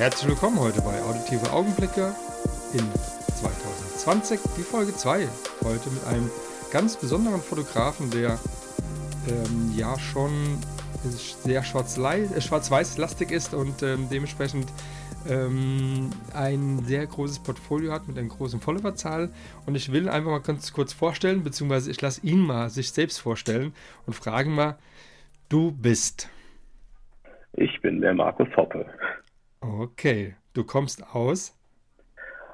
Herzlich willkommen heute bei Auditive Augenblicke in 2020, die Folge 2. Heute mit einem ganz besonderen Fotografen, der ähm, ja schon sehr äh, schwarz-weiß-lastig ist und ähm, dementsprechend ähm, ein sehr großes Portfolio hat mit einer großen Followerzahl. Und ich will einfach mal ganz kurz vorstellen, beziehungsweise ich lasse ihn mal sich selbst vorstellen und fragen mal, du bist. Ich bin der Markus Hoppe. Okay, du kommst aus?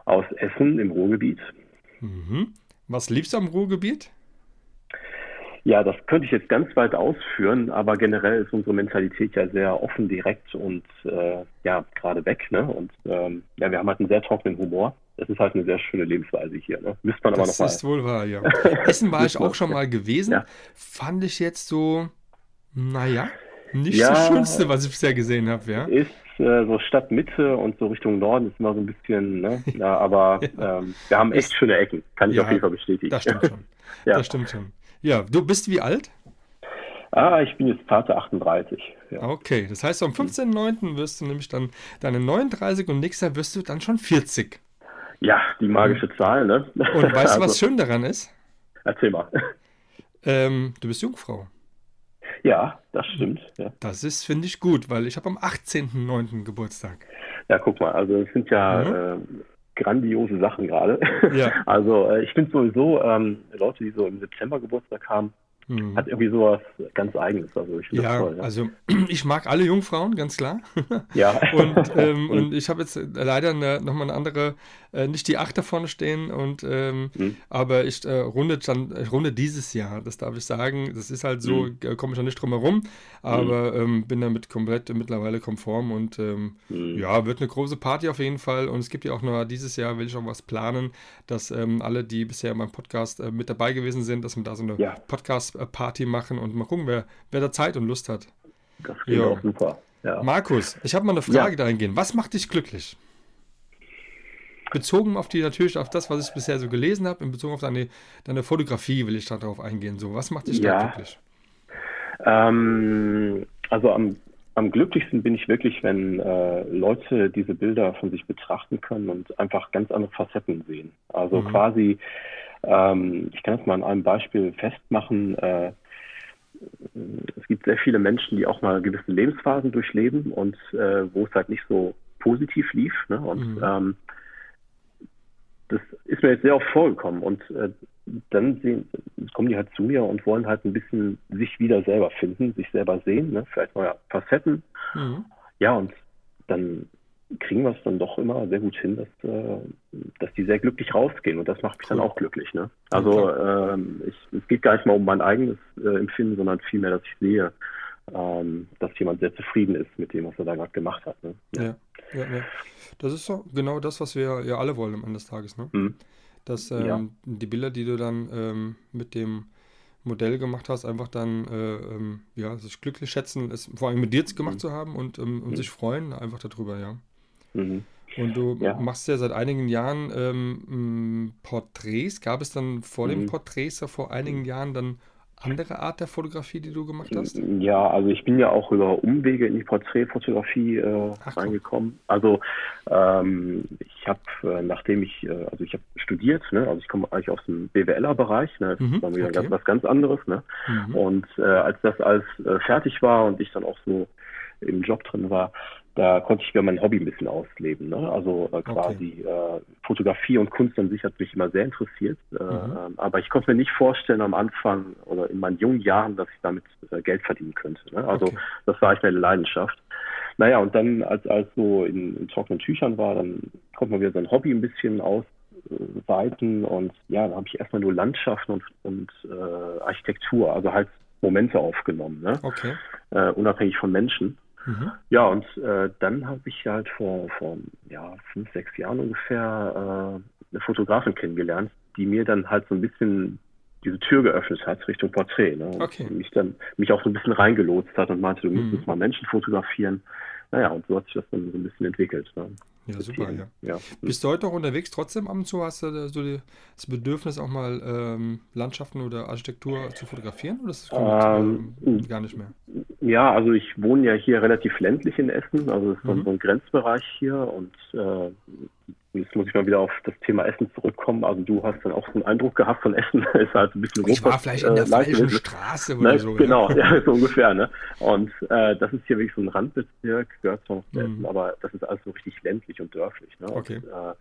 Aus Essen im Ruhrgebiet. Mhm. Was liebst du am Ruhrgebiet? Ja, das könnte ich jetzt ganz weit ausführen, aber generell ist unsere Mentalität ja sehr offen, direkt und äh, ja, gerade weg. Ne? Und ähm, ja, wir haben halt einen sehr trockenen Humor. Das ist halt eine sehr schöne Lebensweise hier. Ne? Müsste man aber das noch mal. Das ist wohl wahr, ja. Essen war ich auch schon mal gewesen. Ja. Fand ich jetzt so, naja, nicht ja, das Schönste, was ich bisher gesehen habe, ja. Ist äh, so Stadtmitte und so Richtung Norden ist immer so ein bisschen, ne? Ja, aber. Ähm, wir haben echt schöne Ecken, kann ich ja, auf jeden Fall bestätigen. Das stimmt schon. ja. Das stimmt schon. Ja, du bist wie alt? Ah, ich bin jetzt Vater 38. Ja. Okay, das heißt, am 15.09. wirst du nämlich dann deine 39 und nächstes Jahr wirst du dann schon 40. Ja, die magische Zahl, ne? Und weißt du, also, was schön daran ist? Erzähl mal. Ähm, du bist Jungfrau. Ja, das stimmt. Ja. Das ist, finde ich, gut, weil ich habe am 18.09. Geburtstag. Ja, guck mal, also es sind ja mhm. äh, grandiose Sachen gerade. Ja. Also äh, ich finde sowieso, ähm, Leute, die so im September Geburtstag haben, Mhm. Hat irgendwie sowas ganz Eigenes. Also ich ja, toll, ja, also ich mag alle Jungfrauen, ganz klar. Ja. und, ähm, und ich habe jetzt leider eine, nochmal eine andere, äh, nicht die acht da vorne stehen, und, ähm, mhm. aber ich äh, runde, dann, runde dieses Jahr, das darf ich sagen. Das ist halt so, mhm. Äh, komme ich noch nicht drum herum, aber mhm. ähm, bin damit komplett mittlerweile konform und ähm, mhm. ja, wird eine große Party auf jeden Fall. Und es gibt ja auch noch dieses Jahr, will ich auch was planen, dass ähm, alle, die bisher in meinem Podcast äh, mit dabei gewesen sind, dass wir da so eine ja. Podcast- Party machen und mal gucken, wer, wer da Zeit und Lust hat. Das klingt auch super. Ja. Markus, ich habe mal eine Frage ja. dahingehend. Was macht dich glücklich? Bezogen auf die, natürlich auf das, was ich bisher so gelesen habe, in Bezug auf deine, deine Fotografie will ich darauf eingehen. So, was macht dich ja. da glücklich? Ähm, also am, am glücklichsten bin ich wirklich, wenn äh, Leute diese Bilder von sich betrachten können und einfach ganz andere Facetten sehen. Also mhm. quasi ähm, ich kann das mal an einem Beispiel festmachen. Äh, es gibt sehr viele Menschen, die auch mal gewisse Lebensphasen durchleben und äh, wo es halt nicht so positiv lief. Ne? Und mhm. ähm, das ist mir jetzt sehr oft vorgekommen. Und äh, dann sehen, kommen die halt zu mir und wollen halt ein bisschen sich wieder selber finden, sich selber sehen, ne? vielleicht neue Facetten. Mhm. Ja, und dann kriegen wir es dann doch immer sehr gut hin, dass, äh, dass die sehr glücklich rausgehen und das macht mich cool. dann auch glücklich. Ne? Also ähm, ich, es geht gar nicht mal um mein eigenes äh, Empfinden, sondern vielmehr, dass ich sehe, ähm, dass jemand sehr zufrieden ist mit dem, was er da gerade gemacht hat. Ne? Ja. Ja, ja, ja. Das ist so genau das, was wir ja alle wollen am Ende des Tages. Ne? Mhm. Dass ähm, die Bilder, die du dann ähm, mit dem Modell gemacht hast, einfach dann äh, ähm, ja, sich glücklich schätzen, es vor allem mit dir gemacht mhm. zu haben und, ähm, und mhm. sich freuen einfach darüber, ja. Mhm. Und du ja. machst ja seit einigen Jahren ähm, Porträts. Gab es dann vor mhm. den Porträts ja vor einigen Jahren dann andere Art der Fotografie, die du gemacht hast? Ja, also ich bin ja auch über Umwege in die Porträtfotografie äh, reingekommen. Also ähm, ich habe, äh, nachdem ich, äh, also ich habe studiert, ne? also ich komme eigentlich aus dem BWLer-Bereich, ne? das mhm, ist dann wieder okay. ganz, was ganz anderes. Ne? Mhm. Und äh, als das alles fertig war und ich dann auch so im Job drin war, da konnte ich mir mein Hobby ein bisschen ausleben. Ne? Also äh, quasi okay. äh, Fotografie und Kunst an sich hat mich immer sehr interessiert. Äh, mhm. Ähm, aber ich konnte mir nicht vorstellen am Anfang oder in meinen jungen Jahren, dass ich damit äh, Geld verdienen könnte. Ne? Also okay. das war echt meine Leidenschaft. Naja, und dann, als als so in, in trockenen Tüchern war, dann konnte man wieder sein Hobby ein bisschen ausweiten und ja, da habe ich erstmal nur Landschaften und, und äh, Architektur, also halt Momente aufgenommen, ne? Okay. Äh, unabhängig von Menschen. Mhm. Ja, und äh, dann habe ich halt vor, vor ja, fünf, sechs Jahren ungefähr äh, eine Fotografin kennengelernt, die mir dann halt so ein bisschen diese Tür geöffnet hat Richtung Porträt. Ne? Okay. Und mich dann mich auch so ein bisschen reingelotst hat und meinte, du musst mhm. mal Menschen fotografieren. Naja, und so hat sich das dann so ein bisschen entwickelt. Ne? Ja, super, ja. ja. Bist du heute auch unterwegs trotzdem ab und zu? Hast du so die, das Bedürfnis, auch mal ähm, Landschaften oder Architektur zu fotografieren? Oder das ähm, ähm, gar nicht mehr? Ja, also ich wohne ja hier relativ ländlich in Essen. Also es ist mhm. so ein Grenzbereich hier und äh, jetzt muss ich mal wieder auf das Thema Essen zurückkommen. Also du hast dann auch so einen Eindruck gehabt von Essen. ist halt ein bisschen Ich war vielleicht in der äh, falschen Straße oder ne? so. Genau, ja, ja so ungefähr. Ne? Und äh, das ist hier wirklich so ein Randbezirk, gehört zwar noch zu Essen, mhm. aber das ist alles so richtig ländlich und dörflich. Ne? Okay. Und, äh,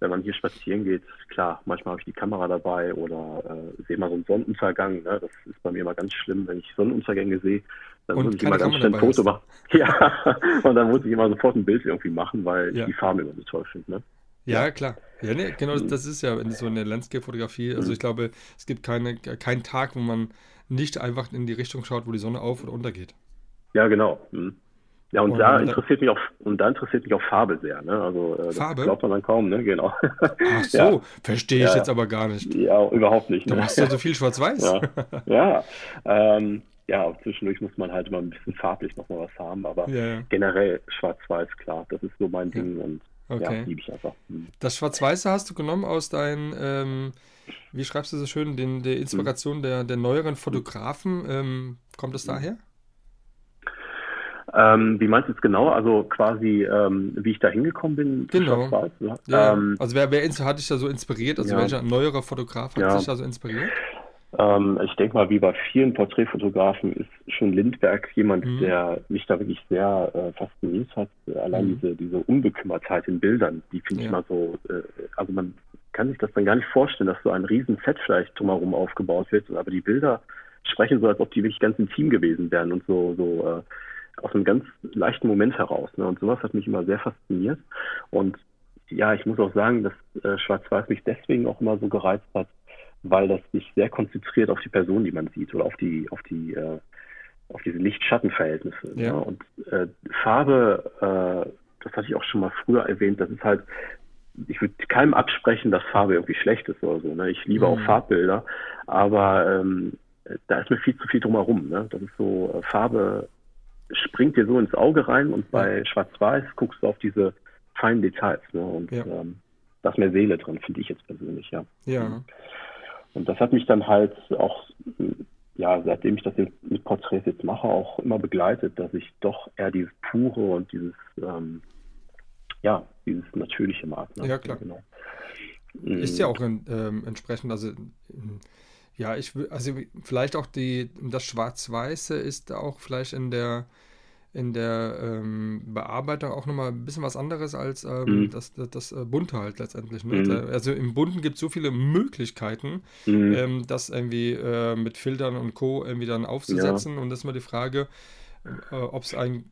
wenn man hier spazieren geht, klar, manchmal habe ich die Kamera dabei oder äh, sehe mal so einen Sonnenuntergang. Ne? Das ist bei mir immer ganz schlimm, wenn ich Sonnenuntergänge sehe. Dann und muss ich immer ganz schnell ein Foto machen. Ja, und dann muss ich immer sofort ein Bild irgendwie machen, weil ja. ich die Farben immer so toll finde. Ne? Ja, klar. Ja, nee, genau, das, das ist ja so eine Landscape-Fotografie. Also ich glaube, es gibt keine, keinen Tag, wo man nicht einfach in die Richtung schaut, wo die Sonne auf oder untergeht. Ja, genau. Hm. Ja, und, und da interessiert mich auch und da interessiert mich auch Farbe sehr, ne? Also äh, Farbe? glaubt man dann kaum, ne? Genau. Ach so, ja. verstehe ich ja. jetzt aber gar nicht. Ja, überhaupt nicht. Du ne? machst ja so viel Schwarz-Weiß. Ja, ja. Ähm, ja, zwischendurch muss man halt immer ein bisschen farblich nochmal was haben, aber ja. generell Schwarz-Weiß, klar, das ist so mein Ding und Okay. Ja, liebe ich einfach. Hm. Das Schwarz-Weiße hast du genommen aus deinen, ähm, wie schreibst du so schön, den, der Inspiration hm. der, der neueren Fotografen. Ähm, kommt es daher? Ähm, wie meinst du es genau? Also quasi, ähm, wie ich da hingekommen bin? Genau. Ja. Ähm, also wer, wer hat dich da so inspiriert? Also ja. welcher neuere Fotograf hat dich da so inspiriert? Ähm, ich denke mal, wie bei vielen Porträtfotografen ist schon Lindberg jemand, mhm. der mich da wirklich sehr äh, fasziniert hat. Allein mhm. diese, diese Unbekümmertheit in Bildern, die finde ja. ich mal so, äh, also man kann sich das dann gar nicht vorstellen, dass so ein riesen Set vielleicht drumherum aufgebaut wird, aber die Bilder sprechen so, als ob die wirklich ganz intim gewesen wären und so, so äh, aus einem ganz leichten Moment heraus. Ne? Und sowas hat mich immer sehr fasziniert. Und ja, ich muss auch sagen, dass äh, Schwarz-Weiß mich deswegen auch immer so gereizt hat, weil das sich sehr konzentriert auf die Person, die man sieht, oder auf die, auf die, äh, auf diese Licht-Schatten-Verhältnisse. Ja. Ne? Und äh, Farbe, äh, das hatte ich auch schon mal früher erwähnt, das ist halt, ich würde keinem absprechen, dass Farbe irgendwie schlecht ist oder so. Ne? Ich liebe mhm. auch Farbbilder, aber ähm, da ist mir viel zu viel drumherum. Ne? Das ist so, äh, Farbe springt dir so ins Auge rein und bei ja. Schwarz-Weiß guckst du auf diese feinen Details. Ne? Und ja. ähm, da ist mehr Seele drin, finde ich jetzt persönlich, ja. Ja. Und das hat mich dann halt auch, ja, seitdem ich das mit Porträts jetzt mache, auch immer begleitet, dass ich doch eher dieses Pure und dieses, ähm, ja, dieses Natürliche mag. Ne? Ja, klar. Genau. Ist ja auch in, ähm, entsprechend, also ja, ich also vielleicht auch die, das Schwarz-Weiße ist auch vielleicht in der in der ähm, Bearbeitung auch nochmal ein bisschen was anderes als ähm, mhm. das, das, das, äh, Bunte halt letztendlich. Ne? Mhm. Also im Bunten gibt es so viele Möglichkeiten, mhm. ähm, das irgendwie äh, mit Filtern und Co. irgendwie dann aufzusetzen. Ja. Und das ist mal die Frage, äh, ob es einem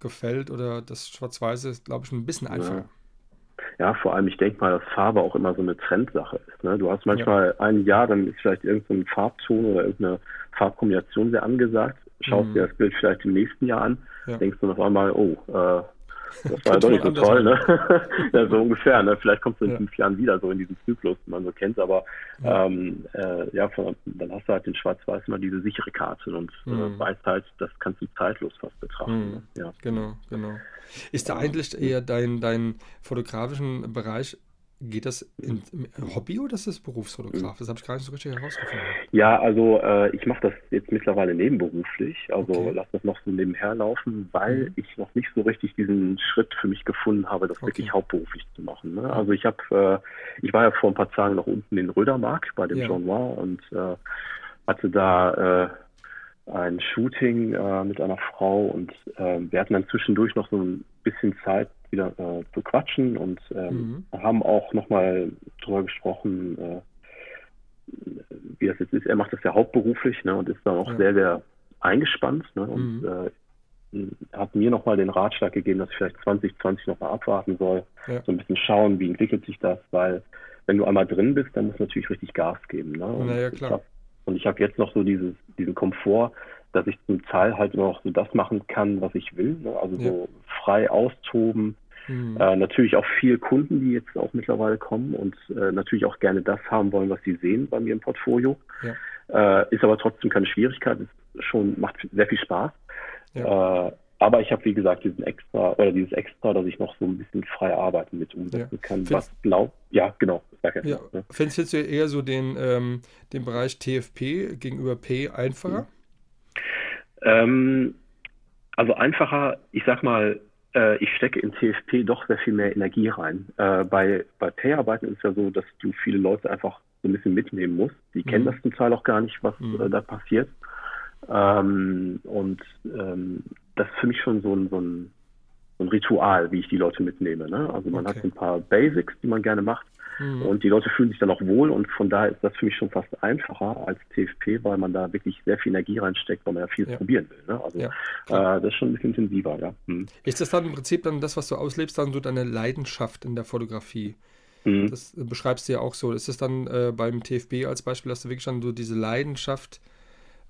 gefällt oder das Schwarz-Weiße ist, glaube ich, ein bisschen einfacher. Ja. ja vor allem, ich denke mal, dass Farbe auch immer so eine Trendsache ist. Ne? Du hast manchmal ja. ein Jahr, dann ist vielleicht irgendein Farbton oder irgendeine Farbkombination sehr angesagt schaust mhm. dir das Bild vielleicht im nächsten Jahr an, ja. denkst du noch einmal, oh, äh, das war ja doch nicht so toll, ne? ja, so ungefähr, ne? Vielleicht kommst du in ja. fünf Jahren wieder so in diesen Zyklus, den man so kennt, aber ja, ähm, äh, ja von, dann hast du halt den Schwarz-Weiß immer diese sichere Karte und äh, mhm. äh, weißt halt, das kannst du zeitlos fast betrachten. Mhm. Ne? Ja. Genau, genau. Ist da eigentlich eher dein, dein fotografischen Bereich Geht das in, im Hobby oder ist das Berufsfotograf? Das habe ich gar nicht so richtig herausgefunden. Ja, also äh, ich mache das jetzt mittlerweile nebenberuflich, also okay. lasse das noch so nebenher laufen, weil mhm. ich noch nicht so richtig diesen Schritt für mich gefunden habe, das okay. wirklich hauptberuflich zu machen. Ne? Also ich habe, äh, ich war ja vor ein paar Tagen noch unten in Rödermark bei dem ja. Jean Noir und äh, hatte da äh, ein Shooting äh, mit einer Frau und äh, wir hatten dann zwischendurch noch so ein bisschen Zeit wieder äh, zu quatschen und ähm, mhm. haben auch nochmal drüber gesprochen, äh, wie das jetzt ist. Er macht das ja hauptberuflich ne, und ist dann auch ja. sehr, sehr eingespannt ne, und mhm. äh, hat mir nochmal den Ratschlag gegeben, dass ich vielleicht 2020 nochmal abwarten soll, ja. so ein bisschen schauen, wie entwickelt sich das, weil wenn du einmal drin bist, dann musst du natürlich richtig Gas geben. Ne? Und ja, klar. Und ich habe jetzt noch so dieses, diesen Komfort, dass ich zum Teil halt noch so das machen kann, was ich will. Ne? Also ja. so frei austoben. Mhm. Äh, natürlich auch viele Kunden, die jetzt auch mittlerweile kommen und äh, natürlich auch gerne das haben wollen, was sie sehen bei mir im Portfolio. Ja. Äh, ist aber trotzdem keine Schwierigkeit. Ist schon macht sehr viel Spaß. Ja. Äh, aber ich habe, wie gesagt, diesen extra oder dieses extra, dass ich noch so ein bisschen frei arbeiten mit umsetzen ja. kann. was blau, ja, genau. Ja. Ne? Findest du eher so den, ähm, den Bereich TFP gegenüber P einfacher? Mhm. Ähm, also einfacher, ich sag mal, äh, ich stecke in TFP doch sehr viel mehr Energie rein. Äh, bei, bei Pay-Arbeiten ist es ja so, dass du viele Leute einfach so ein bisschen mitnehmen musst. Die mhm. kennen das zum Teil auch gar nicht, was mhm. äh, da passiert. Ähm, und ähm, das ist für mich schon so ein, so ein, ein Ritual, wie ich die Leute mitnehme. Ne? Also man okay. hat ein paar Basics, die man gerne macht. Mhm. Und die Leute fühlen sich dann auch wohl und von daher ist das für mich schon fast einfacher als TFP, weil man da wirklich sehr viel Energie reinsteckt, weil man ja viel ja. probieren will. Ne? Also ja, äh, das ist schon ein bisschen intensiver, ja. Mhm. Ist das dann im Prinzip dann das, was du auslebst, dann so deine Leidenschaft in der Fotografie? Mhm. Das beschreibst du ja auch so. Ist es dann äh, beim TFB als Beispiel, dass du wirklich dann so diese Leidenschaft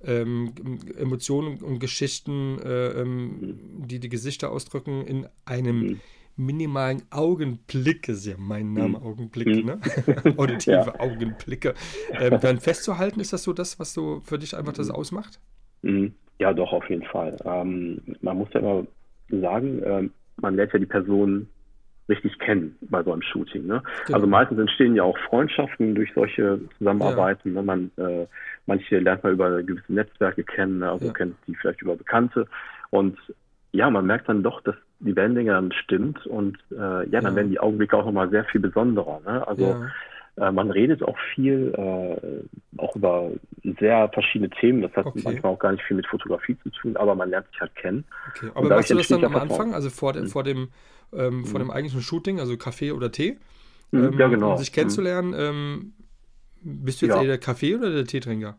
ähm, Emotionen und Geschichten, äh, ähm, die die Gesichter ausdrücken, in einem mhm. minimalen Augenblick, ist ja mein Name, mhm. Augenblick, ne? Auditive ja. Augenblicke, ähm, dann festzuhalten, ist das so das, was so für dich einfach das mhm. ausmacht? Mhm. Ja, doch, auf jeden Fall. Ähm, man muss ja immer sagen, ähm, man lernt ja die Person richtig kennen bei so einem Shooting. Ne? Genau. Also meistens entstehen ja auch Freundschaften durch solche Zusammenarbeiten. Ja. Ne? Man, äh, manche lernt man über gewisse Netzwerke kennen, ne? also ja. kennt die vielleicht über Bekannte. Und ja, man merkt dann doch, dass die Wellenlänge dann stimmt und äh, ja, dann ja. werden die Augenblicke auch nochmal sehr viel besonderer. Ne? Also äh, man redet auch viel, äh, auch über sehr verschiedene Themen. Das hat okay. manchmal auch gar nicht viel mit Fotografie zu tun, aber man lernt sich halt kennen. Okay. Aber machst du das dann am Anfang, also vor, de, vor dem ähm, von dem eigentlichen Shooting, also Kaffee oder Tee. Mhm, ähm, ja, genau. Um sich kennenzulernen. Ähm, bist du jetzt ja. eher der Kaffee- oder der Teetrinker?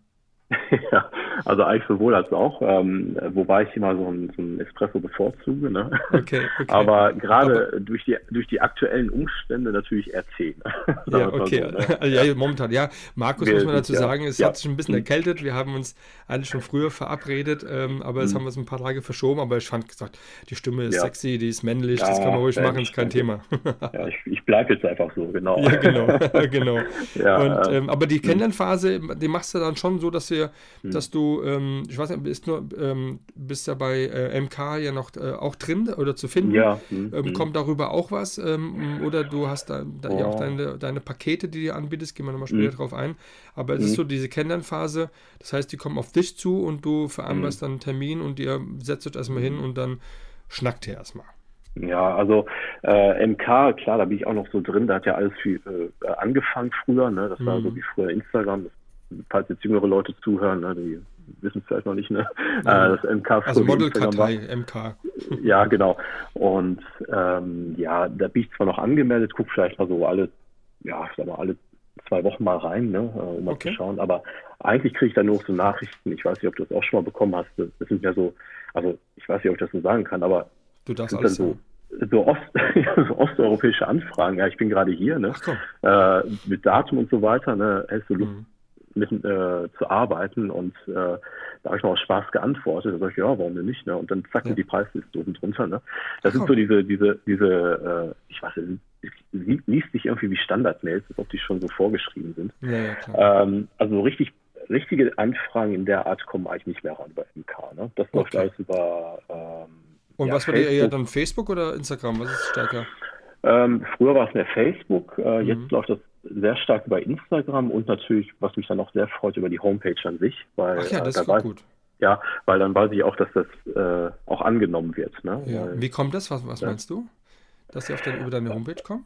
ja, also eigentlich sowohl als auch, ähm, wobei ich immer so einen, so Espresso bevorzuge. Ne? Okay, okay. Aber gerade durch die, durch die aktuellen Umstände natürlich 10. ja, okay. So, ne? ja, momentan. Ja, Markus, Wir muss man dazu ja, sagen, es ja. hat sich ein bisschen mhm. erkältet. Wir haben uns eigentlich schon früher verabredet, ähm, aber jetzt mhm. haben wir es ein paar Tage verschoben. Aber ich fand gesagt, die Stimme ist sexy, die ist männlich, das kann man ruhig machen, ist kein Thema. ja, ich, ich bleibe jetzt einfach so, genau. Ja, genau. genau. Und, ähm, aber die mhm. Kennenlernphase, die machst du dann schon so, dass, wir, mhm. dass du ähm, ich weiß nicht, bist, nur, ähm, bist ja bei äh, MK ja noch äh, auch drin oder zu finden. Ja. Mhm. Ähm, kommt darüber auch was? Ähm, oder du hast da, da oh. ja auch deine, deine Pakete, die du anbietest, gehen wir nochmal später mhm. drauf ein. Aber es ist mhm. so diese Kennenlernphase, das heißt, die kommen auf dich zu und du vereinbarst mhm. dann einen Termin und ihr setzt euch erstmal hin und dann schnackt ihr erstmal. Ja, also äh, MK, klar, da bin ich auch noch so drin, da hat ja alles viel äh, angefangen früher, ne? Das war so wie früher Instagram, das falls jetzt jüngere Leute zuhören, ne, die wissen es vielleicht noch nicht, ne? Ja. Äh, das MK Also Modelkartei, MK. Ja, genau. Und ähm, ja, da bin ich zwar noch angemeldet, guck vielleicht mal so alle, ja, ich sag mal, alle zwei Wochen mal rein, ne, äh, um mal okay. zu schauen. Aber eigentlich kriege ich da nur so Nachrichten. Ich weiß nicht, ob du das auch schon mal bekommen hast. Das sind ja so, also ich weiß nicht, ob ich das so sagen kann, aber du darfst alles so, so, Ost, so osteuropäische Anfragen. Ja, ich bin gerade hier, ne? Äh, mit Datum und so weiter, ne? Hättest du Lust, mhm mit äh, zu arbeiten und äh, da habe ich noch aus Spaß geantwortet. Da sage ich, ja, warum denn nicht? Ne? Und dann zacken ja. die Preisliste oben drunter. Ne? Das Ach, sind so diese, diese, diese, äh, ich weiß nicht, liest sich irgendwie wie Standardmails, als ob die schon so vorgeschrieben sind. Ja, ja, ähm, also richtig, richtige Anfragen in der Art kommen eigentlich nicht mehr ran bei MK. Ne? Das läuft okay. alles über ähm, Und was war eher dann Facebook oder Instagram? Was ist stärker? Ähm, früher war es mehr Facebook, äh, mhm. jetzt läuft das sehr stark über Instagram und natürlich, was mich dann auch sehr freut, über die Homepage an sich. Weil, Ach ja, das äh, ist gut. Ja, weil dann weiß ich auch, dass das äh, auch angenommen wird. Ne? Ja. Wie kommt das? Was, was ja. meinst du? Dass sie auf den, über deine Homepage kommen?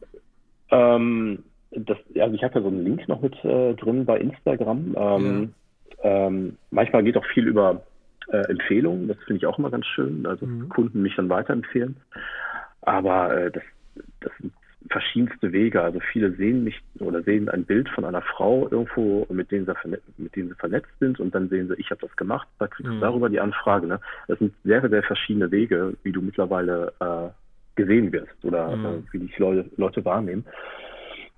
Ähm, das, also ich habe ja so einen Link noch mit äh, drin bei Instagram. Ähm, ja. ähm, manchmal geht auch viel über äh, Empfehlungen, das finde ich auch immer ganz schön. Also mhm. Kunden mich dann weiterempfehlen. Aber äh, das, das sind verschiedenste Wege. Also viele sehen mich oder sehen ein Bild von einer Frau irgendwo, mit denen sie, mit denen sie vernetzt sind und dann sehen sie, ich habe das gemacht, da kriegst du mhm. darüber die Anfrage. Ne? Das sind sehr, sehr verschiedene Wege, wie du mittlerweile äh, gesehen wirst oder mhm. äh, wie dich Leute, Leute wahrnehmen.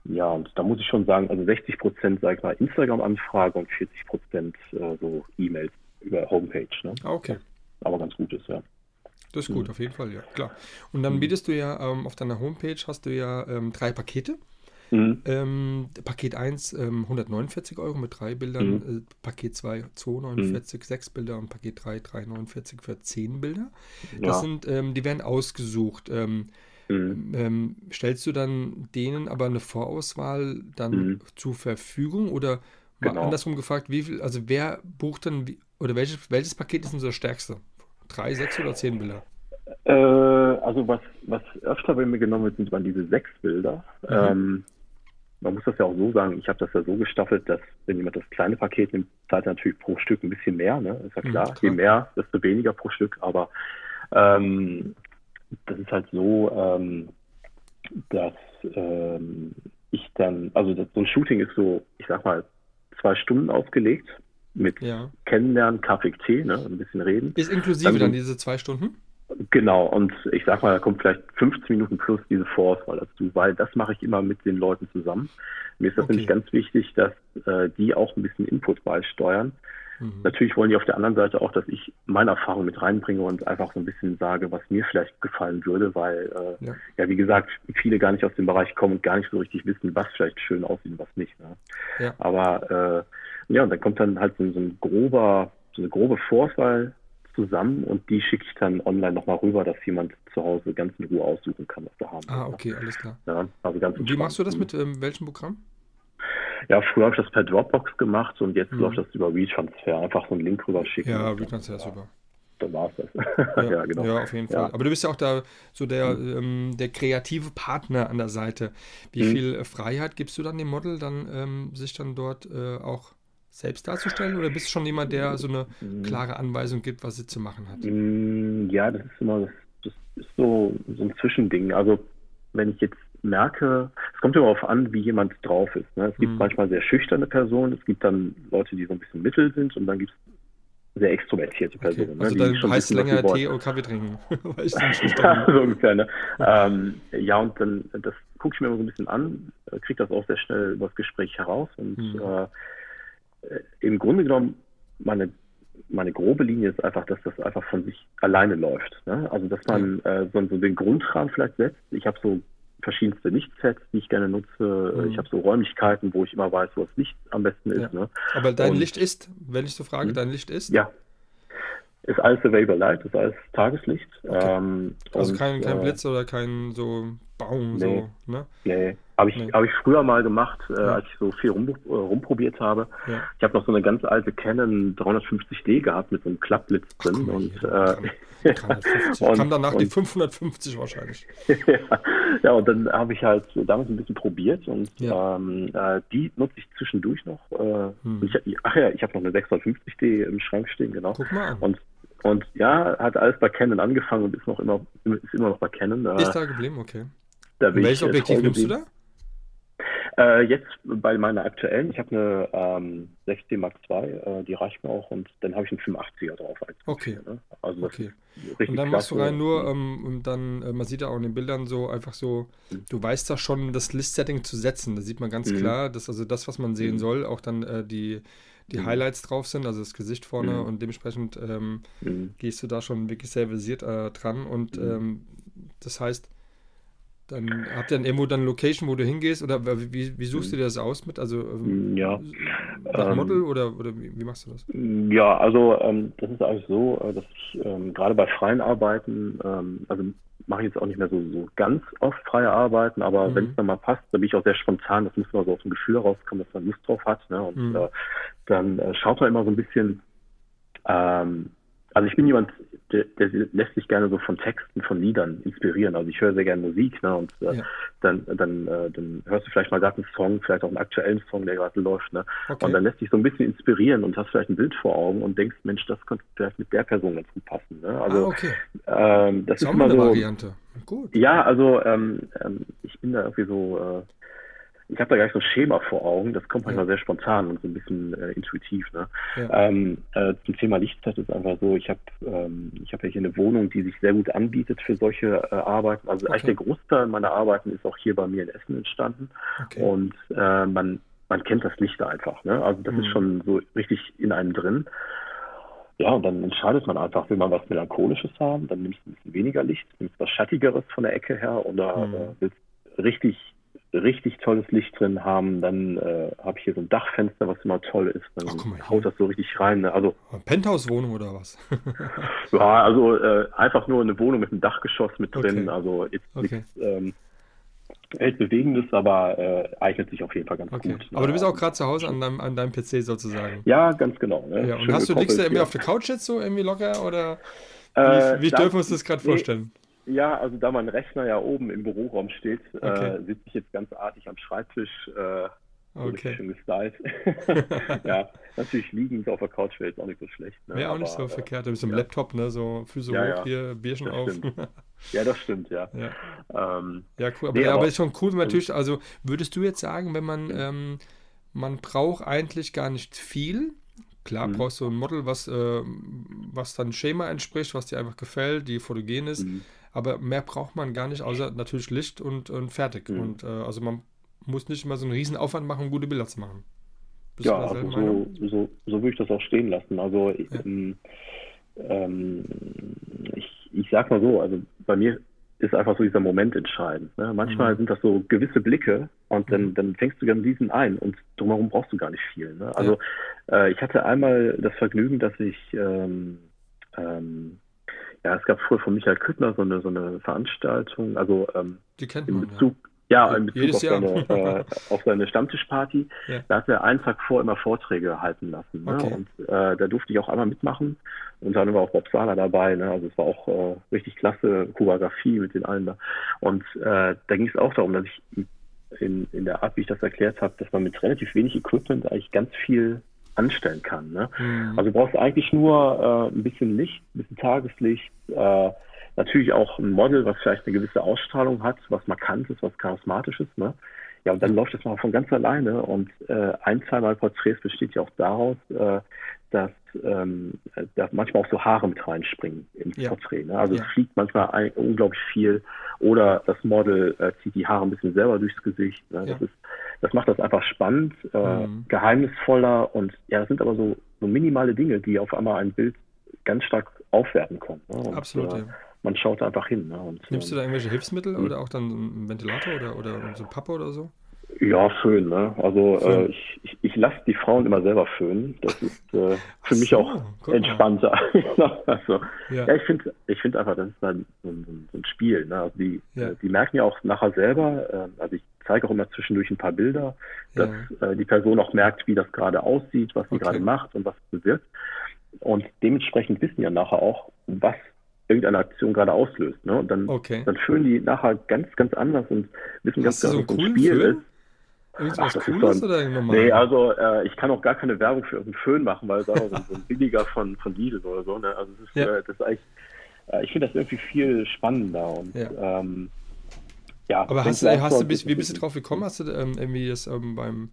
ja, und da muss ich schon sagen, also 60 Prozent, sag ich mal, Instagram-Anfrage und 40 Prozent äh, so E-Mails über Homepage. Ne? Okay. Aber ganz gut ist, ja. Das ist gut, mhm. auf jeden Fall, ja, klar. Und dann mhm. bietest du ja ähm, auf deiner Homepage hast du ja ähm, drei Pakete. Mhm. Ähm, Paket 1 ähm, 149 Euro mit drei Bildern, mhm. äh, Paket 2 249, mhm. sechs Bilder und Paket 3 349 für zehn Bilder. Das ja. sind, ähm, die werden ausgesucht. Ähm, Mhm. Ähm, stellst du dann denen aber eine Vorauswahl dann zur Verfügung oder genau. andersrum gefragt, wie viel, also wer bucht dann, oder welches, welches Paket ist denn so das stärkste? Drei, sechs oder zehn Bilder? Äh, also was, was öfter bei mir genommen wird, sind dann diese sechs Bilder. Mhm. Ähm, man muss das ja auch so sagen, ich habe das ja so gestaffelt, dass wenn jemand das kleine Paket nimmt, zahlt er natürlich pro Stück ein bisschen mehr, ne? Ist ja mhm, klar. klar. Je mehr, desto weniger pro Stück. Aber ähm, das ist halt so, ähm, dass ähm, ich dann, also das, so ein Shooting ist so, ich sag mal, zwei Stunden aufgelegt mit ja. Kennenlernen, Kaffee, Tee, ne, ein bisschen reden. Ist inklusive dann, dann diese zwei Stunden? Genau, und ich sag mal, da kommt vielleicht 15 Minuten plus diese Vorauswahl dazu, weil das mache ich immer mit den Leuten zusammen. Mir ist das okay. nämlich ganz wichtig, dass äh, die auch ein bisschen Input beisteuern. Mhm. Natürlich wollen die auf der anderen Seite auch, dass ich meine Erfahrung mit reinbringe und einfach so ein bisschen sage, was mir vielleicht gefallen würde, weil, äh, ja. ja. wie gesagt, viele gar nicht aus dem Bereich kommen und gar nicht so richtig wissen, was vielleicht schön aussieht und was nicht. Ne? Ja. Aber äh, ja, und dann kommt dann halt so, so ein grober, so eine grobe Vorauswahl zusammen und die schicke ich dann online nochmal rüber, dass jemand zu Hause ganz in Ruhe aussuchen kann, was er haben Ah, okay, alles klar. Ja, also ganz Wie machst du das mit ähm, welchem Programm? Ja, früher habe ich das per Dropbox gemacht und jetzt mhm. läuft das über WeTransfer. Einfach so einen Link rüber schicken. Ja, WeTransfer ist super. Dann war es das. Ja, ja, genau. Ja, auf jeden Fall. Ja. Aber du bist ja auch da so der, mhm. ähm, der kreative Partner an der Seite. Wie mhm. viel Freiheit gibst du dann dem Model, dann ähm, sich dann dort äh, auch selbst darzustellen? Oder bist du schon jemand, der so eine klare Anweisung gibt, was sie zu machen hat? Mm, ja, das ist immer, das, ist so, so ein Zwischending. Also wenn ich jetzt merke, es kommt immer darauf an, wie jemand drauf ist. Ne? Es gibt mhm. manchmal sehr schüchterne Personen, es gibt dann Leute, die so ein bisschen mittel sind und dann gibt es sehr extrovertierte Personen. Okay. Ne? Also ne? dann heißt länger Tee oder Kaffee trinken. Ja, so ungefähr, ne? ähm, ja, und dann, das gucke ich mir immer so ein bisschen an, äh, kriege das auch sehr schnell über das Gespräch heraus und mhm. äh, im Grunde genommen meine meine grobe Linie ist einfach, dass das einfach von sich alleine läuft. Ne? Also dass man äh, so, so den Grundrahmen vielleicht setzt. Ich habe so verschiedenste Lichtsets, die ich gerne nutze. Mhm. Ich habe so Räumlichkeiten, wo ich immer weiß, wo das Licht am besten ist. Ja. Ne? Aber dein Und, Licht ist, wenn ich so frage, mhm. dein Licht ist? Ja. Ist alles Available Light, ist alles Tageslicht. Okay. Ähm, also und, kein, kein äh, Blitz oder kein so Baum, nee, so, ne? Nee. Habe ich, nee. hab ich früher mal gemacht, äh, ja. als ich so viel rum, äh, rumprobiert habe. Ja. Ich habe noch so eine ganz alte Canon 350D gehabt mit so einem Klappblitz drin. Ach, und, äh, 350. und, Kam danach und, die 550 wahrscheinlich. ja, ja, und dann habe ich halt damals ein bisschen probiert und ja. ähm, äh, die nutze ich zwischendurch noch. Äh, hm. ich, ach ja, ich habe noch eine 650D im Schrank stehen, genau. Guck mal an. Und, und ja, hat alles bei Canon angefangen und ist noch immer, ist immer noch bei Canon. Ist da geblieben, okay. Da Welches Objektiv nimmst du da? Äh, jetzt bei meiner aktuellen, ich habe eine ähm, 16 Mark II, äh, die reicht mir auch und dann habe ich einen 85er drauf. okay. Ne? Also okay. Und dann machst du rein nur, ähm, und dann, äh, man sieht ja auch in den Bildern so einfach so, mhm. du weißt da schon, das List-Setting zu setzen. Da sieht man ganz mhm. klar, dass also das, was man sehen mhm. soll, auch dann äh, die, die mhm. Highlights drauf sind, also das Gesicht vorne mhm. und dementsprechend ähm, mhm. gehst du da schon wirklich sehr versiert äh, dran und ähm, das heißt, dann habt ihr dann irgendwo dann Location, wo du hingehst oder wie, wie suchst du dir das aus mit? Also ähm, ja. nach ähm, Model oder, oder wie, wie, machst du das? Ja, also ähm, das ist eigentlich so, äh, dass ich ähm, gerade bei freien Arbeiten, ähm, also mache ich jetzt auch nicht mehr so, so ganz oft freie Arbeiten, aber mhm. wenn es dann mal passt, dann bin ich auch sehr spontan, das muss man so aus dem Gefühl rauskommen, dass man Lust drauf hat. Ne? Und mhm. äh, dann äh, schaut man immer so ein bisschen, ähm, also ich bin jemand, der, der, lässt sich gerne so von Texten, von Liedern inspirieren. Also ich höre sehr gerne Musik, ne? Und äh, ja. dann, dann, äh, dann hörst du vielleicht mal gerade einen Song, vielleicht auch einen aktuellen Song, der gerade läuft, ne? Okay. Und dann lässt dich so ein bisschen inspirieren und hast vielleicht ein Bild vor Augen und denkst, Mensch, das könnte vielleicht mit der Person ganz gut passen. Ne? Also ah, okay. ähm, das, das ist immer so. Variante. Gut. Ja, also ähm, ähm, ich bin da irgendwie so. Äh, ich habe da gleich so ein Schema vor Augen, das kommt manchmal ja. sehr spontan und so ein bisschen äh, intuitiv. Ne? Ja. Ähm, äh, zum Thema Lichtzeit ist einfach so, ich habe ähm, ich hab ja hier eine Wohnung, die sich sehr gut anbietet für solche äh, Arbeiten. Also okay. eigentlich der Großteil meiner Arbeiten ist auch hier bei mir in Essen entstanden. Okay. Und äh, man, man kennt das Licht einfach. Ne? Also das mhm. ist schon so richtig in einem drin. Ja, und dann entscheidet man einfach, will man was Melancholisches haben, dann nimmst du ein bisschen weniger Licht, nimmst was Schattigeres von der Ecke her oder mhm. äh, willst richtig richtig tolles Licht drin haben. Dann äh, habe ich hier so ein Dachfenster, was immer toll ist. Dann Ach, mal, haut das so richtig rein. Ne? Also Penthouse-Wohnung oder was? ja, also äh, einfach nur eine Wohnung mit einem Dachgeschoss mit drin. Okay. Also jetzt okay. nichts ähm, Weltbewegendes, aber äh, eignet sich auf jeden Fall ganz okay. gut. Aber du bist auch gerade zu Hause an deinem, an deinem PC sozusagen. Ja, ganz genau. Ne? Ja, und hast du liegst du irgendwie auf der Couch jetzt so irgendwie locker oder wie, äh, wie dürfen wir uns das gerade nee, vorstellen? Ja, also da mein Rechner ja oben im Büroraum steht, äh, okay. äh, sitze ich jetzt ganz artig am Schreibtisch. Äh, okay. Schön gestylt. ja, natürlich liegend auf der Couch wäre jetzt auch nicht so schlecht. Ne? Wäre auch nicht so verkehrt. Du bist im ja. Laptop, ne? So Füße ja, hoch, ja. hier Bierchen das auf. ja, das stimmt, ja. Ja, ähm, ja cool. Aber, nee, aber, aber ist schon cool, natürlich, also würdest du jetzt sagen, wenn man, ähm, man braucht eigentlich gar nicht viel, Klar mhm. brauchst du ein Model, was, äh, was dann Schema entspricht, was dir einfach gefällt, die fotogen ist. Mhm. Aber mehr braucht man gar nicht, außer natürlich Licht und, und fertig. Mhm. Und äh, also man muss nicht immer so einen riesen Aufwand machen, um gute Bilder zu machen. Bist ja, also so, so, so würde ich das auch stehen lassen. Also ja. ähm, ähm, ich, ich sag mal so, also bei mir ist einfach so dieser Moment entscheidend. Ne? Manchmal mhm. sind das so gewisse Blicke und dann, mhm. dann fängst du gerne diesen ein und drumherum brauchst du gar nicht viel. Ne? Also ja. äh, ich hatte einmal das Vergnügen, dass ich ähm, ähm, ja, es gab früher von Michael Küttner so eine, so eine Veranstaltung, also ähm, Die kennt in Bezug, ja, ja in Bezug auf seine, äh, auf seine Stammtischparty. Ja. Da hat er einen Tag vor immer Vorträge halten lassen. Ne? Okay. Und äh, da durfte ich auch einmal mitmachen. Und dann war auch Bob Sala dabei. Ne? Also es war auch äh, richtig klasse Choreografie mit den allen da. Und äh, da ging es auch darum, dass ich in, in der Art, wie ich das erklärt habe, dass man mit relativ wenig Equipment eigentlich ganz viel anstellen kann. Ne? Mhm. Also du brauchst eigentlich nur äh, ein bisschen Licht, ein bisschen Tageslicht, äh, natürlich auch ein Model, was vielleicht eine gewisse Ausstrahlung hat, was markant ist, was charismatisch ist. Ne? Ja, und dann läuft das mal von ganz alleine. Und äh, ein, zweimal Porträts besteht ja auch daraus, äh, dass, ähm, dass manchmal auch so Haare mit reinspringen ins ja. Porträt. Ne? Also ja. es fliegt manchmal ein, unglaublich viel oder das Model äh, zieht die Haare ein bisschen selber durchs Gesicht. Ne? Ja. Das, ist, das macht das einfach spannend, äh, mhm. geheimnisvoller und ja, das sind aber so, so minimale Dinge, die auf einmal ein Bild ganz stark aufwerten können. Ne? Und, Absolut, äh, man schaut einfach hin. Ne? Und, Nimmst du da irgendwelche Hilfsmittel oder auch dann einen Ventilator oder, oder so Pappe oder so? Ja, Föhn, ne? Also äh, ich, ich, ich lasse die Frauen immer selber föhnen. Das ist äh, für so, mich auch entspannter. also, ja. ja. ich finde ich find einfach, das ist dann so ein, so ein Spiel. Ne? Also die, ja. die merken ja auch nachher selber, äh, also ich zeige auch immer zwischendurch ein paar Bilder, dass ja. äh, die Person auch merkt, wie das gerade aussieht, was sie okay. gerade macht und was bewirkt. Und dementsprechend wissen ja nachher auch, was irgendeine Aktion gerade auslöst. Ne? Und dann, okay. dann fühlen die nachher ganz, ganz anders und wissen Hast ganz genau, was so ein Spiel Föhn? ist. Irgendwas Ach, Cooles so oder normal? Nee, also äh, ich kann auch gar keine Werbung für irgendeinen Föhn machen, weil es auch so, ein billiger von, von Lidl oder so. Ne? Also ist, ja. äh, das ist eigentlich, äh, ich finde das irgendwie viel spannender und ja. Ähm, ja Aber hast du, hast du bist, wie bist du drauf gekommen? Hast du ähm, irgendwie das ähm, beim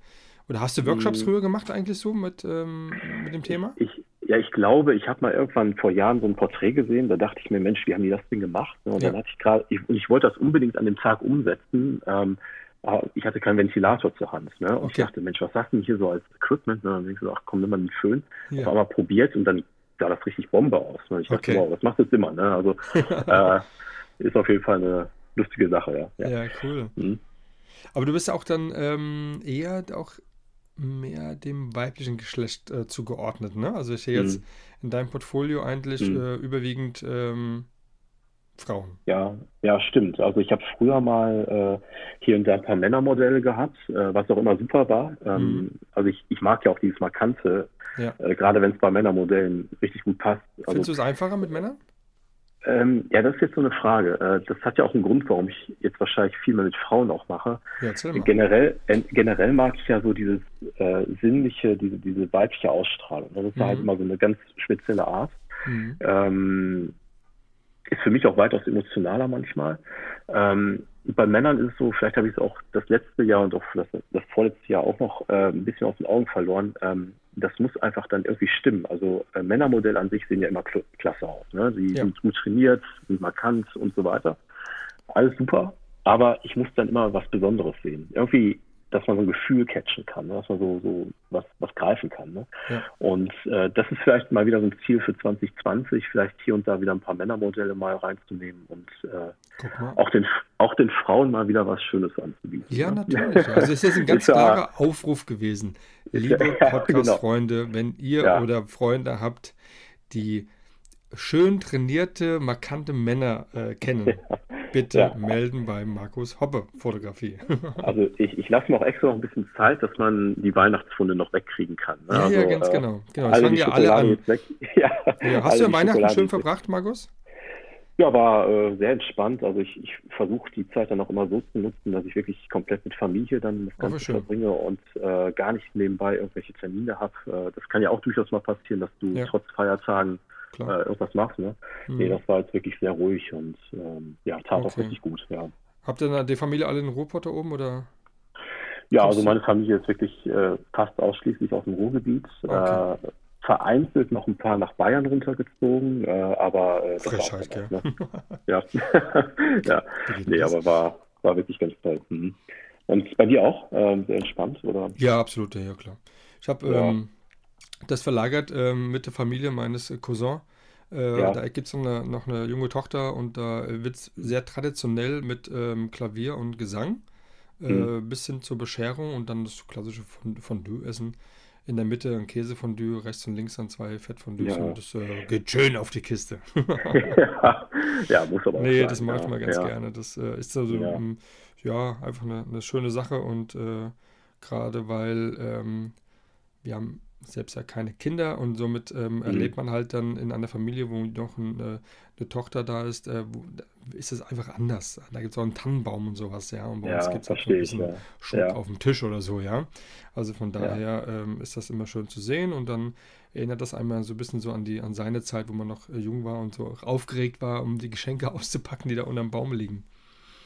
oder hast du Workshops hm. früher gemacht eigentlich so mit, ähm, mit dem Thema? Ich, ja, ich glaube, ich habe mal irgendwann vor Jahren so ein Porträt gesehen, da dachte ich mir, Mensch, wie haben die das Ding gemacht? Und ja. dann hatte ich gerade, ich, ich wollte das unbedingt an dem Tag umsetzen. Ähm, aber ich hatte keinen Ventilator zur Hand. Ne? Und okay. ich dachte, Mensch, was sagst du denn hier so als Equipment? Ne? Und dann denkst du, ach komm, nimm mal einen Föhn. Ja. Auf einmal probiert und dann sah das richtig Bombe aus. Ne? Ich dachte, okay. wow, was machst du jetzt immer? Ne? Also äh, ist auf jeden Fall eine lustige Sache, ja. Ja, ja cool. Mhm. Aber du bist auch dann ähm, eher auch mehr dem weiblichen Geschlecht äh, zugeordnet, ne? Also ich sehe jetzt mhm. in deinem Portfolio eigentlich mhm. äh, überwiegend ähm, Frauen. Ja, ja, stimmt. Also ich habe früher mal äh, hier und da ein paar Männermodelle gehabt, äh, was auch immer super war. Ähm, mhm. Also ich, ich mag ja auch dieses Markante, ja. Äh, gerade wenn es bei Männermodellen richtig gut passt. Also, Findest du es einfacher mit Männern? Ähm, ja, das ist jetzt so eine Frage. Äh, das hat ja auch einen Grund, warum ich jetzt wahrscheinlich viel mehr mit Frauen auch mache. Ja, generell, äh, generell mag ich ja so dieses äh, sinnliche, diese, diese weibliche Ausstrahlung. Das ist mhm. halt immer so eine ganz spezielle Art. Mhm. Ähm, ist für mich auch weitaus emotionaler manchmal. Ähm, bei Männern ist es so, vielleicht habe ich es auch das letzte Jahr und auch das, das vorletzte Jahr auch noch äh, ein bisschen aus den Augen verloren. Ähm, das muss einfach dann irgendwie stimmen. Also äh, Männermodelle an sich sehen ja immer kl klasse aus. Ne? Sie ja. sind gut trainiert, sind markant und so weiter. Alles super, aber ich muss dann immer was Besonderes sehen. Irgendwie dass man so ein Gefühl catchen kann, ne? dass man so, so was, was greifen kann. Ne? Ja. Und äh, das ist vielleicht mal wieder so ein Ziel für 2020, vielleicht hier und da wieder ein paar Männermodelle mal reinzunehmen und äh, auch, den, auch den Frauen mal wieder was Schönes anzubieten. Ja, ne? natürlich. Also es ist ein ganz klarer Aufruf gewesen. Liebe ja, Podcast-Freunde, genau. wenn ihr ja. oder Freunde habt, die schön trainierte, markante Männer äh, kennen, bitte ja. melden bei Markus Hoppe Fotografie. also ich, ich lasse mir auch extra noch ein bisschen Zeit, dass man die Weihnachtsfunde noch wegkriegen kann. Ne? Ja, also, ja, ganz äh, genau. genau. Das fangen ja alle an. ja, ja, hast du Weihnachten schön verbracht, Markus? Ja, war äh, sehr entspannt. Also ich, ich versuche die Zeit dann auch immer so zu nutzen, dass ich wirklich komplett mit Familie dann das Ganze verbringe und äh, gar nicht nebenbei irgendwelche Termine habe. Äh, das kann ja auch durchaus mal passieren, dass du ja. trotz Feiertagen äh, irgendwas machst. Ne? Mhm. Nee, das war jetzt wirklich sehr ruhig und ähm, ja, tat okay. auch richtig gut. Ja. Habt ihr die Familie alle in Ruhrpott da oben oder? Ja, also meine Familie ist wirklich äh, fast ausschließlich aus dem Ruhrgebiet. Okay. Äh, vereinzelt noch ein paar nach Bayern runtergezogen, äh, aber äh, Frechheit, gell? Ne? ja, ja. nee, aber war, war wirklich ganz toll. Mhm. Und bei dir auch ähm, sehr entspannt, oder? Ja, absolut, ja, klar. Ich habe ja. ähm, das verlagert ähm, mit der Familie meines Cousins. Äh, ja. Da gibt es noch eine, junge Tochter und da wird es sehr traditionell mit ähm, Klavier und Gesang äh, mhm. bis hin zur Bescherung und dann das klassische Fondue-Essen. In der Mitte ein Käsefondue, rechts und links dann zwei Fettfondues ja. und das äh, geht schön auf die Kiste. ja. ja, muss aber Nee, sein, das mache ich mal ganz gerne. Das äh, ist also ja. Um, ja einfach eine, eine, schöne Sache und äh, gerade weil ähm, wir haben selbst ja keine Kinder und somit ähm, mhm. erlebt man halt dann in einer Familie, wo noch ein, äh, eine Tochter da ist, äh, wo, ist es einfach anders. Da gibt es auch einen Tannenbaum und sowas, ja. Und bei ja, uns gibt es halt ein bisschen ja. Schmuck ja. auf dem Tisch oder so, ja. Also von daher ähm, ist das immer schön zu sehen und dann erinnert das einmal so ein bisschen so an die an seine Zeit, wo man noch äh, jung war und so aufgeregt war, um die Geschenke auszupacken, die da unterm Baum liegen.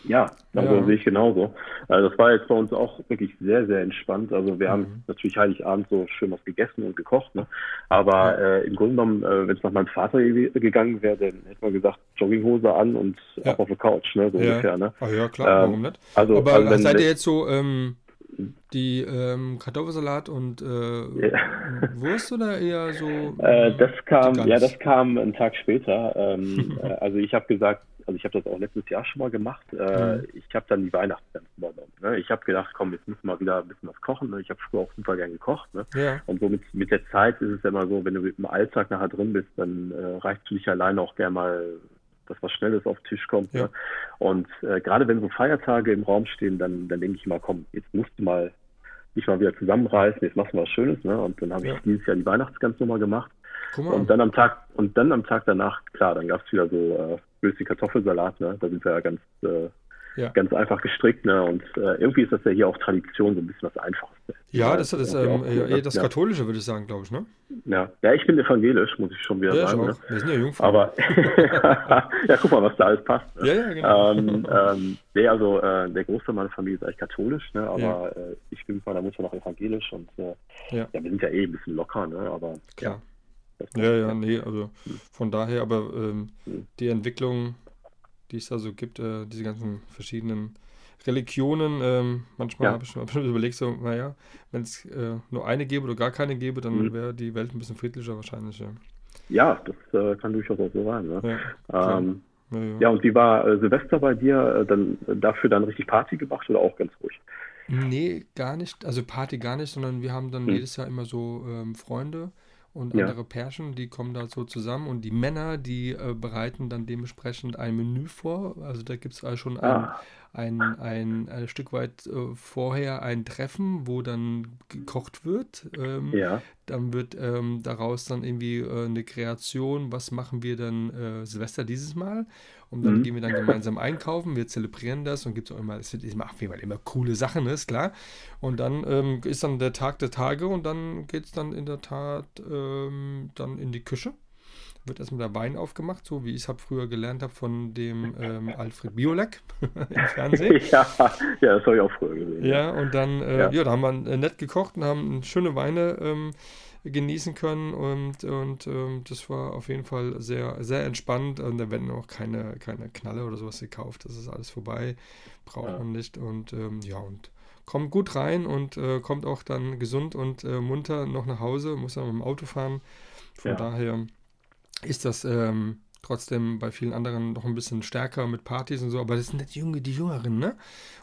Ja, also ja. sehe ich genauso. Also das war jetzt bei uns auch wirklich sehr, sehr entspannt. Also wir mhm. haben natürlich Heiligabend so schön was gegessen und gekocht, ne? Aber äh, im Grunde genommen, äh, wenn es nach meinem Vater gegangen wäre, dann hätte man gesagt, Jogginghose an und ja. auch auf der Couch, ne? So ja. ungefähr, ne? Ach ja, klar, ähm, warum nicht? Also, Aber also seid ihr jetzt so ähm, die ähm, Kartoffelsalat und äh, ja. Wurst oder eher so? Äh, das kam, ja, das kam einen Tag später. Ähm, äh, also ich habe gesagt, also ich habe das auch letztes Jahr schon mal gemacht. Äh, mhm. Ich habe dann die Weihnachtsgans übernommen. Ne? Ich habe gedacht, komm, jetzt müssen wir mal wieder ein bisschen was kochen. Ne? Ich habe früher auch super gern gekocht. Ne? Ja. Und so mit, mit der Zeit ist es ja immer so, wenn du im Alltag nachher drin bist, dann äh, reicht es nicht alleine auch gerne mal dass was Schnelles auf den Tisch kommt. Ja. Ne? Und äh, gerade wenn so Feiertage im Raum stehen, dann, dann denke ich mal, komm, jetzt musst du mal dich mal wieder zusammenreißen, jetzt machst du was Schönes. Ne? Und dann habe ich dieses Jahr die Weihnachtsgans nochmal gemacht. Und dann am Tag und dann am Tag danach, klar, dann gab es wieder so äh, böse Kartoffelsalat, ne? Da sind wir ja ganz, äh, ja. ganz einfach gestrickt, ne? Und äh, irgendwie ist das ja hier auch Tradition, so ein bisschen was Einfaches. Ja, das ist das, ähm, eher das Katholische, würde ich sagen, glaube ich, ne? Ja. ja, ich bin evangelisch, muss ich schon wieder ja, sagen. Ne? Wir sind ja Jungfrauen. Aber ja, guck mal, was da alles passt. Ne? Ja, ja, genau. Ähm, ähm, nee, also äh, der Großteil meiner Familie ist eigentlich katholisch, ne? aber ja. äh, ich bin mit meiner Mutter noch evangelisch und äh, ja. ja. wir sind ja eh ein bisschen locker, ne? aber Klar. Ja. Ja, nee, also von daher, aber ähm, die Entwicklung, die es da so gibt, äh, diese ganzen verschiedenen Religionen, ähm, manchmal ja. habe ich mir überlegt, so, naja, wenn es äh, nur eine gäbe oder gar keine gäbe, dann mhm. wäre die Welt ein bisschen friedlicher wahrscheinlich. Ja, ja das äh, kann durchaus auch so sein. Ne? Ja, ähm, ja, ja. ja, und wie war äh, Silvester bei dir? Äh, dann dafür dann richtig Party gemacht oder auch ganz ruhig? Nee, gar nicht. Also Party gar nicht, sondern wir haben dann mhm. jedes Jahr immer so ähm, Freunde und ja. andere Pärchen, die kommen da so zusammen und die Männer, die äh, bereiten dann dementsprechend ein Menü vor. Also da gibt es also schon ah. ein, ein, ein, ein, Stück weit äh, vorher ein Treffen, wo dann gekocht wird. Ähm, ja. Dann wird ähm, daraus dann irgendwie äh, eine Kreation, was machen wir dann äh, Silvester dieses Mal? Und dann mhm. gehen wir dann gemeinsam einkaufen, wir zelebrieren das und gibt es auch immer, es machen wir immer coole Sachen, ne, ist klar. Und dann ähm, ist dann der Tag der Tage und dann geht es dann in der Tat ähm, dann in die Küche. wird erstmal der Wein aufgemacht, so wie ich es habe früher gelernt habe von dem ähm, Alfred Biolek im Fernsehen. ja, ja, das habe ich auch früher gesehen. Ja, und dann, äh, ja. ja. da haben wir äh, nett gekocht und haben schöne Weine ähm, genießen können und, und ähm, das war auf jeden Fall sehr, sehr entspannt und da werden auch keine, keine Knalle oder sowas gekauft. Das ist alles vorbei, braucht ja. man nicht und ähm, ja und kommt gut rein und äh, kommt auch dann gesund und äh, munter noch nach Hause, muss dann mit dem Auto fahren. Von ja. daher ist das ähm, trotzdem bei vielen anderen noch ein bisschen stärker mit Partys und so, aber das sind nicht die, Junge, die Jüngeren, ne?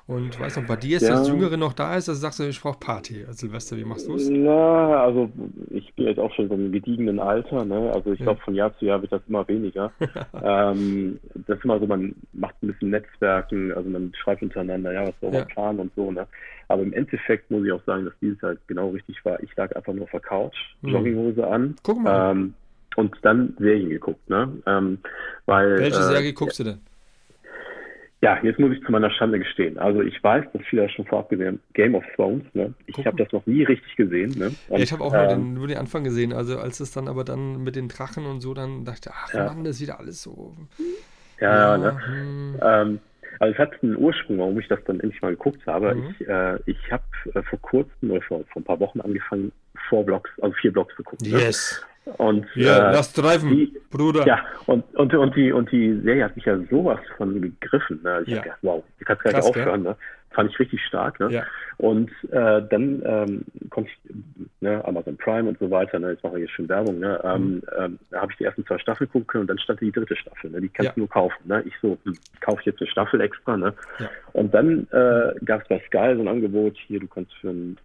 Und weiß noch, bei dir ist ja. das Jüngere noch da ist, also sagst du, ich brauche Party. Also Silvester, wie machst du es? Na, also ich bin jetzt auch schon so im gediegenen Alter, ne? Also ich ja. glaube, von Jahr zu Jahr wird das immer weniger. ähm, das ist immer so, man macht ein bisschen Netzwerken, also man schreibt untereinander, ja, was soll man ja. planen und so, ne? Aber im Endeffekt muss ich auch sagen, dass dieses halt genau richtig war. Ich lag einfach nur auf der Couch, hm. Jogginghose an. Guck mal. Ähm, und dann Serien geguckt, ne? Ähm, weil, Welche äh, Serie guckst du denn? Ja, jetzt muss ich zu meiner Schande gestehen. Also ich weiß, dass viele schon vorab gesehen haben, Game of Thrones, ne? Ich habe das noch nie richtig gesehen, ne? Und, ja, ich habe auch ähm, nur, den, nur, den, Anfang gesehen. Also als es dann aber dann mit den Drachen und so, dann dachte ich, ach ja. Mann, das ist wieder alles so. Ja, ja, ne? Hm. Ähm, also es hat einen Ursprung, warum ich das dann endlich mal geguckt habe. Mhm. Ich, äh, ich habe äh, vor kurzem oder vor, vor ein paar Wochen angefangen, vier Blogs, also vier Blogs zu gucken. Ne? Yes. Ne? Und, ja, äh, lass treiben, die, Bruder. Ja, und, und, und, die, und die Serie hat mich ja sowas von gegriffen. Ne? Ich ja. Gedacht, wow, die kannst gar nicht aufhören. Ne? Fand ich richtig stark. Ne? Ja. Und äh, dann ähm, konnte ich, ne, Amazon Prime und so weiter, ne? jetzt machen wir hier schon Werbung, ne? Mhm. ähm, da habe ich die ersten zwei Staffeln gucken können und dann stand die dritte Staffel. Ne? Die kannst ja. du nur kaufen. Ne? Ich so, hm, kaufe jetzt eine Staffel extra. Ne? Und dann äh, gab es bei Sky so ein Angebot, hier, du kannst für ein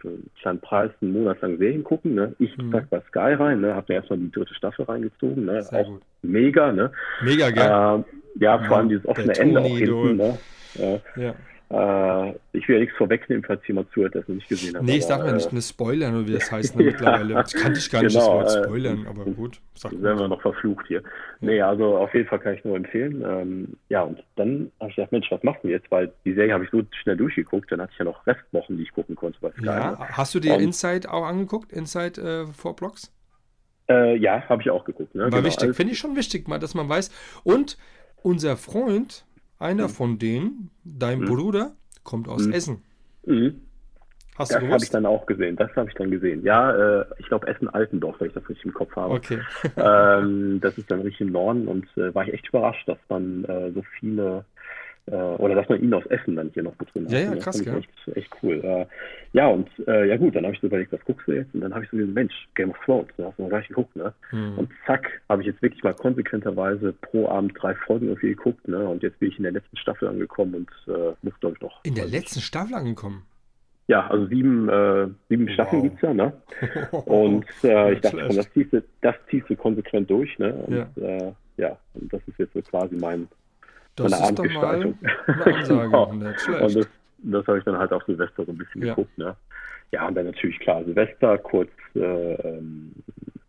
für einen kleinen Preis einen Monat lang Serien gucken. Ne? Ich mhm. zack bei Sky rein, ne? habe mir erstmal die dritte Staffel reingezogen. Ne? Auch gut. mega. Ne? Mega geil. Äh, ja, vor allem dieses offene Ende auch hinten. Ne? Ja. ja. Äh, ich will ja nichts vorwegnehmen, falls jemand zuhört, noch nicht gesehen hat. Nee, ich darf ja nicht eine spoilern, oder wie das heißt ne, mittlerweile. Das kannte ich gar nicht, genau, das Wort äh, spoilern, aber gut. Sag werden wir noch verflucht hier. Ja. Nee, also auf jeden Fall kann ich nur empfehlen. Ähm, ja, und dann habe ich gedacht, Mensch, was machen wir jetzt? Weil die Serie habe ich so schnell durchgeguckt, dann hatte ich ja noch Restwochen, die ich gucken konnte. Bei Sky, ja, hast du dir und, Inside auch angeguckt? Inside äh, vor Blocks? Äh, ja, habe ich auch geguckt. Ne? War genau, wichtig, finde ich schon wichtig, mal, dass man weiß. Und unser Freund, einer mhm. von denen, dein mhm. Bruder, kommt aus mhm. Essen. Hast das habe ich dann auch gesehen. Das habe ich dann gesehen. Ja, äh, ich glaube Essen-Altendorf, wenn ich das richtig im Kopf habe. Okay. ähm, das ist dann richtig im Norden und äh, war ich echt überrascht, dass man äh, so viele oder dass man ihn aus Essen dann hier noch mit drin hat. Ja, ja, das krass, ja. Echt, echt cool. Äh, ja, und äh, ja gut, dann habe ich so überlegt, was guckst du jetzt? Und dann habe ich so gesagt, Mensch, Game of Thrones, da hast du noch gleich geguckt, ne? Hm. Und zack, habe ich jetzt wirklich mal konsequenterweise pro Abend drei Folgen irgendwie geguckt, ne? Und jetzt bin ich in der letzten Staffel angekommen und muss, glaube ich, noch. In der letzten Staffel angekommen? Ja, also sieben, äh, sieben Staffeln wow. gibt's ja, ne? Und äh, ich dachte schon, das ziehst, du, das ziehst du konsequent durch, ne? Und ja, äh, ja und das ist jetzt so quasi mein, das meine Abendgestaltung. genau. Und das, das habe ich dann halt auf Silvester so ein bisschen ja. geguckt, ne? Ja, und dann natürlich klar, Silvester kurz äh, ähm,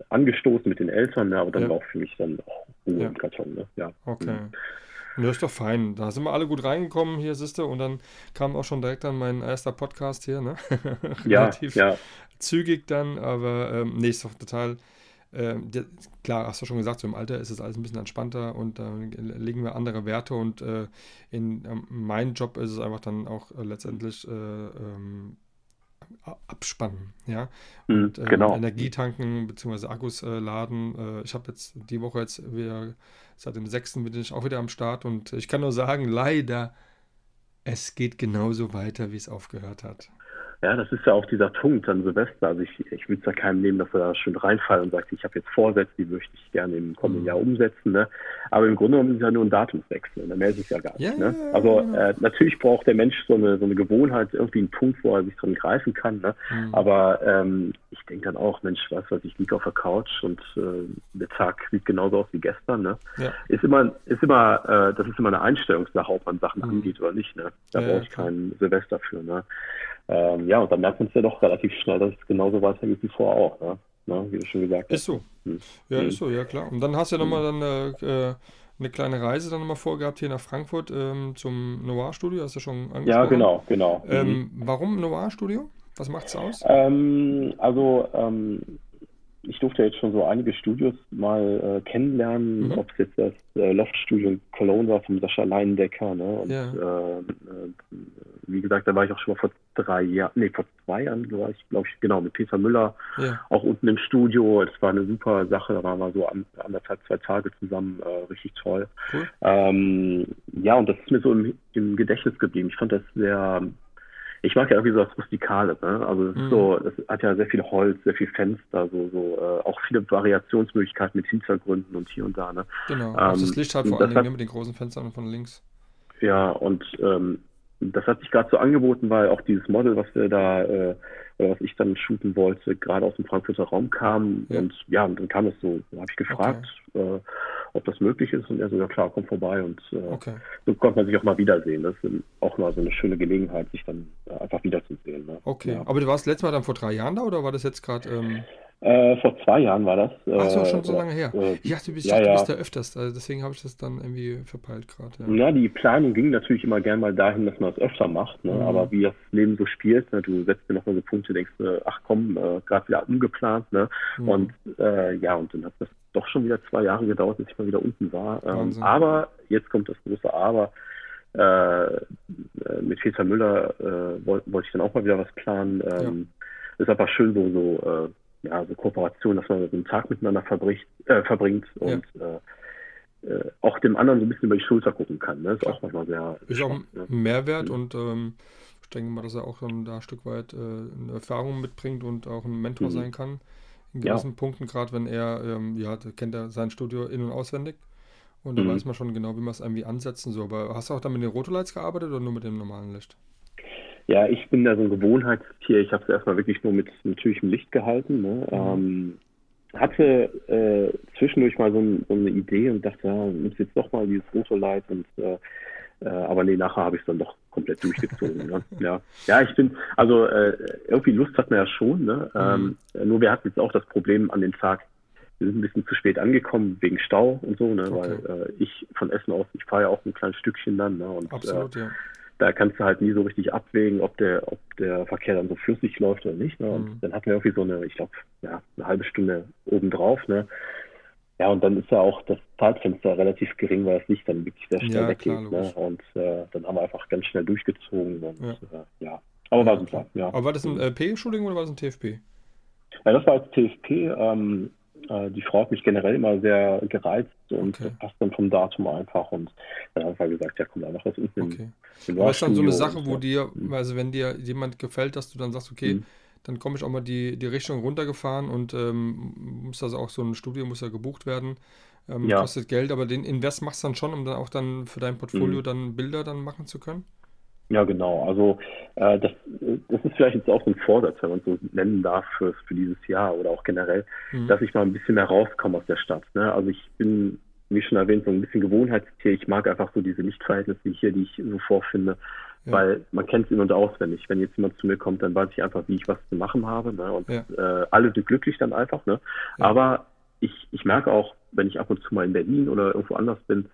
angestoßen mit den Eltern, ne? aber dann ja. war auch für mich dann auch Ruhe ja. im Karton, ne? Ja. Okay. Mhm. Ja, ist doch fein. Da sind wir alle gut reingekommen hier, siehste, und dann kam auch schon direkt dann mein erster Podcast hier, ne? Relativ ja, ja. zügig dann, aber ähm, nee, ist doch total. Ähm, die, klar, hast du schon gesagt, so im Alter ist es alles ein bisschen entspannter und da äh, legen wir andere Werte und äh, in äh, mein Job ist es einfach dann auch äh, letztendlich äh, ähm, abspannen, ja. Mhm, und, äh, genau. Energie tanken bzw. Akkus laden. ich habe jetzt die Woche jetzt wieder Seit dem 6. bin ich auch wieder am Start und ich kann nur sagen, leider, es geht genauso weiter, wie es aufgehört hat. Ja, das ist ja auch dieser Punkt an Silvester. Also ich, ich würde es ja keinem nehmen, dass er da schön reinfallen und sagt, ich habe jetzt Vorsätze, die möchte ich gerne im kommenden mhm. Jahr umsetzen. Ne? Aber im Grunde genommen ist es ja nur ein Datumswechsel. Ne? Mehr ist es ja gar nicht. Ja, ne? Also äh, natürlich braucht der Mensch so eine, so eine Gewohnheit, irgendwie einen Punkt, wo er sich dran greifen kann. Ne? Mhm. Aber ähm, ich denke dann auch, Mensch, was was ich liege auf der Couch und äh, der Tag sieht genauso aus wie gestern. Ne? Ja. Ist immer, ist immer, äh, das ist immer eine Einstellungssache, ob man Sachen mhm. angeht oder nicht. Ne? Da ja, brauche ich kein Silvester für. Ne? Ähm, ja, und dann merkt man es ja doch relativ schnell, dass es genauso weitergeht wie vorher auch, ne? ne? wie du schon gesagt hast. Ist so. Hm. Ja, hm. ist so, ja klar. Und dann hast du ja nochmal hm. dann äh, eine kleine Reise dann nochmal vorgehabt hier nach Frankfurt ähm, zum Noir-Studio, hast du schon angesprochen? Ja, genau, genau. Ähm, mhm. Warum Noir-Studio? Was macht es aus? Ähm, also, ähm, ich durfte jetzt schon so einige Studios mal äh, kennenlernen, mhm. ob es jetzt das äh, Loftstudio in Cologne war vom Sascha Leindecker. Ne? Und ja. äh, äh wie gesagt, da war ich auch schon mal vor drei Jahren, nee, vor zwei Jahren war ich, glaube ich, genau, mit Peter Müller, ja. auch unten im Studio. Es war eine super Sache, da waren wir so an, anderthalb, zwei Tage zusammen, äh, richtig toll. Cool. Ähm, ja, und das ist mir so im, im Gedächtnis geblieben. Ich fand das sehr ich mag ja irgendwie so das Rustikale, ne? Also mhm. so, es hat ja sehr viel Holz, sehr viel Fenster, so, so äh, auch viele Variationsmöglichkeiten mit Hintergründen und hier und da, ne? Genau, ähm, das Licht halt vor allen Dingen hat, mit den großen Fenstern von links. Ja, und ähm, das hat sich gerade so angeboten, weil auch dieses Model, was wir da, äh, oder was ich dann shooten wollte, gerade aus dem Frankfurter Raum kam. Ja. Und ja, und dann kam es so, da habe ich gefragt, okay. äh, ob das möglich ist. Und er so, ja klar, komm vorbei. Und äh, okay. so konnte man sich auch mal wiedersehen. Das ist auch mal so eine schöne Gelegenheit, sich dann äh, einfach wiederzusehen. Ne? Okay, ja. aber du warst letztes Mal dann vor drei Jahren da oder war das jetzt gerade... Ähm äh, vor zwei Jahren war das. Ach so, schon so äh, lange her. Äh, ich dachte, du bist, ja, ja. da öfters, also deswegen habe ich das dann irgendwie verpeilt gerade. Ja. ja. die Planung ging natürlich immer gern mal dahin, dass man es öfter macht, ne? Mhm. aber wie das Leben so spielt, ne? du setzt dir nochmal so Punkte, denkst, ach komm, äh, gerade wieder umgeplant. Ne? Mhm. Und äh, ja, und dann hat das doch schon wieder zwei Jahre gedauert, bis ich mal wieder unten war. Ähm, aber, jetzt kommt das große Aber, mit Peter Müller wollte wollt ich dann auch mal wieder was planen. Ähm, ist einfach schön, so, so ja, so Kooperation, dass man so einen Tag miteinander verbricht, äh, verbringt und ja. äh, äh, auch dem anderen so ein bisschen über die Schulter gucken kann. Ne? Ist auch manchmal sehr. Ist spannend, auch ein ne? Mehrwert mhm. und ähm, ich denke mal, dass er auch dann da ein Stück weit äh, eine Erfahrung mitbringt und auch ein Mentor mhm. sein kann. In gewissen ja. Punkten, gerade wenn er, ähm, ja, kennt er sein Studio in- und auswendig. Und da mhm. weiß man schon genau, wie man es irgendwie ansetzen soll. Aber hast du auch dann mit den Rotolights gearbeitet oder nur mit dem normalen Licht? Ja, ich bin da so ein Gewohnheitstier. Ich habe es erstmal wirklich nur mit natürlichem Licht gehalten. Ne? Mhm. Ähm, hatte äh, zwischendurch mal so, ein, so, eine Idee und dachte, ja, nimmst jetzt doch mal dieses Fotolight und äh, äh, aber nee, nachher habe ich es dann doch komplett durchgezogen. ne? ja. ja, ich bin, also äh, irgendwie Lust hat man ja schon. Ne? Mhm. Ähm, nur wir hatten jetzt auch das Problem an dem Tag, wir sind ein bisschen zu spät angekommen wegen Stau und so, ne? Okay. weil äh, ich von Essen aus, ich fahre ja auch ein kleines Stückchen dann. Ne? Und, Absolut, äh, ja da kannst du halt nie so richtig abwägen, ob der, ob der Verkehr dann so flüssig läuft oder nicht. Ne? Und mhm. dann hatten wir irgendwie so eine, ich glaube, ja, eine halbe Stunde obendrauf. Ne? Ja, und dann ist ja auch das Zeitfenster relativ gering, weil das Licht dann wirklich sehr schnell ja, weggeht. Ne? Und äh, dann haben wir einfach ganz schnell durchgezogen. Und, ja. Äh, ja. Aber war super. Ja. Aber war das ein äh, P-Entschuldigung oder war das ein TFP? Ja, das war als TFP. Ähm, äh, die Frau hat mich generell immer sehr gereizt und okay. passt dann vom Datum einfach. Und dann haben wir gesagt, ja, komm, einfach was unten okay. im Aber ist dann so eine Sache, wo dir, mhm. also wenn dir jemand gefällt, dass du dann sagst, okay, mhm. dann komme ich auch mal die, die Richtung runtergefahren und ähm, muss also auch so ein Studio muss ja gebucht werden. Ähm, ja. Kostet Geld, aber den Invest machst du dann schon, um dann auch dann für dein Portfolio mhm. dann Bilder dann machen zu können? Ja, genau. Also äh, das, das ist vielleicht jetzt auch so ein Vorsatz, wenn man es so nennen darf für, für dieses Jahr oder auch generell, mhm. dass ich mal ein bisschen mehr rauskomme aus der Stadt. Ne? Also ich bin, wie schon erwähnt, so ein bisschen Gewohnheitstier. Ich mag einfach so diese Lichtverhältnisse hier, die ich so vorfinde, ja. weil man kennt es in- und auswendig. Wenn jetzt jemand zu mir kommt, dann weiß ich einfach, wie ich was zu machen habe. Ne? Und ja. äh, alle sind glücklich dann einfach. Ne? Ja. Aber ich, ich merke auch, wenn ich ab und zu mal in Berlin oder irgendwo anders bin,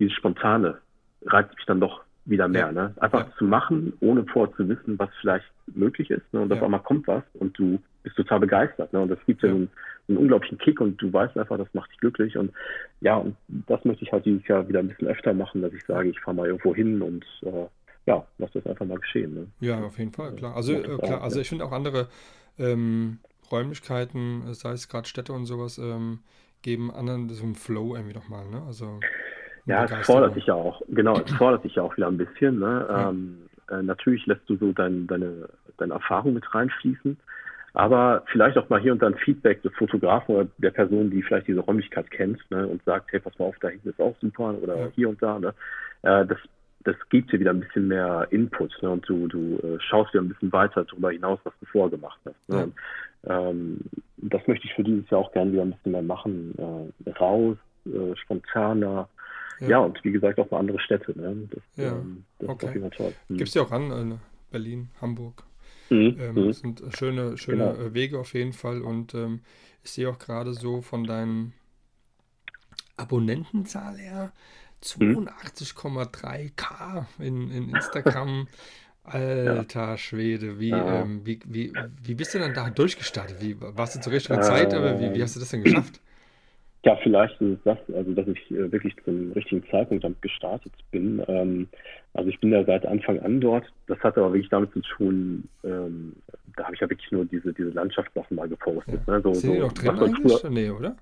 dieses Spontane reizt mich dann doch wieder mehr. Ne? Einfach ja. zu machen, ohne vorher zu wissen, was vielleicht möglich ist. Ne? Und auf ja. einmal kommt was und du bist total begeistert. Ne? Und das gibt dir ja. einen, einen, unglaublichen Kick und du weißt einfach, das macht dich glücklich. Und ja, und das möchte ich halt dieses Jahr wieder ein bisschen öfter machen, dass ich sage, ich fahre mal irgendwo hin und äh, ja, lass das einfach mal geschehen. Ne? Ja, auf jeden Fall, klar. Also, äh, klar, also ich finde auch andere ähm, Räumlichkeiten, sei es gerade Städte und sowas, ähm, geben anderen so einen Flow irgendwie nochmal. Ne? Also ja, es fordert sich ja auch, genau, es fordert sich ja auch wieder ein bisschen. Ne? Ja. Ähm, äh, natürlich lässt du so dein, deine, deine Erfahrung mit reinfließen, aber vielleicht auch mal hier und dann Feedback des Fotografen oder der Person, die vielleicht diese Räumlichkeit kennt ne? und sagt, hey, pass mal auf, da hinten ist auch super oder ja. hier und da. Ne? Äh, das, das gibt dir wieder ein bisschen mehr Input ne? und du, du äh, schaust wieder ein bisschen weiter darüber hinaus, was du vorher gemacht hast. Ne? Ja. Ähm, das möchte ich für dieses Jahr auch gerne wieder ein bisschen mehr machen. Äh, raus, äh, spontaner, ja. ja, und wie gesagt auch mal andere Städte. Ne? Das, ja. ähm, das okay. ist auf jeden Fall toll. Hm. Gibst du auch an, äh, Berlin, Hamburg. Mhm. Ähm, mhm. Das sind schöne, schöne genau. Wege auf jeden Fall. Und ähm, ich sehe auch gerade so von deinen Abonnentenzahl her 82,3k in, in Instagram. Alter ja. Schwede, wie, ja. ähm, wie, wie, wie bist du denn da durchgestartet? Wie, warst du zur richtigen äh, Zeit, aber wie, wie hast du das denn geschafft? Ja, vielleicht ist es das, also dass ich äh, wirklich zum richtigen Zeitpunkt damit gestartet bin. Ähm, also ich bin ja seit Anfang an dort. Das hat aber wirklich damit zu tun, ähm, da habe ich ja wirklich nur diese, diese Landschaftssachen mal gepostet. Ja. Ne? So, Sind so, die noch drin eigentlich? Nee, oder?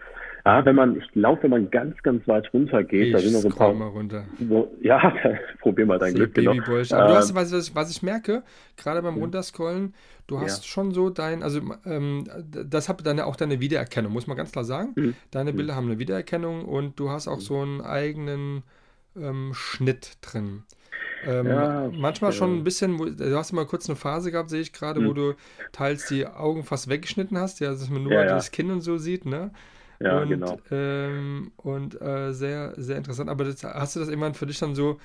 Ja, wenn man, ich glaube, wenn man ganz, ganz weit runter geht, ich da sind noch so ein paar. Mal runter. So, ja, probier mal dein Sie Glück. Genau. Aber ähm, du hast, was, was, was ich merke, gerade beim Runterscrollen, du hast ja. schon so dein, also ähm, das hat dann auch deine Wiedererkennung, muss man ganz klar sagen. Mhm. Deine hm. Bilder mhm. haben eine Wiedererkennung und du hast auch hm. so einen eigenen ähm, Schnitt drin. Ähm, ja, manchmal schon ein bisschen, du hast mal kurz eine Phase gehabt, sehe ich gerade, wo hm. du teils die Augen fast weggeschnitten hast, ja, dass man nur ja, das Kinn und so sieht, ne? Ja, und, genau. Ähm, und äh, sehr, sehr interessant. Aber das, hast du das irgendwann für dich dann so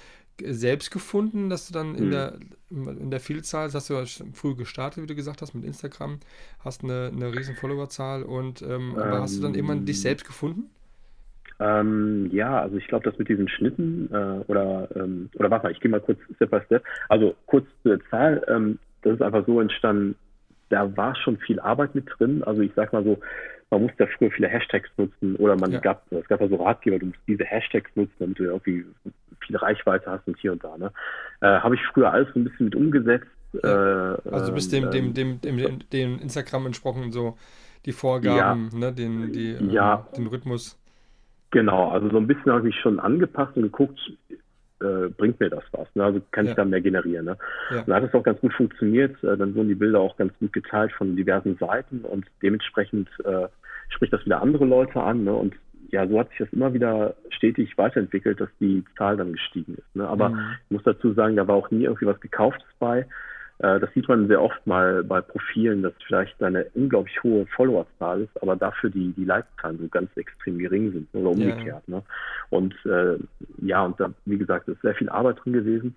selbst gefunden, dass du dann in, mhm. der, in der Vielzahl, das hast du ja früh gestartet, wie du gesagt hast, mit Instagram, hast eine, eine riesen Followerzahl und ähm, ähm, aber hast du dann irgendwann dich ähm. selbst gefunden? Ähm, ja, also ich glaube, das mit diesen Schnitten äh, oder ähm, oder warte mal, ich gehe mal kurz Step by Step. Also kurz zur Zahl, ähm, das ist einfach so entstanden, da war schon viel Arbeit mit drin. Also ich sag mal so, man musste ja früher viele Hashtags nutzen oder man ja. gab, es gab ja so Ratgeber, du musst diese Hashtags nutzen, damit du irgendwie viel Reichweite hast und hier und da. Ne? Äh, Habe ich früher alles so ein bisschen mit umgesetzt. Ja. Äh, also du bist dem, ähm, dem, dem, dem, dem Instagram entsprochen, so die Vorgaben, ja. ne, den, die, ähm, ja. den Rhythmus. Genau, also so ein bisschen habe ich schon angepasst und geguckt, äh, bringt mir das was. Ne? Also kann ja. ich da mehr generieren. Ne? Ja. Und da hat es auch ganz gut funktioniert. Äh, dann wurden die Bilder auch ganz gut geteilt von diversen Seiten und dementsprechend äh, spricht das wieder andere Leute an. Ne? Und ja, so hat sich das immer wieder stetig weiterentwickelt, dass die Zahl dann gestiegen ist. Ne? Aber mhm. ich muss dazu sagen, da war auch nie irgendwie was Gekauftes bei. Äh, das sieht man sehr oft mal bei Profilen, dass vielleicht eine unglaublich hohe Followerzahl ist, aber dafür die, die Like-Zahlen so ganz extrem gering sind oder umgekehrt. Ja. Ne? Und äh, ja, und da, wie gesagt, ist sehr viel Arbeit drin gewesen.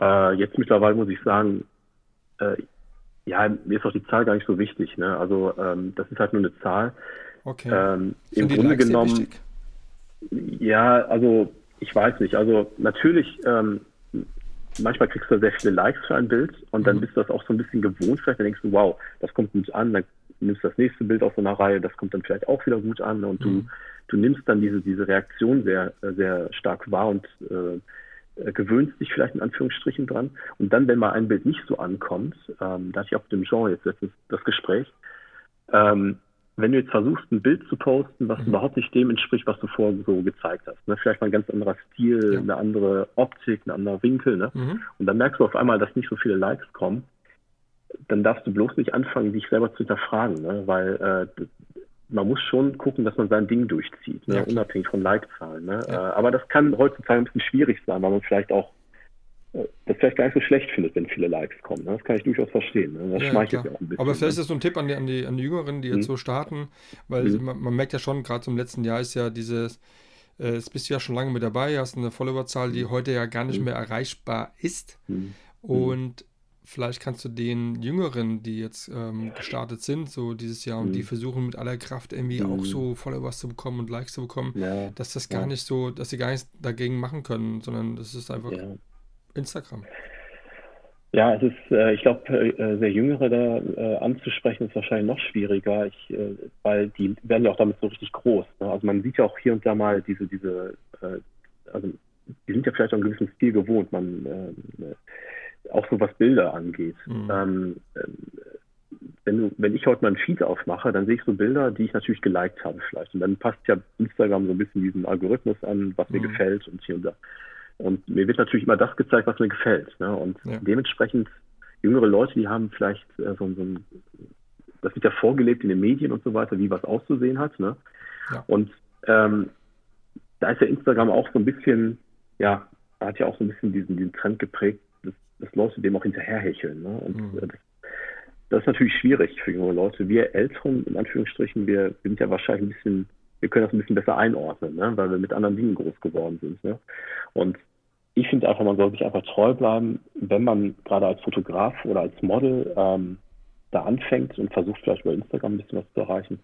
Äh, jetzt mittlerweile muss ich sagen, äh, ja, mir ist auch die Zahl gar nicht so wichtig. Ne? Also ähm, das ist halt nur eine Zahl. Okay. Ähm, Im Grunde genommen. Ja, also ich weiß nicht. Also natürlich ähm, manchmal kriegst du sehr viele Likes für ein Bild und dann mhm. bist du das auch so ein bisschen gewohnt. Vielleicht dann denkst du, wow, das kommt gut an, dann nimmst du das nächste Bild aus so einer Reihe, das kommt dann vielleicht auch wieder gut an und mhm. du, du nimmst dann diese, diese Reaktion sehr, sehr stark wahr und äh, gewöhnst dich vielleicht in Anführungsstrichen dran. Und dann, wenn mal ein Bild nicht so ankommt, ähm, da hatte ich auch mit dem Genre jetzt letztens das Gespräch, ähm, wenn du jetzt versuchst, ein Bild zu posten, was mhm. überhaupt nicht dem entspricht, was du vorher so gezeigt hast. Ne? Vielleicht mal ein ganz anderer Stil, ja. eine andere Optik, ein anderer Winkel. Ne? Mhm. Und dann merkst du auf einmal, dass nicht so viele Likes kommen. Dann darfst du bloß nicht anfangen, dich selber zu hinterfragen, ne? weil äh, man muss schon gucken, dass man sein Ding durchzieht, ne? ja, unabhängig von Like-Zahlen. Ne? Ja. Äh, aber das kann heutzutage ein bisschen schwierig sein, weil man vielleicht auch das vielleicht gar nicht so schlecht findet, wenn viele Likes kommen. Ne? Das kann ich durchaus verstehen. Ne? Das ja, schmeichelt ja auch ein bisschen. Aber vielleicht ne? ist das so ein Tipp an die, an die, an die Jüngeren, die jetzt mhm. so starten, weil mhm. man, man, merkt ja schon, gerade zum letzten Jahr ist ja dieses, äh, jetzt bist du ja schon lange mit dabei, hast eine Followerzahl, die mhm. heute ja gar nicht mhm. mehr erreichbar ist. Mhm. Und vielleicht kannst du den Jüngeren, die jetzt ähm, gestartet sind, so dieses Jahr, und die versuchen mit aller Kraft irgendwie auch so Followers zu bekommen und Likes zu bekommen, ja. dass das gar ja. nicht so, dass sie gar nichts dagegen machen können, sondern das ist einfach ja Instagram. Ja, es ist, äh, ich glaube, äh, sehr Jüngere da äh, anzusprechen, ist wahrscheinlich noch schwieriger, ich, äh, weil die werden ja auch damit so richtig groß. Ne? Also man sieht ja auch hier und da mal diese, diese, äh, also die sind ja vielleicht auch einen gewissen Stil gewohnt, man äh, auch so was Bilder angeht. Mhm. Ähm, wenn, du, wenn ich heute mal einen Feed aufmache, dann sehe ich so Bilder, die ich natürlich geliked habe vielleicht. Und dann passt ja Instagram so ein bisschen diesen Algorithmus an, was mir mhm. gefällt und hier und da. Und mir wird natürlich immer das gezeigt, was mir gefällt. Ne? Und ja. dementsprechend jüngere Leute, die haben vielleicht äh, so, so, ein, das wird ja vorgelebt in den Medien und so weiter, wie was auszusehen hat. Ne? Ja. Und ähm, da ist ja Instagram auch so ein bisschen, ja, hat ja auch so ein bisschen diesen, diesen Trend geprägt, dass, Leute dem auch hinterherhecheln. Ne? Und mhm. Äh, das, das, ist natürlich schwierig für junge Leute. Wir Älteren, in Anführungsstrichen, wir, wir sind ja wahrscheinlich ein bisschen wir können das ein bisschen besser einordnen, ne? weil wir mit anderen Dingen groß geworden sind. Ne? Und ich finde einfach, man soll sich einfach treu bleiben, wenn man gerade als Fotograf oder als Model ähm, da anfängt und versucht vielleicht über Instagram ein bisschen was zu erreichen.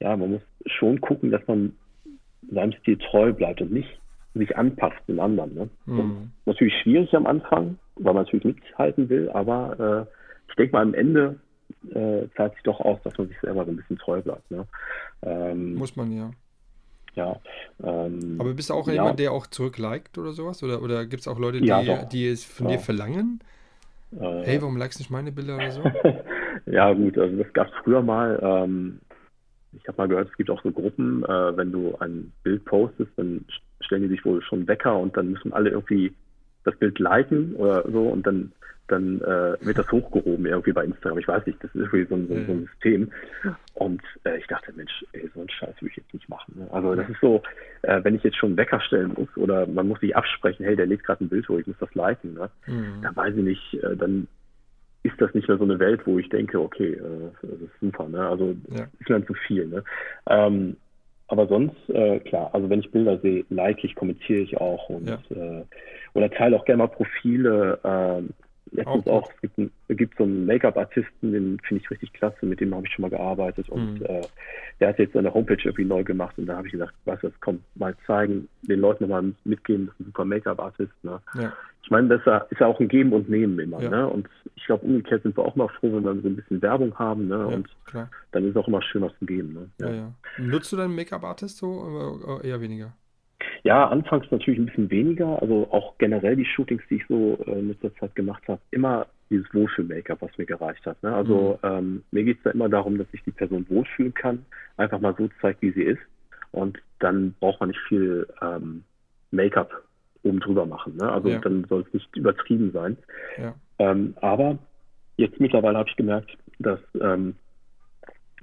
Ja, man muss schon gucken, dass man seinem Stil treu bleibt und nicht sich anpasst den anderen. Ne? Mhm. Natürlich schwierig am Anfang, weil man natürlich mithalten will, aber äh, ich denke mal am Ende äh, zahlt sich doch aus, dass man sich selber so ein bisschen treu bleibt. Ne? Ähm, Muss man ja. Ja. Ähm, aber bist du auch ja. jemand, der auch zurückliked oder sowas? Oder, oder gibt es auch Leute, die, ja, die es von ja. dir verlangen? Äh, hey, warum likest du nicht meine Bilder oder so? ja, gut, also das gab es früher mal. Ähm, ich habe mal gehört, es gibt auch so Gruppen, äh, wenn du ein Bild postest, dann stellen die sich wohl schon Wecker und dann müssen alle irgendwie das Bild liken oder so und dann dann äh, wird das hochgehoben irgendwie bei Instagram. Ich weiß nicht, das ist irgendwie so ein, so, so ein System. Und äh, ich dachte, Mensch, ey, so einen Scheiß will ich jetzt nicht machen. Ne? Also das ist so, äh, wenn ich jetzt schon einen Wecker stellen muss oder man muss sich absprechen, hey, der legt gerade ein Bild hoch, ich muss das liken, ne? Mhm. dann weiß ich nicht, äh, dann ist das nicht mehr so eine Welt, wo ich denke, okay, äh, das ist super. Ne? Also ja. ist dann zu viel. Ne? Ähm, aber sonst, äh, klar, also wenn ich Bilder sehe, like ich, kommentiere ich auch und ja. äh, oder teile auch gerne mal Profile, äh, letztens auch, auch, es gibt, ein, gibt so einen Make-up-Artisten, den finde ich richtig klasse, mit dem habe ich schon mal gearbeitet und mhm. äh, der hat jetzt seine Homepage irgendwie neu gemacht und da habe ich gesagt, weißt du, komm, mal zeigen, den Leuten nochmal mitgeben, das ist ein super Make-up-Artist. Ne? Ja. Ich meine, das ist ja auch ein Geben und Nehmen immer. Ja. Ne? Und ich glaube, umgekehrt sind wir auch mal froh, wenn wir so ein bisschen Werbung haben ne? und klar. dann ist es auch immer schön, was zu geben. Ne? Ja. Ja, Nutzt du deinen Make-up-Artist so oder eher weniger? Ja, anfangs natürlich ein bisschen weniger. Also auch generell die Shootings, die ich so äh, in letzter Zeit gemacht habe, immer dieses Wohlfühl-Make-up, was mir gereicht hat. Ne? Also mhm. ähm, mir geht es da immer darum, dass sich die Person wohlfühlen kann, einfach mal so zeigt, wie sie ist. Und dann braucht man nicht viel ähm, Make-up oben drüber machen. Ne? Also ja. dann soll es nicht übertrieben sein. Ja. Ähm, aber jetzt mittlerweile habe ich gemerkt, dass ähm,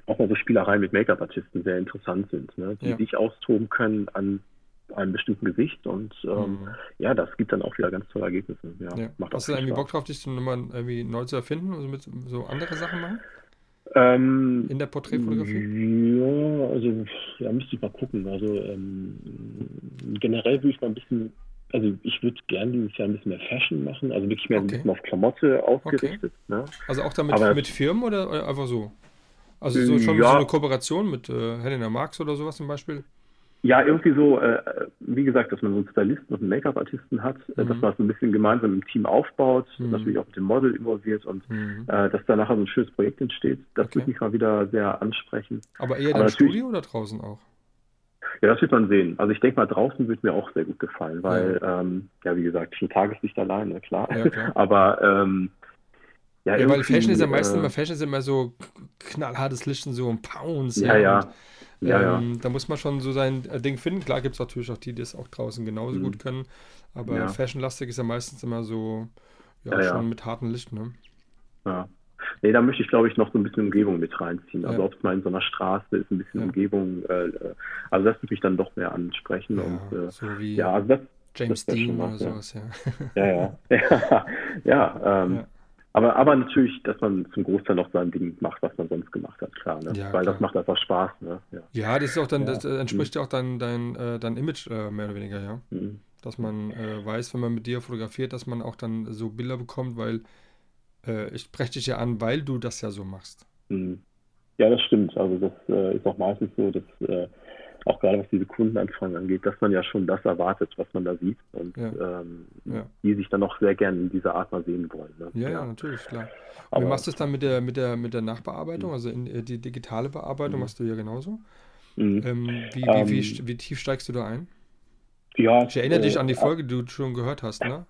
auch mal so Spielereien mit Make-up-Artisten sehr interessant sind, ne? die ja. sich austoben können an einem bestimmten Gesicht und ähm, mhm. ja, das gibt dann auch wieder ganz tolle Ergebnisse. Ja, ja. Macht Hast du irgendwie Bock drauf, dich nochmal irgendwie neu zu erfinden und mit so andere Sachen machen? Ähm, In der Porträtfotografie? Ja, also ja, müsste ich mal gucken. Also ähm, generell würde ich mal ein bisschen, also ich würde gerne dieses Jahr ein bisschen mehr Fashion machen, also wirklich mehr okay. ein bisschen auf Klamotte ausgerichtet. Okay. Ne? Also auch damit Aber, mit Firmen oder einfach so? Also so schon ja. so eine Kooperation mit äh, Helena Marx oder sowas zum Beispiel? Ja, irgendwie so, äh, wie gesagt, dass man so einen Stylisten und einen Make-up-Artisten hat, äh, mhm. dass man es ein bisschen gemeinsam im Team aufbaut, mhm. natürlich auch mit dem Model involviert und mhm. äh, dass da nachher so ein schönes Projekt entsteht. Das okay. würde mich mal wieder sehr ansprechen. Aber eher im Studio oder draußen auch? Ja, das wird man sehen. Also ich denke mal, draußen wird mir auch sehr gut gefallen, weil, ja, ähm, ja wie gesagt, schon Tageslicht alleine, klar. Ja, klar. Aber ähm, ja, ja weil Fashion ist ja meistens äh, immer, Fashion ist immer so knallhartes Licht und so ein Pounds. Ja, ja. Und, ja, ähm, ja. Da muss man schon so sein äh, Ding finden. Klar gibt es natürlich auch die, die es auch draußen genauso mhm. gut können. Aber ja. fashionlastig ist ja meistens immer so, ja, ja schon mit hartem Licht, ne? Ja. Nee, da möchte ich, glaube ich, noch so ein bisschen Umgebung mit reinziehen. Also ob es mal in so einer Straße ist, ein bisschen Umgebung. Äh, also das würde mich dann doch mehr ansprechen. und, äh, so wie ja, also das, James Dean oder sowas, ja. Ja, ja. ja, ja, ähm, aber, aber natürlich, dass man zum Großteil noch sein Ding macht, was man sonst gemacht hat, klar. Ne? Ja, Weil klar. das macht einfach Spaß. Ne? Ja. ja. das ist auch dann, ja. das entspricht ja auch dein, dein, äh, dein Image äh, mehr oder weniger, ja. Mhm. Dass man äh, weiß, wenn man mit dir fotografiert, dass man auch dann so Bilder bekommt, weil äh, ich spreche dich ja an, weil du das ja so machst. Mhm. Ja, das stimmt. Also das äh, ist auch meistens so, dass äh, auch gerade was diese Kundenanfragen angeht, dass man ja schon das erwartet, was man da sieht und ja. Ähm, ja. die sich dann auch sehr gerne in dieser Art mal sehen wollen. Ne? Ja, ja, natürlich, klar. Und wie machst du es dann mit der, mit der, mit der Nachbearbeitung, also in, äh, die digitale Bearbeitung, mhm. machst du ja genauso? Mhm. Ähm, wie, wie, ähm, wie, wie, tief steigst du da ein? Ja, ich erinnere äh, dich an die äh, Folge, die du schon gehört hast, ne?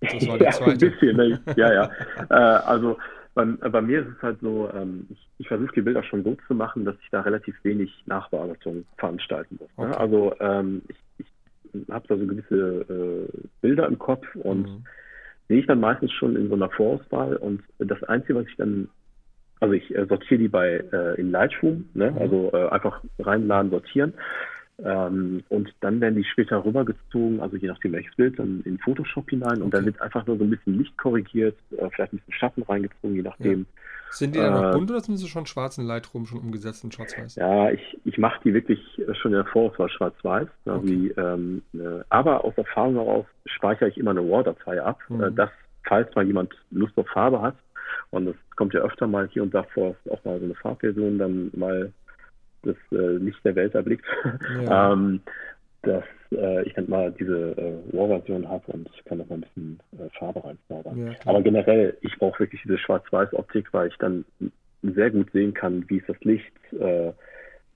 Das war die zweite. ein bisschen, ne? ja, ja. äh, also bei, bei, mir ist es halt so, ähm, ich, ich versuche die Bilder schon so zu machen, dass ich da relativ wenig Nachbearbeitung veranstalten muss. Ne? Okay. Also ähm, ich, ich habe da so gewisse äh, Bilder im Kopf und mhm. sehe ich dann meistens schon in so einer Vorauswahl und das Einzige, was ich dann, also ich äh, sortiere die bei äh, in Lightroom, ne? Mhm. also äh, einfach reinladen, sortieren ähm, und dann werden die später rübergezogen, also je nachdem welches Bild, dann in Photoshop hinein und okay. dann wird einfach nur so ein bisschen Licht korrigiert, äh, vielleicht ein bisschen Schatten reingezogen, je nachdem. Ja. Sind die dann noch äh, bunt oder sind sie schon schwarz in Lightroom schon umgesetzt in schwarz-weiß? Ja, ich, ich mache die wirklich schon in der Vorauswahl schwarz-weiß. Ne, okay. ähm, äh, aber aus Erfahrung heraus speichere ich immer eine RAW-Datei ab, mhm. äh, dass, falls mal jemand Lust auf Farbe hat, und es kommt ja öfter mal hier und da vor, auch mal so eine Farbversion dann mal das äh, Licht der Welt erblickt. Ja. ähm, dass äh, ich dann mal diese äh, RAW-Version habe und kann noch mal ein bisschen äh, Farbe reinzaubern. Ja, Aber generell, ich brauche wirklich diese Schwarz-Weiß-Optik, weil ich dann sehr gut sehen kann, wie ist das Licht, äh,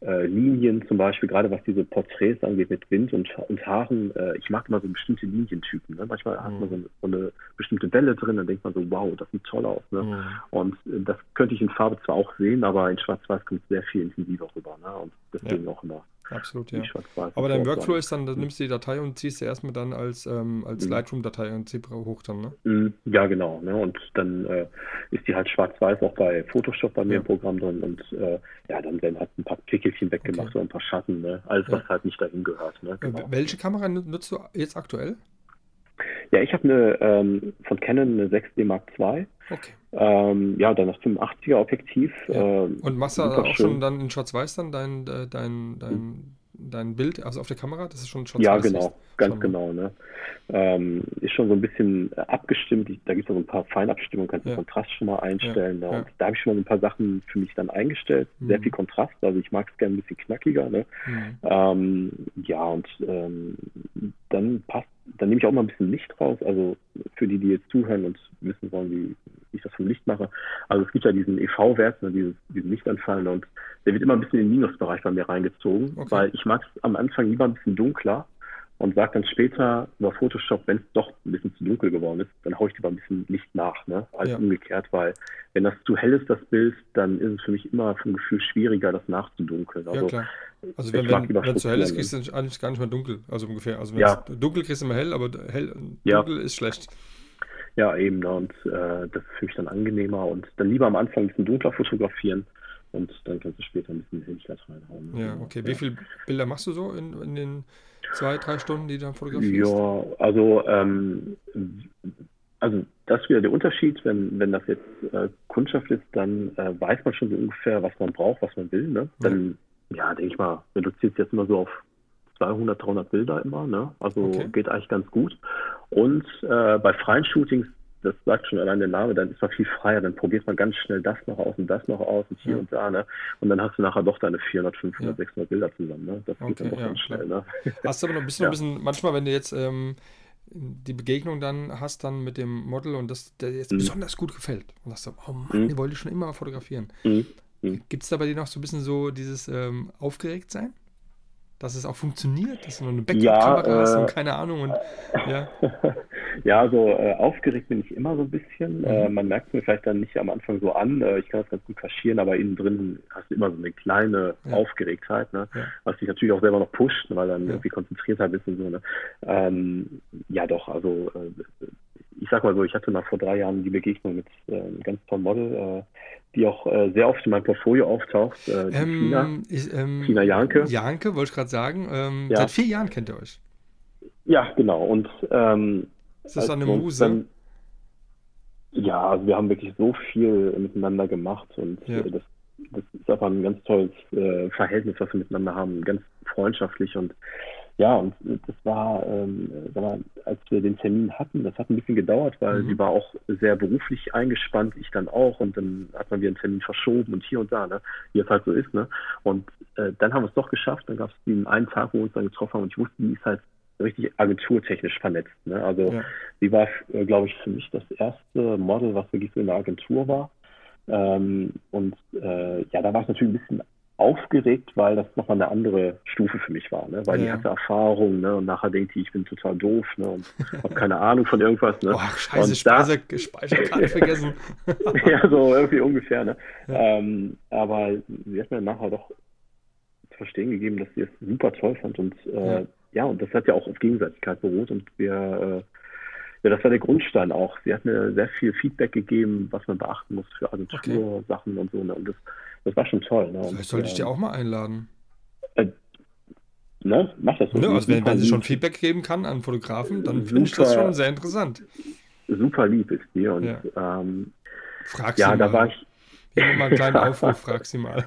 äh, Linien zum Beispiel, gerade was diese Porträts angeht mit Wind und, und Haaren. Äh, ich mag immer so bestimmte Linientypen. Ne? Manchmal mhm. hat man so eine, so eine, bestimmte Welle drin, dann denkt man so, wow, das sieht toll aus. Ne? Mhm. Und äh, das könnte ich in Farbe zwar auch sehen, aber in Schwarz-Weiß kommt es sehr viel intensiver rüber. Ne? Und deswegen ja. auch immer Absolut, ja. Aber dein Workflow ist dann, da nimmst du die Datei und ziehst sie erstmal dann als, ähm, als mhm. Lightroom-Datei und Zebra hoch dann, ne? Mhm. Ja, genau. Ne? Und dann äh, ist die halt schwarz-weiß auch bei Photoshop bei mir ja. im Programm drin und äh, ja, dann werden halt ein paar Pickelchen weggemacht okay. oder ein paar Schatten, ne? Alles, ja. was halt nicht dahin gehört. Ne? Äh, genau. Welche Kamera nutzt du jetzt aktuell? Ja, ich habe eine ähm, von Canon eine 6D Mark II. Okay. Ähm, ja, dann das 85er Objektiv. Ja. Ähm, und machst du auch schön. schon dann in Schwarz-Weiß dann dein, äh, dein, dein, dein Bild, also auf der Kamera? Das ist schon Schwarz-Weiß? Ja, genau, ganz schon. genau. Ne? Ähm, ist schon so ein bisschen abgestimmt. da gibt es so ein paar Feinabstimmungen, kannst du ja. Kontrast schon mal einstellen. Ja. Ne? Da habe ich schon mal ein paar Sachen für mich dann eingestellt. Mhm. Sehr viel Kontrast, also ich mag es gerne ein bisschen knackiger. Ne? Mhm. Ähm, ja, und ähm, dann passt dann nehme ich auch mal ein bisschen Licht raus, also für die, die jetzt zuhören und wissen wollen, wie, ich das vom Licht mache. Also es gibt ja diesen EV-Wert, ne, dieses, diesen Lichtanfall und der wird immer ein bisschen in den Minusbereich bei mir reingezogen, okay. weil ich mag es am Anfang lieber ein bisschen dunkler und sage dann später über Photoshop, wenn es doch ein bisschen zu dunkel geworden ist, dann haue ich lieber ein bisschen Licht nach, ne? als ja. umgekehrt, weil wenn das zu hell ist, das Bild, dann ist es für mich immer vom Gefühl schwieriger, das nachzudunkeln. Also, ja, klar. Also wenn, wenn, es zu hell ist, kriegst du eigentlich gar nicht mehr dunkel, also ungefähr. Also wenn ja. dunkel kriegst du immer hell, aber hell, dunkel ja. ist schlecht. Ja, eben, ne? und äh, das ist für mich dann angenehmer und dann lieber am Anfang ein bisschen dunkler fotografieren und dann kannst du später ein bisschen Helligkeit reinhauen. Ja, okay. Wie viele Bilder machst du so in, in den zwei, drei Stunden, die du dann fotografierst? Ja, also, ähm, also das ist wieder der Unterschied. Wenn, wenn das jetzt äh, Kundschaft ist, dann äh, weiß man schon so ungefähr, was man braucht, was man will. Ne? Dann, ja, ja denke ich mal, reduziert es jetzt immer so auf 200, 300 Bilder immer. Ne? Also okay. geht eigentlich ganz gut. Und äh, bei freien Shootings das sagt schon allein der Name, dann ist man viel freier, dann probiert man ganz schnell das noch aus und das noch aus und hier ja. und da, ne? Und dann hast du nachher doch deine 400, 500, ja. 600 Bilder zusammen, ne? Das okay, geht dann doch ja, ganz schnell, ne? Hast du aber noch ein bisschen, ein bisschen, manchmal, wenn du jetzt ähm, die Begegnung dann hast dann mit dem Model und das der jetzt mhm. besonders gut gefällt und sagst du, oh Mann, mhm. den wollte ich schon immer fotografieren. Mhm. mhm. Gibt es da bei dir noch so ein bisschen so dieses ähm, Aufgeregtsein? Dass es auch funktioniert, dass du noch eine Backup-Kamera ja, hast und äh, keine Ahnung. Und, ja. ja, so äh, aufgeregt bin ich immer so ein bisschen. Mhm. Äh, man merkt es mir vielleicht dann nicht am Anfang so an. Äh, ich kann das ganz gut kaschieren, aber innen drin hast du immer so eine kleine ja. Aufgeregtheit, ne? Ja. was dich natürlich auch selber noch pusht, weil dann irgendwie konzentrierter bist und so. Ne? Ähm, ja, doch, also äh, ich sag mal so, ich hatte mal vor drei Jahren die Begegnung mit äh, einem ganz tollen Model, äh, die auch äh, sehr oft in meinem Portfolio auftaucht, äh, ähm, Tina, ich, ähm, Tina Janke. Janke, wollte ich gerade sagen. Ähm, ja. Seit vier Jahren kennt ihr euch. Ja, genau. Und ähm, ist das eine Muse? Dann, ja, also wir haben wirklich so viel miteinander gemacht und ja. Äh, das, das ist einfach ein ganz tolles äh, Verhältnis, was wir miteinander haben, ganz freundschaftlich und ja, und das war, ähm, mal, als wir den Termin hatten, das hat ein bisschen gedauert, weil mhm. sie war auch sehr beruflich eingespannt, ich dann auch, und dann hat man wieder einen Termin verschoben und hier und da, ne, wie es halt so ist, ne. Und äh, dann haben wir es doch geschafft, dann gab es den einen Tag, wo wir uns dann getroffen haben und ich wusste, die ist halt richtig agenturtechnisch vernetzt. Ne? Also ja. sie war, äh, glaube ich, für mich das erste Model, was wirklich so in der Agentur war. Ähm, und äh, ja, da war es natürlich ein bisschen aufgeregt, weil das nochmal eine andere Stufe für mich war, ne? weil ja. die hatte Erfahrung ne? und nachher denkt die, ich bin total doof ne? und habe keine Ahnung von irgendwas. Ne? Boah, scheiße, und Speise, da, Speicherkarte vergessen. ja, so irgendwie ungefähr. Ne? Ja. Ähm, aber sie hat mir nachher doch zu verstehen gegeben, dass sie es super toll fand und äh, ja. ja. und das hat ja auch auf Gegenseitigkeit beruht und wir äh, ja, das war der Grundstein auch. Sie hat mir sehr viel Feedback gegeben, was man beachten muss für Agentursachen okay. und so. Ne? Und das das war schon toll. Ne? Vielleicht sollte ich dir ähm, auch mal einladen. Äh, ne? Mach das so. Ne, also wenn, wenn sie schon Feedback geben kann an Fotografen, dann finde ich das schon sehr interessant. Super lieb ist die. Und, ja. ähm, frag ja, sie da mal. war ich. Hier mal einen kleinen Aufruf, frag sie mal.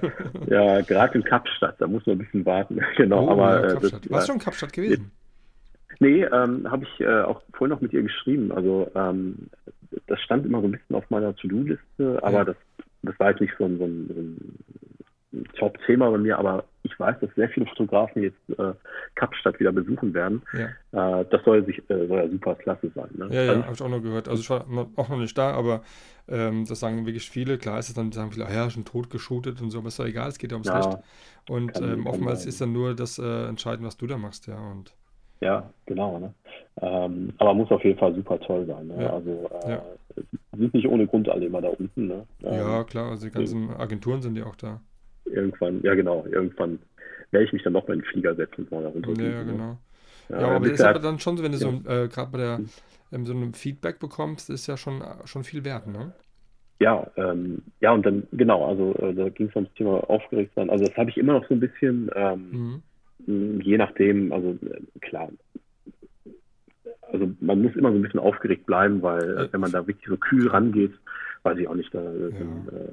ja, gerade in Kapstadt, da muss man ein bisschen warten. genau, oh, aber. Ja, äh, das, Warst du schon in Kapstadt gewesen? Nee, ähm, habe ich äh, auch vorhin noch mit ihr geschrieben. Also ähm, das stand immer so ein bisschen auf meiner To-Do-Liste, aber ja. das das war jetzt nicht so ein, so ein, so ein Top-Thema bei mir, aber ich weiß, dass sehr viele Fotografen jetzt äh, Kapstadt wieder besuchen werden. Ja. Äh, das soll, sich, äh, soll ja super klasse sein. Ne? Ja, ja, also, habe ich auch noch gehört. Also ich war auch noch nicht da, aber ähm, das sagen wirklich viele. Klar ist es dann, sagen viele, ah ja, schon tot geshootet und so, aber ist doch egal, es geht ja ums ja, Licht. Und ähm, oftmals ist dann nur das äh, Entscheiden, was du da machst, ja. Und ja, genau. Ne? Ähm, aber muss auf jeden Fall super toll sein. Ne? Ja. Also äh, ja. sind nicht ohne Grund alle immer da unten. Ne? Ähm, ja, klar, also die ganzen Agenturen sind ja auch da. Irgendwann, ja genau, irgendwann werde ich mich dann noch mal in den Flieger setzen und mal da runter. Ja, ja, genau. Ja, ja aber das ist aber dann schon so, wenn du so äh, gerade bei der hm. ähm, so einem Feedback bekommst, ist ja schon, schon viel wert, ne? Ja, ähm, ja, und dann, genau, also äh, da ging es ums Thema aufgeregt sein. Also das habe ich immer noch so ein bisschen, ähm, mhm je nachdem, also klar, also man muss immer so ein bisschen aufgeregt bleiben, weil äh, wenn man da wirklich so kühl rangeht, weiß ich auch nicht, da ja. dann, äh,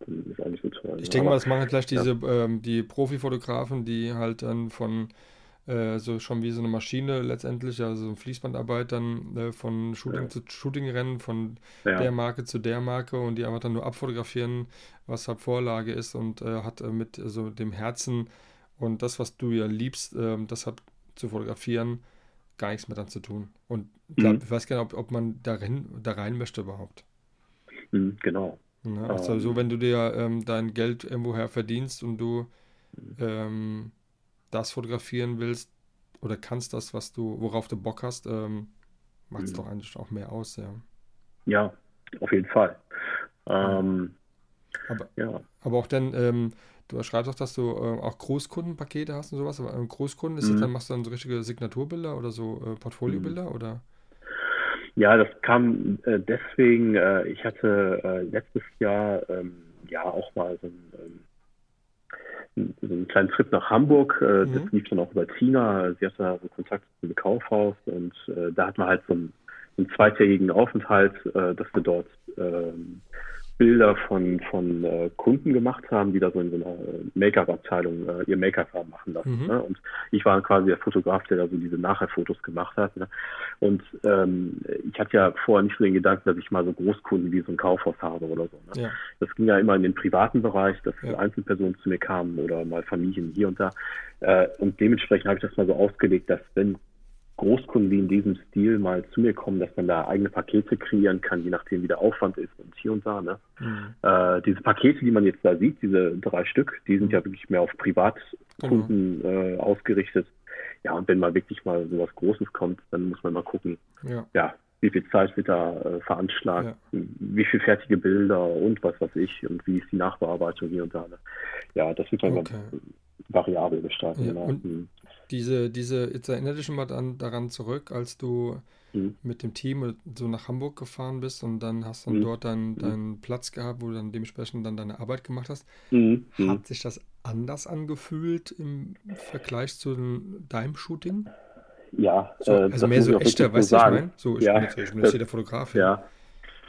dann ist auch nicht so toll. Ich ne? denke mal, das machen halt gleich diese, ja. ähm, die Profifotografen, die halt dann von äh, so schon wie so eine Maschine letztendlich, also so ein Fließbandarbeit dann äh, von Shooting ja. zu Shooting rennen, von der Marke zu der Marke und die einfach dann nur abfotografieren, was halt Vorlage ist und äh, hat äh, mit so dem Herzen und das, was du ja liebst, ähm, das hat zu fotografieren, gar nichts mehr dann zu tun. Und glaub, mhm. ich weiß gar nicht, ob, ob man darin, da rein möchte überhaupt. Mhm, genau. Ja, also ähm. so, wenn du dir ähm, dein Geld irgendwoher verdienst und du ähm, das fotografieren willst oder kannst das, was du, worauf du Bock hast, ähm, macht es mhm. doch eigentlich auch mehr aus, ja. Ja, auf jeden Fall. Ähm, aber, ja. aber auch dann, ähm, Du schreibst auch, dass du äh, auch Großkundenpakete hast und sowas, aber ähm, Großkunden, ist mhm. das dann, machst du dann so richtige Signaturbilder oder so äh, Portfoliobilder mhm. oder? Ja, das kam äh, deswegen, äh, ich hatte äh, letztes Jahr ähm, ja auch mal so ein ähm, so einen kleinen Trip nach Hamburg. Äh, mhm. Das lief dann auch über Tina. Sie hatte da so Kontakt zum Kaufhaus und äh, da hat man halt so einen, einen zweitägigen Aufenthalt, äh, dass wir dort ähm, Bilder von, von äh, Kunden gemacht haben, die da so in so einer äh, Make-up-Abteilung äh, ihr Make-up haben machen lassen. Mhm. Ne? Und ich war quasi der Fotograf, der da so diese Nachher-Fotos gemacht hat. Ne? Und ähm, ich hatte ja vorher nicht so den Gedanken, dass ich mal so Großkunden wie so ein Kaufhaus habe oder so. Ne? Ja. Das ging ja immer in den privaten Bereich, dass ja. Einzelpersonen zu mir kamen oder mal Familien hier und da. Äh, und dementsprechend habe ich das mal so ausgelegt, dass wenn Großkunden, die in diesem Stil mal zu mir kommen, dass man da eigene Pakete kreieren kann, je nachdem, wie der Aufwand ist und hier und da. Ne? Mhm. Äh, diese Pakete, die man jetzt da sieht, diese drei Stück, die sind ja wirklich mehr auf Privatkunden mhm. äh, ausgerichtet. Ja, und wenn mal wirklich mal so was Großes kommt, dann muss man mal gucken, ja, ja wie viel Zeit wird da äh, veranschlagt, ja. wie viel fertige Bilder und was weiß ich und wie ist die Nachbearbeitung hier und da. Ne? Ja, das wird man okay. variabel gestalten. Ja, genau. Mhm. Diese, diese, jetzt erinnere dich schon mal dann, daran zurück, als du mhm. mit dem Team so nach Hamburg gefahren bist und dann hast du mhm. dort deinen, mhm. deinen Platz gehabt, wo du dann dementsprechend dann deine Arbeit gemacht hast. Mhm. Mhm. Hat sich das anders angefühlt im Vergleich zu deinem Shooting? Ja, so, äh, also mehr so echter, weißt du, so ich meine? So, ich ja, bin jetzt, ich bin jetzt hier der Fotograf. Ja,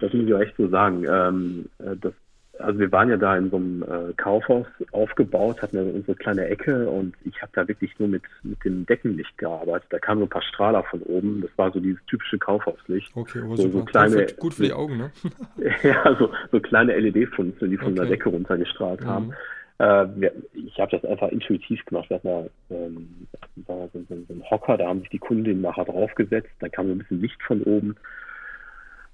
das muss ich auch echt so sagen. Ähm, äh, das also wir waren ja da in so einem äh, Kaufhaus aufgebaut, hatten ja unsere kleine Ecke und ich habe da wirklich nur mit, mit dem Deckenlicht gearbeitet. Da kamen so ein paar Strahler von oben. Das war so dieses typische Kaufhauslicht. Okay, oh, so, so kleine, gut, gut für die Augen, ne? ja, so, so kleine LED-Funzeln, die von okay. der Decke runtergestrahlt mhm. haben. Äh, ich habe das einfach intuitiv gemacht. Wir hatten da ähm, so, so, so einen Hocker, da haben sich die Kundinnen nachher draufgesetzt. Da kam so ein bisschen Licht von oben.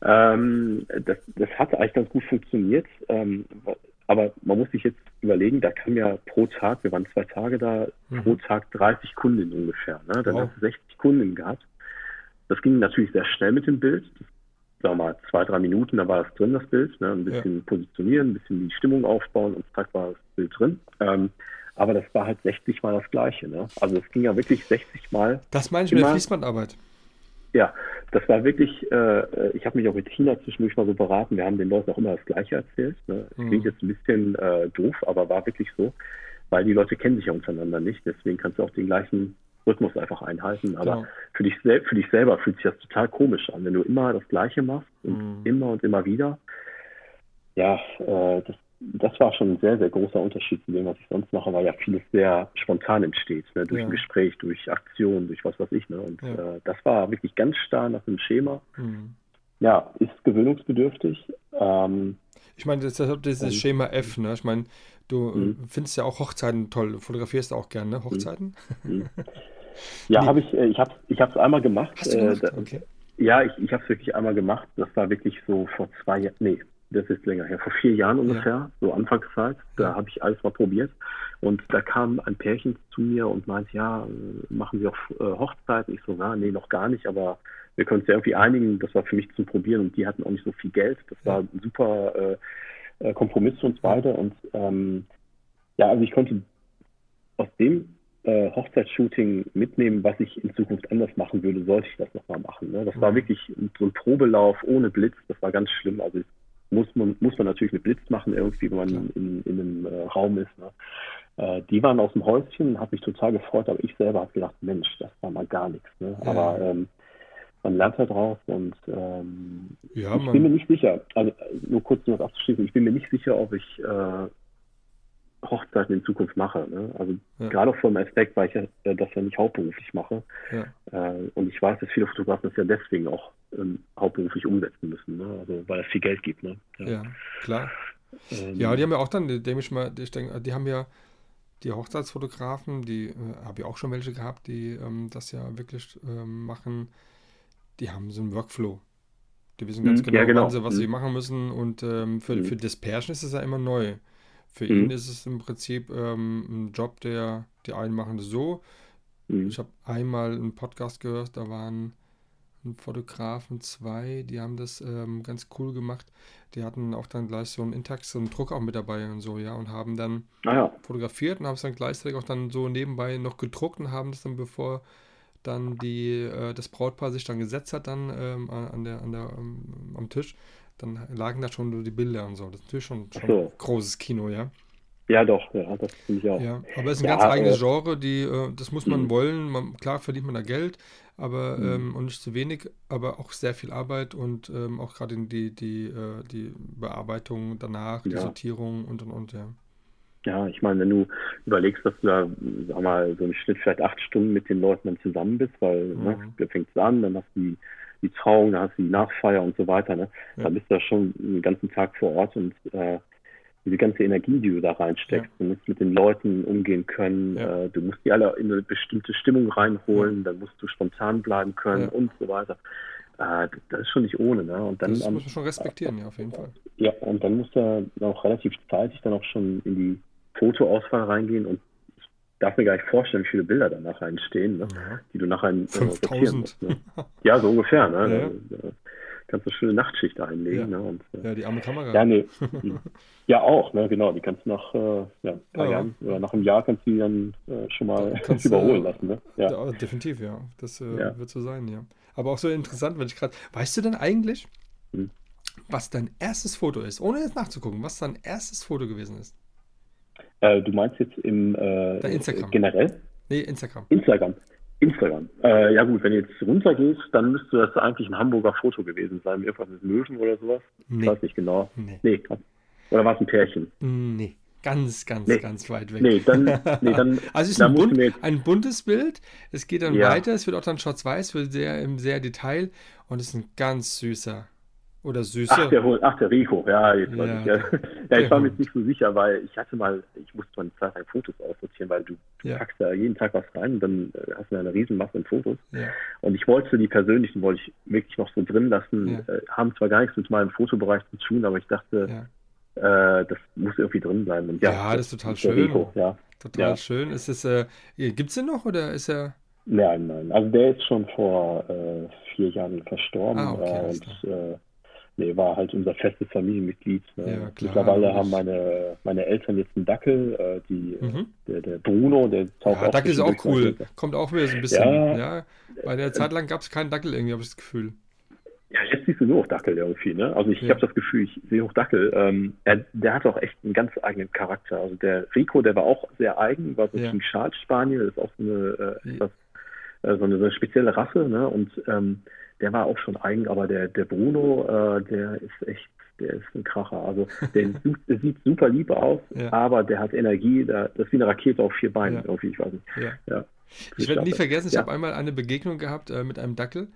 Ähm, das, das hat eigentlich ganz gut funktioniert. Ähm, aber man muss sich jetzt überlegen, da kam ja pro Tag, wir waren zwei Tage da, mhm. pro Tag 30 Kunden ungefähr. Ne? Dann wow. hast du 60 Kunden gehabt. Das ging natürlich sehr schnell mit dem Bild. Das, sagen wir mal, zwei, drei Minuten, da war das drin, das Bild. Ne? Ein bisschen ja. positionieren, ein bisschen die Stimmung aufbauen und zack war das Bild drin. Ähm, aber das war halt 60 Mal das Gleiche. Ne? Also es ging ja wirklich 60 Mal. Das meine ich mit der Fließbandarbeit. Ja, das war wirklich, äh, ich habe mich auch mit Tina zwischendurch mal so beraten. Wir haben den Leuten auch immer das Gleiche erzählt. Ne? Mhm. Klingt jetzt ein bisschen äh, doof, aber war wirklich so, weil die Leute kennen sich ja untereinander nicht. Deswegen kannst du auch den gleichen Rhythmus einfach einhalten. Aber genau. für, dich für dich selber fühlt sich das total komisch an, wenn du immer das Gleiche machst und mhm. immer und immer wieder. Ja, äh, das das war schon ein sehr, sehr großer Unterschied zu dem, was ich sonst mache, weil ja vieles sehr spontan entsteht, ne? durch ja. ein Gespräch, durch Aktionen, durch was weiß ich. Ne? Und ja. äh, das war wirklich ganz starr nach dem Schema. Mhm. Ja, ist gewöhnungsbedürftig. Ähm, ich meine, deshalb dieses Schema F, ne? Ich meine, du mhm. findest ja auch Hochzeiten toll. Du fotografierst auch gerne, ne? Hochzeiten? Mhm. Ja, nee. habe ich, äh, ich habe es ich einmal gemacht. Hast du gemacht? Äh, okay. Ja, ich, ich habe es wirklich einmal gemacht. Das war wirklich so vor zwei Jahren, nee, das ist länger her, vor vier Jahren ungefähr, ja. so Anfangszeit. Da ja. habe ich alles mal probiert. Und da kam ein Pärchen zu mir und meinte, ja, machen Sie auch äh, Hochzeiten? Ich so, na, nee, noch gar nicht, aber wir können uns ja irgendwie einigen. Das war für mich zum Probieren und die hatten auch nicht so viel Geld. Das war ein super äh, äh, Kompromiss für uns beide. Und ähm, ja, also ich konnte aus dem äh, Hochzeitsshooting mitnehmen, was ich in Zukunft anders machen würde, sollte ich das nochmal machen. Ne? Das war wirklich so ein Probelauf ohne Blitz, das war ganz schlimm. Also muss man, muss man natürlich mit Blitz machen, irgendwie, wenn man in, in einem äh, Raum ist. Ne? Äh, die waren aus dem Häuschen, habe mich total gefreut, aber ich selber habe gedacht, Mensch, das war mal gar nichts. Ne? Ja. Aber ähm, man lernt da drauf und ähm, ja, ich bin mir nicht sicher, also nur kurz noch abzuschließen, ich bin mir nicht sicher, ob ich äh, Hochzeiten in Zukunft mache. Ne? Also ja. gerade auch vom Aspekt, weil ich ja, das ja nicht hauptberuflich mache. Ja. Äh, und ich weiß, dass viele Fotografen das ja deswegen auch ähm, hauptberuflich umsetzen müssen, ne? also weil es viel Geld gibt. Ne? Ja. klar. Ähm, ja, die haben ja auch dann, dem ich mal, ich denke, die haben ja die Hochzeitsfotografen, die äh, habe ich auch schon welche gehabt, die ähm, das ja wirklich ähm, machen, die haben so einen Workflow. Die wissen ganz mhm, genau, genau. Sie, was mhm. sie machen müssen und ähm, für, mhm. für das Pärchen ist es ja immer neu. Für mhm. ihn ist es im Prinzip ähm, ein Job, der die einen machen das so. Mhm. Ich habe einmal einen Podcast gehört, da waren Fotografen zwei, die haben das ähm, ganz cool gemacht. Die hatten auch dann gleich so einen Intax, so einen Druck auch mit dabei und so, ja, und haben dann ah, ja. fotografiert und haben es dann gleichzeitig auch dann so nebenbei noch gedruckt und haben das dann, bevor dann die, äh, das Brautpaar sich dann gesetzt hat, dann ähm, an der, an der, ähm, am Tisch, dann lagen da schon die Bilder und so. Das ist natürlich schon, schon so. großes Kino, ja. Ja, doch, ja, das finde ich auch. Ja, aber es ist ein ja, ganz eigenes äh, Genre, die, äh, das muss man mh. wollen. Man, klar verdient man da Geld, aber mhm. ähm, und nicht zu wenig, aber auch sehr viel Arbeit und ähm, auch gerade die, die, äh, die Bearbeitung danach, die ja. Sortierung und und und, ja. Ja, ich meine, wenn du überlegst, dass du da, sag mal, so im Schnitt vielleicht acht Stunden mit den Leuten dann zusammen bist, weil ne, mhm. ne, du fängst an, dann hast du die die Trauung, da hast du die Nachfeier und so weiter. Ne? Ja. Da bist du ja schon den ganzen Tag vor Ort und äh, diese ganze Energie, die du da reinsteckst, ja. du musst mit den Leuten umgehen können, ja. äh, du musst die alle in eine bestimmte Stimmung reinholen, dann musst du spontan bleiben können und so weiter. Äh, das ist schon nicht ohne. Ne? Und dann, das muss man schon respektieren, ja, auf jeden Fall. Ja, und dann musst du auch relativ zeitig dann auch schon in die Fotoauswahl reingehen und darf mir gar nicht vorstellen, wie viele Bilder da nachher entstehen, ne? ja. die du nachher äh, 5000. Musst, ne? Ja, so ungefähr. Ne? Ja. Da, kannst du eine schöne Nachtschicht einlegen. Ja, ne? Und, äh, ja die arme Kamera. Ja, nee. ja, auch, ne? genau. Die kannst du nach äh, ja, ein paar Jahren oder nach einem Jahr kannst du die dann äh, schon mal kannst, überholen lassen. Ne? Ja. definitiv, ja. Das äh, wird so sein, ja. Aber auch so interessant, wenn ich gerade. Weißt du denn eigentlich, hm. was dein erstes Foto ist, ohne jetzt nachzugucken, was dein erstes Foto gewesen ist? Äh, du meinst jetzt im äh, Instagram. generell? Nee, Instagram. Instagram. Instagram. Äh, ja gut, wenn du jetzt runtergehst, dann müsste das eigentlich ein Hamburger Foto gewesen sein, irgendwas mit Möwen oder sowas. Nee. Ich weiß nicht genau. Nee. nee. Oder war es ein Pärchen? Nee. Ganz, ganz, nee. ganz weit weg. Nee, dann, nee, dann also es ist ein, bunt, ein, buntes Bild. Es geht dann ja. weiter. Es wird auch dann schwarz-weiß, wird sehr, sehr Detail und es ist ein ganz süßer oder Süße? Ach, der, ach, der Rico, ja, jetzt ja. Ich, ja. ja, ich war mir jetzt nicht so sicher, weil ich hatte mal, ich musste mal eine Zeit lang Fotos aussortieren, weil du, du ja. packst da jeden Tag was rein und dann äh, hast du eine Riesenmasse an Fotos. Und ich wollte die persönlichen, wollte ich wirklich noch so drin lassen, äh, haben zwar gar nichts mit meinem Fotobereich zu tun, aber ich dachte, äh, das muss irgendwie drin bleiben. Und ja, das ist total schön. Rico, ja. Total schön. Ist es, äh, gibt es den noch oder ist er... Nein, nein. Also der ist schon vor äh, vier Jahren verstorben. Ah, okay, und Nee, war halt unser festes Familienmitglied. Ne? Ja, Mittlerweile haben meine, meine Eltern jetzt einen Dackel, äh, die, mhm. der, der Bruno, der taucht ja, auch Dackel ist auch cool. Kommt auch wieder so ein bisschen. Ja, ja. Bei der Zeit lang gab es keinen Dackel irgendwie, habe ich das Gefühl. Ja, jetzt siehst du nur auf Dackel irgendwie, ne? Also ich ja. habe das Gefühl, ich sehe auch Dackel. Ähm, er, der hat auch echt einen ganz eigenen Charakter. Also der Rico, der war auch sehr eigen, war so ja. ein Schal-Spanier, das ist auch so eine, äh, etwas, äh, so, eine, so eine spezielle Rasse, ne? Und ähm, der war auch schon eigen, aber der, der Bruno, äh, der ist echt, der ist ein Kracher. Also der, der sieht super lieb aus, ja. aber der hat Energie, der, das ist wie eine Rakete auf vier Beinen, ja. irgendwie, ich weiß nicht. Ja. Ich werde nie vergessen, ich habe einmal eine Begegnung gehabt äh, mit einem Dackel.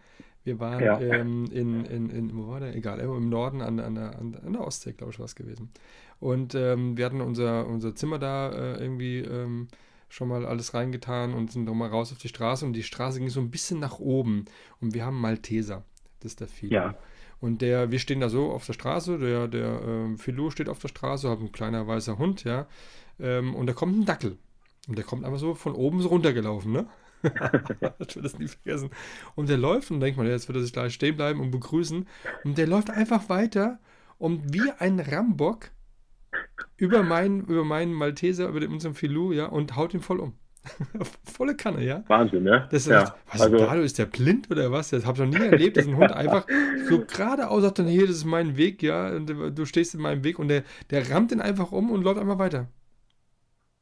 Wir waren ja. ähm, in, in, in, wo war der? Egal, im Norden an, an, der, an der Ostsee, glaube ich, war es gewesen. Und ähm, wir hatten unser, unser Zimmer da äh, irgendwie ähm, schon mal alles reingetan und sind nochmal raus auf die Straße. Und die Straße ging so ein bisschen nach oben. Und wir haben Malteser. Das ist der Filou. Ja. Und der, wir stehen da so auf der Straße, der, der äh, Filou steht auf der Straße, hat ein kleiner weißer Hund, ja. Ähm, und da kommt ein Dackel. Und der kommt einfach so von oben so runtergelaufen, ne? ich will das nie vergessen. Und der läuft und denkt mal, jetzt wird er sich gleich stehen bleiben und begrüßen. Und der läuft einfach weiter und wie ein Rambock über meinen, über meinen Malteser, über den, unseren Filou, ja, und haut ihn voll um. Volle Kanne, ja. Wahnsinn, ne? Das ist, ja. Was also, Dado, ist der blind oder was? Das habe ich noch nie erlebt, dass ein Hund einfach so geradeaus sagt dann, hier, das ist mein Weg, ja, und du stehst in meinem Weg und der, der rammt den einfach um und läuft einfach weiter.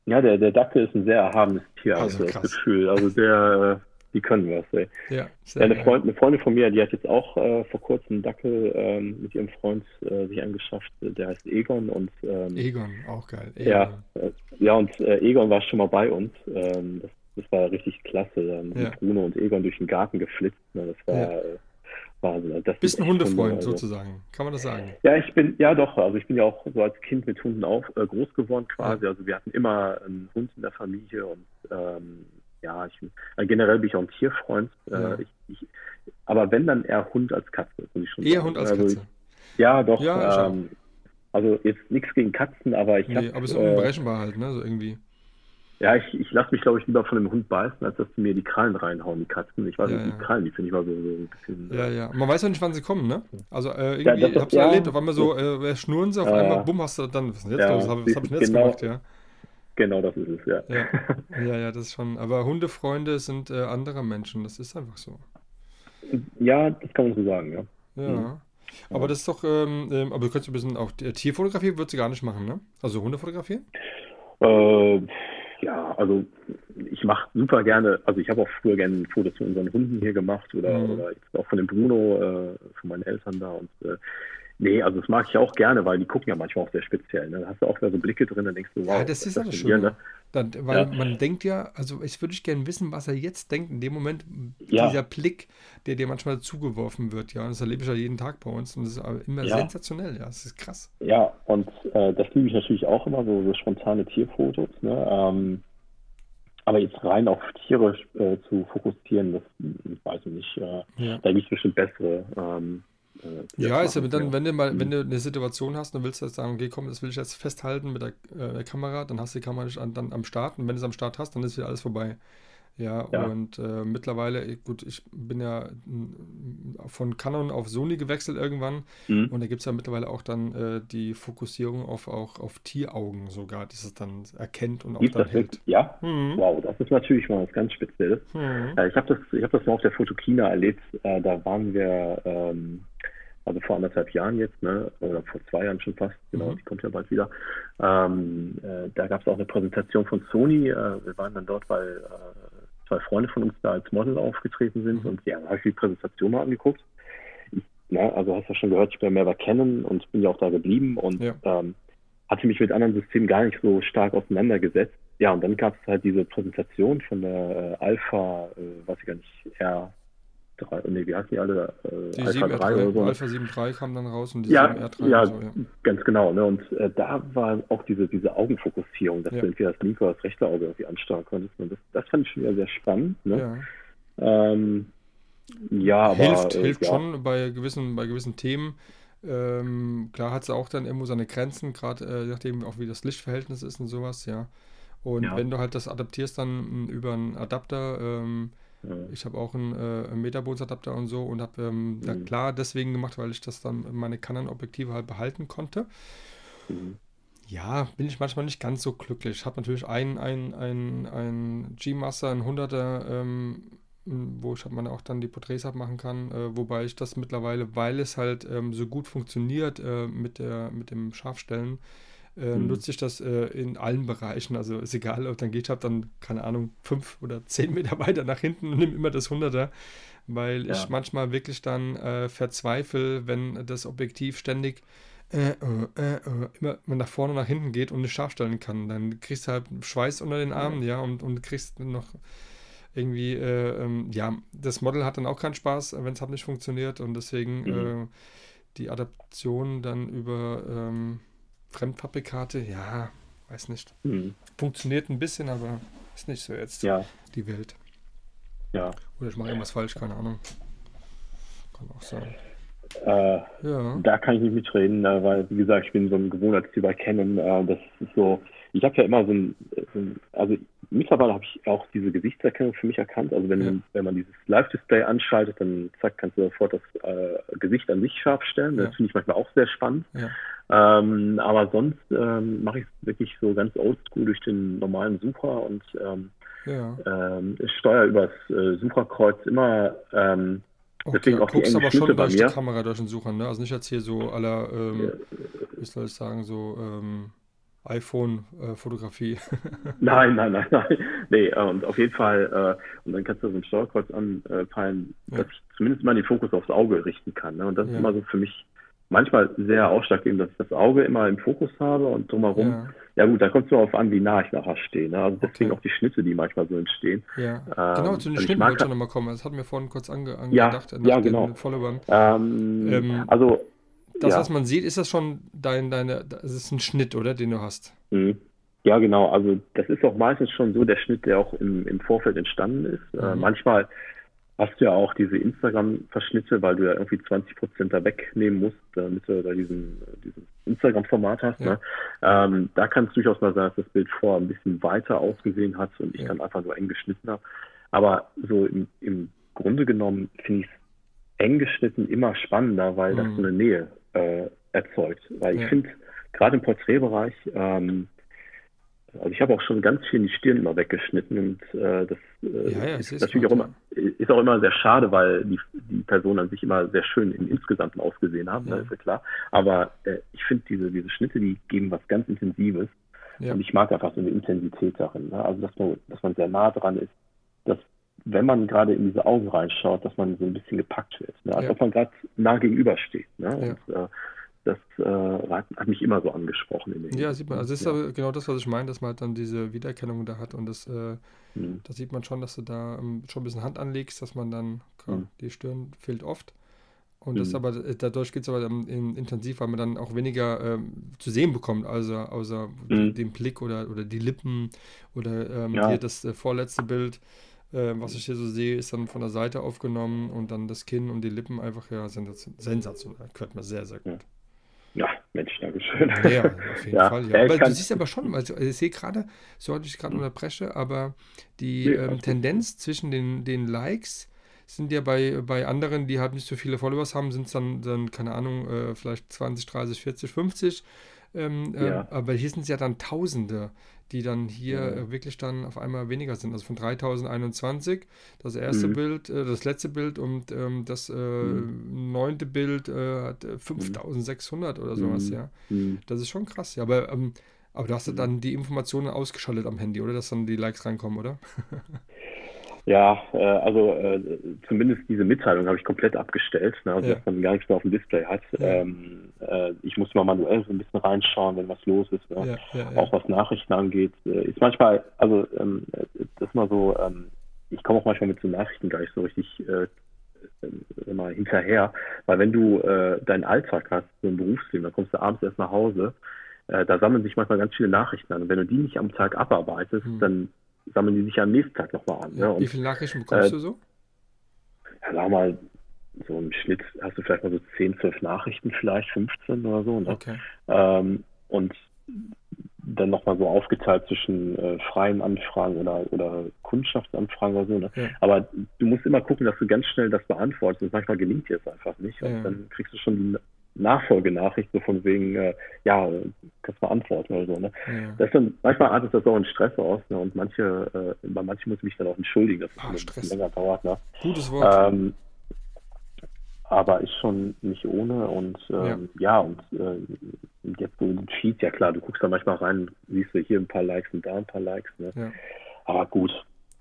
Ja, der, der Dackel ist ein sehr erhabenes Tier, also, also das Gefühl. Also der, äh, die können was, ey. Ja, ja eine, Freund, eine, Freundin von mir, die hat jetzt auch äh, vor kurzem einen Dackel ähm, mit ihrem Freund äh, sich angeschafft, der heißt Egon und ähm, Egon, auch geil. Egon. Ja, äh, ja, und äh, Egon war schon mal bei uns. Ähm, das, das war richtig klasse. Dann ja. Bruno und Egon durch den Garten geflitzt. Ne? Das war ja. Äh, Wahnsinn. Das Bist ein Hundefreund also. sozusagen, kann man das sagen? Ja, ich bin, ja doch, also ich bin ja auch so als Kind mit Hunden auf, groß geworden quasi. Ja. Also wir hatten immer einen Hund in der Familie und ähm, ja, ich, äh, generell bin ich auch ein Tierfreund. Äh, ja. Äh, ich, ich, aber wenn dann eher Hund als Katze, muss ich schon Eher sagen. Hund als also Katze. Ja, doch. Ja, ähm, also jetzt nichts gegen Katzen, aber ich nee, habe. Aber es ist unberechenbar halt, ne? So irgendwie. Ja, ich, ich lasse mich, glaube ich, lieber von dem Hund beißen, als dass sie mir die Krallen reinhauen, die Katzen. Ich weiß ja, nicht, die Krallen, die finde ich mal so, so, ein bisschen. Ja, ja. Man weiß ja nicht, wann sie kommen, ne? Also, äh, irgendwie, ja, ich hab's ja, erlebt, auf einmal so, äh, schnurren sie, auf einmal, bumm, hast du dann, was denn jetzt? das habe hab ich jetzt genau, gemacht, ja. Genau, das ist es, ja. Ja, ja, ja das ist schon. Aber Hundefreunde sind äh, andere Menschen, das ist einfach so. Ja, das kann man so sagen, ja. Ja. Mhm. Aber das ist doch, ähm, ähm, aber du könntest ein bisschen auch Tierfotografie würdest du gar nicht machen, ne? Also Hundefotografie? Äh, ja, also ich mache super gerne, also ich habe auch früher gerne Fotos von unseren Hunden hier gemacht oder, mhm. oder auch von dem Bruno, äh, von meinen Eltern da und äh, nee, also das mag ich auch gerne, weil die gucken ja manchmal auch sehr speziell. Ne? Da hast du auch wieder so Blicke drin, dann denkst du, wow. Ja, das ist aber schön. Ne? Dann, weil ja. man denkt ja, also ich würde gerne wissen, was er jetzt denkt, in dem Moment, ja. dieser Blick, der dir manchmal zugeworfen wird, ja, und das erlebe ich ja jeden Tag bei uns und das ist immer ja. sensationell, ja, das ist krass. Ja, und äh, das liebe ich natürlich auch immer, so, so spontane Tierfotos, ne? Ähm, aber jetzt rein auf Tiere äh, zu fokussieren, das weiß ich nicht. Äh, ja. Da gibt es bestimmt bessere. Ähm, äh, ja, ist ja dann, wenn du mal, wenn du eine Situation hast und willst jetzt sagen, okay, komm, das will ich jetzt festhalten mit der, äh, der Kamera, dann hast du die Kamera nicht an, dann am Start und wenn du es am Start hast, dann ist wieder alles vorbei. Ja, ja. und äh, mittlerweile, gut, ich bin ja von Canon auf Sony gewechselt irgendwann mhm. und da gibt es ja mittlerweile auch dann äh, die Fokussierung auf, auch auf Tieraugen sogar, die es dann erkennt und auch Gibt dann das hält. Ja, mhm. wow, das ist natürlich mal was ganz Spezielles. Mhm. Äh, ich habe das, hab das mal auf der Fotokina erlebt, äh, da waren wir... Ähm, also vor anderthalb Jahren jetzt, ne, oder vor zwei Jahren schon fast, genau, mhm. die kommt ja bald wieder. Ähm, äh, da gab es auch eine Präsentation von Sony. Äh, wir waren dann dort, weil äh, zwei Freunde von uns da als Model aufgetreten sind mhm. und ja, habe ich die Präsentation mal angeguckt. Ich, also hast du ja schon gehört, ich bin ja mehr bei Canon und bin ja auch da geblieben und ja. ähm, hatte mich mit anderen Systemen gar nicht so stark auseinandergesetzt. Ja, und dann gab es halt diese Präsentation von der äh, Alpha, äh, weiß ich gar nicht, R 3, nee, wie heißen die alle? Äh, die Alpha 3 oder so. Alpha 7.3 kam dann raus und die ja, 7R3 ja, so, ja. ganz genau. Ne? Und äh, da war auch diese, diese Augenfokussierung, dass ja. du entweder das linke oder das rechte Auge irgendwie anstarren konntest. Das, das fand ich schon wieder sehr spannend. Ne? Ja. Ähm, ja, aber. Hilft, äh, hilft ja. schon bei gewissen, bei gewissen Themen. Ähm, klar hat es auch dann irgendwo seine Grenzen, gerade äh, nachdem auch wie das Lichtverhältnis ist und sowas, ja. Und ja. wenn du halt das adaptierst dann über einen Adapter, ähm, ich habe auch einen, äh, Metaboots-Adapter und so und habe ähm, mhm. klar deswegen gemacht, weil ich das dann meine Canon-Objektive halt behalten konnte. Mhm. Ja, bin ich manchmal nicht ganz so glücklich. Ich habe natürlich ein, ein, ein, ein G-Master, ein 100er, ähm, wo ich meine auch dann die Porträts abmachen kann, äh, wobei ich das mittlerweile, weil es halt ähm, so gut funktioniert äh, mit, der, mit dem Scharfstellen, äh, mhm. nutze ich das äh, in allen Bereichen. Also ist egal, ob dann geht, ich habe dann, keine Ahnung, fünf oder zehn Meter weiter nach hinten und nehme immer das Hunderter, weil ja. ich manchmal wirklich dann äh, verzweifle, wenn das Objektiv ständig äh, äh, äh, immer nach vorne und nach hinten geht und nicht scharf stellen kann. Dann kriegst du halt Schweiß unter den Armen, ja, ja und, und kriegst noch irgendwie, äh, ähm, ja, das Model hat dann auch keinen Spaß, wenn es halt nicht funktioniert und deswegen mhm. äh, die Adaption dann über ähm, Fremdfabrikate, ja, weiß nicht. Mhm. Funktioniert ein bisschen, aber ist nicht so jetzt ja. die Welt. Ja. Oder ich mache irgendwas falsch, keine Ahnung. Kann auch sein. Äh, ja. Da kann ich nicht mitreden, äh, weil, wie gesagt, ich bin so ein Gewohnheitstyp bei Canon. Äh, das ist so, ich habe ja immer so ein, ein also mittlerweile habe ich auch diese Gesichtserkennung für mich erkannt. Also wenn, ja. wenn man dieses Live-Display anschaltet, dann zack, kannst du sofort das äh, Gesicht an sich scharf stellen. Das finde ich manchmal auch sehr spannend. Ja. Ähm, aber sonst ähm, mache ich es wirklich so ganz oldschool durch den normalen Sucher und ähm, ja. ähm, ich steuere übers äh, Sucherkreuz immer ähm, Okay, Deswegen auch guckst die aber schon durch die Kamera durch den Sucher, ne? Also nicht jetzt hier so aller, ähm, wie soll ich sagen, so ähm, iPhone-Fotografie. Äh, nein, nein, nein, nein. Nee, äh, und auf jeden Fall, äh, und dann kannst du so ein Steuerkreuz anpeilen, ja. dass ich zumindest mal den Fokus aufs Auge richten kann. Ne? Und das ja. ist immer so für mich manchmal sehr ausschlaggebend, dass ich das Auge immer im Fokus habe und drumherum. Ja, ja gut, da kommt es darauf an, wie nah ich nachher stehe. Ne? Also deswegen okay. auch die Schnitte, die manchmal so entstehen. Ja, ähm, genau, zu den also Schnitten wollte ich nochmal kommen. Das hat mir vorhin kurz ange angedacht. Ja, ja genau. Ähm, ähm, also das, ja. was man sieht, ist das schon dein, deine, das ist ein Schnitt, oder, den du hast? Mhm. Ja, genau. Also das ist auch meistens schon so der Schnitt, der auch im, im Vorfeld entstanden ist. Äh, mhm. Äh, manchmal hast du ja auch diese Instagram-Verschnitte, weil du ja irgendwie 20 Prozent da wegnehmen musst, damit du da diesen, diesen Instagram-Format hast. Ja. Ne? Ähm, da kann es durchaus mal sein, dass das Bild vorher ein bisschen weiter ausgesehen hat und ich ja. dann einfach nur eng geschnitten habe. Aber so im, im Grunde genommen finde ich es eng geschnitten immer spannender, weil mhm. das so eine Nähe äh, erzeugt. Weil ich ja. finde, gerade im Porträtbereich, ähm, also ich habe auch schon ganz viel die Stirn immer weggeschnitten und äh, das äh, ja, ja, ist natürlich auch immer, ist auch immer sehr schade, weil die, die Personen an sich immer sehr schön im Insgesamten ausgesehen haben, ne, ja. ist ja klar. Aber äh, ich finde diese, diese Schnitte, die geben was ganz Intensives. Und ich mag einfach so eine Intensität darin. Ne? Also dass man, dass man sehr nah dran ist, dass wenn man gerade in diese Augen reinschaut, dass man so ein bisschen gepackt wird. Ne? Als ob man gerade nah gegenüber steht. Ne? Und, äh, das äh, hat, mich immer so angesprochen. ja, sieht man. Also das ist ja. genau das, was ich meine, dass man halt dann diese Wiedererkennung da hat und das, äh, mhm. da sieht man schon, dass du da ähm, schon ein bisschen Hand anlegst, dass man dann, klar, mhm. die Stirn fehlt oft. Und mhm. das aber, äh, dadurch geht es aber dann in, intensiv, weil man dann auch weniger ähm, zu sehen bekommt, also außer mhm. dem Blick oder, oder die Lippen oder ähm, ja. hier das äh, vorletzte Bild, äh, was ich hier so sehe, ist dann von der Seite aufgenommen und dann das Kinn und die Lippen einfach, ja, sensationell. Hört man sehr, sehr gut. Ja, Mensch, Dankeschön. Ja, auf jeden ja. Fall. Ja. Aber du siehst aber schon, also ich sehe gerade, sorry, ich gerade unterbreche, aber die nee, ähm, Tendenz zwischen den, den Likes sind ja bei, bei anderen, die halt nicht so viele Followers haben, sind es dann, dann, keine Ahnung, äh, vielleicht 20, 30, 40, 50. Ähm, ja. äh, aber hier sind es ja dann Tausende die dann hier ja. Äh, wirklich dann auf einmal weniger sind. Also von 3021, das erste mhm. Bild, äh, das letzte Bild und ähm, das äh, mhm. neunte Bild äh, hat 5600 äh, oder sowas, mhm. ja. Mhm. Das ist schon krass, ja. Aber, ähm, aber du hast ja mhm. dann die Informationen ausgeschaltet am Handy, oder? Dass dann die Likes reinkommen, oder? Ja, äh, also äh, zumindest diese Mitteilung habe ich komplett abgestellt, ne, also ja. dass man gar nichts mehr auf dem Display hat. Ja. Ähm, äh, ich muss mal manuell so ein bisschen reinschauen, wenn was los ist, ne? ja, auch was Nachrichten angeht. Äh, ist manchmal, also ähm, das ist mal so, ähm, ich komme auch manchmal mit so Nachrichten gar nicht so richtig äh, immer hinterher, weil wenn du äh, deinen Alltag hast, so ein Berufsleben, dann kommst du abends erst nach Hause, äh, da sammeln sich manchmal ganz viele Nachrichten an. Und wenn du die nicht am Tag abarbeitest, hm. dann sammeln die sich am nächsten Tag nochmal an. Ja, ne? wie viele Nachrichten bekommst äh, du so? Ja, sag mal, so im Schnitt hast du vielleicht mal so 10, 12 Nachrichten, vielleicht 15 oder so. Ne? Okay. Ähm, und dann nochmal so aufgeteilt zwischen äh, freien Anfragen oder, oder Kundschaftsanfragen oder so. Ne? Ja. Aber du musst immer gucken, dass du ganz schnell das beantwortest. Und manchmal gelingt dir es einfach nicht. Und ja. dann kriegst du schon die Nachfolgenachricht, so von wegen, äh, ja, kannst du antworten oder so. Ne? Ja. Das dann, manchmal artet das auch einen Stress aus ne? und manche, äh, bei manchen muss ich mich dann auch entschuldigen, dass es ah, ein bisschen länger dauert. Ne? Gutes Wort. Ähm, aber ist schon nicht ohne und ähm, ja. ja. und äh, jetzt so ein Feed, ja klar, du guckst da manchmal rein, siehst du hier ein paar Likes und da ein paar Likes. Ne? Ja. Aber gut.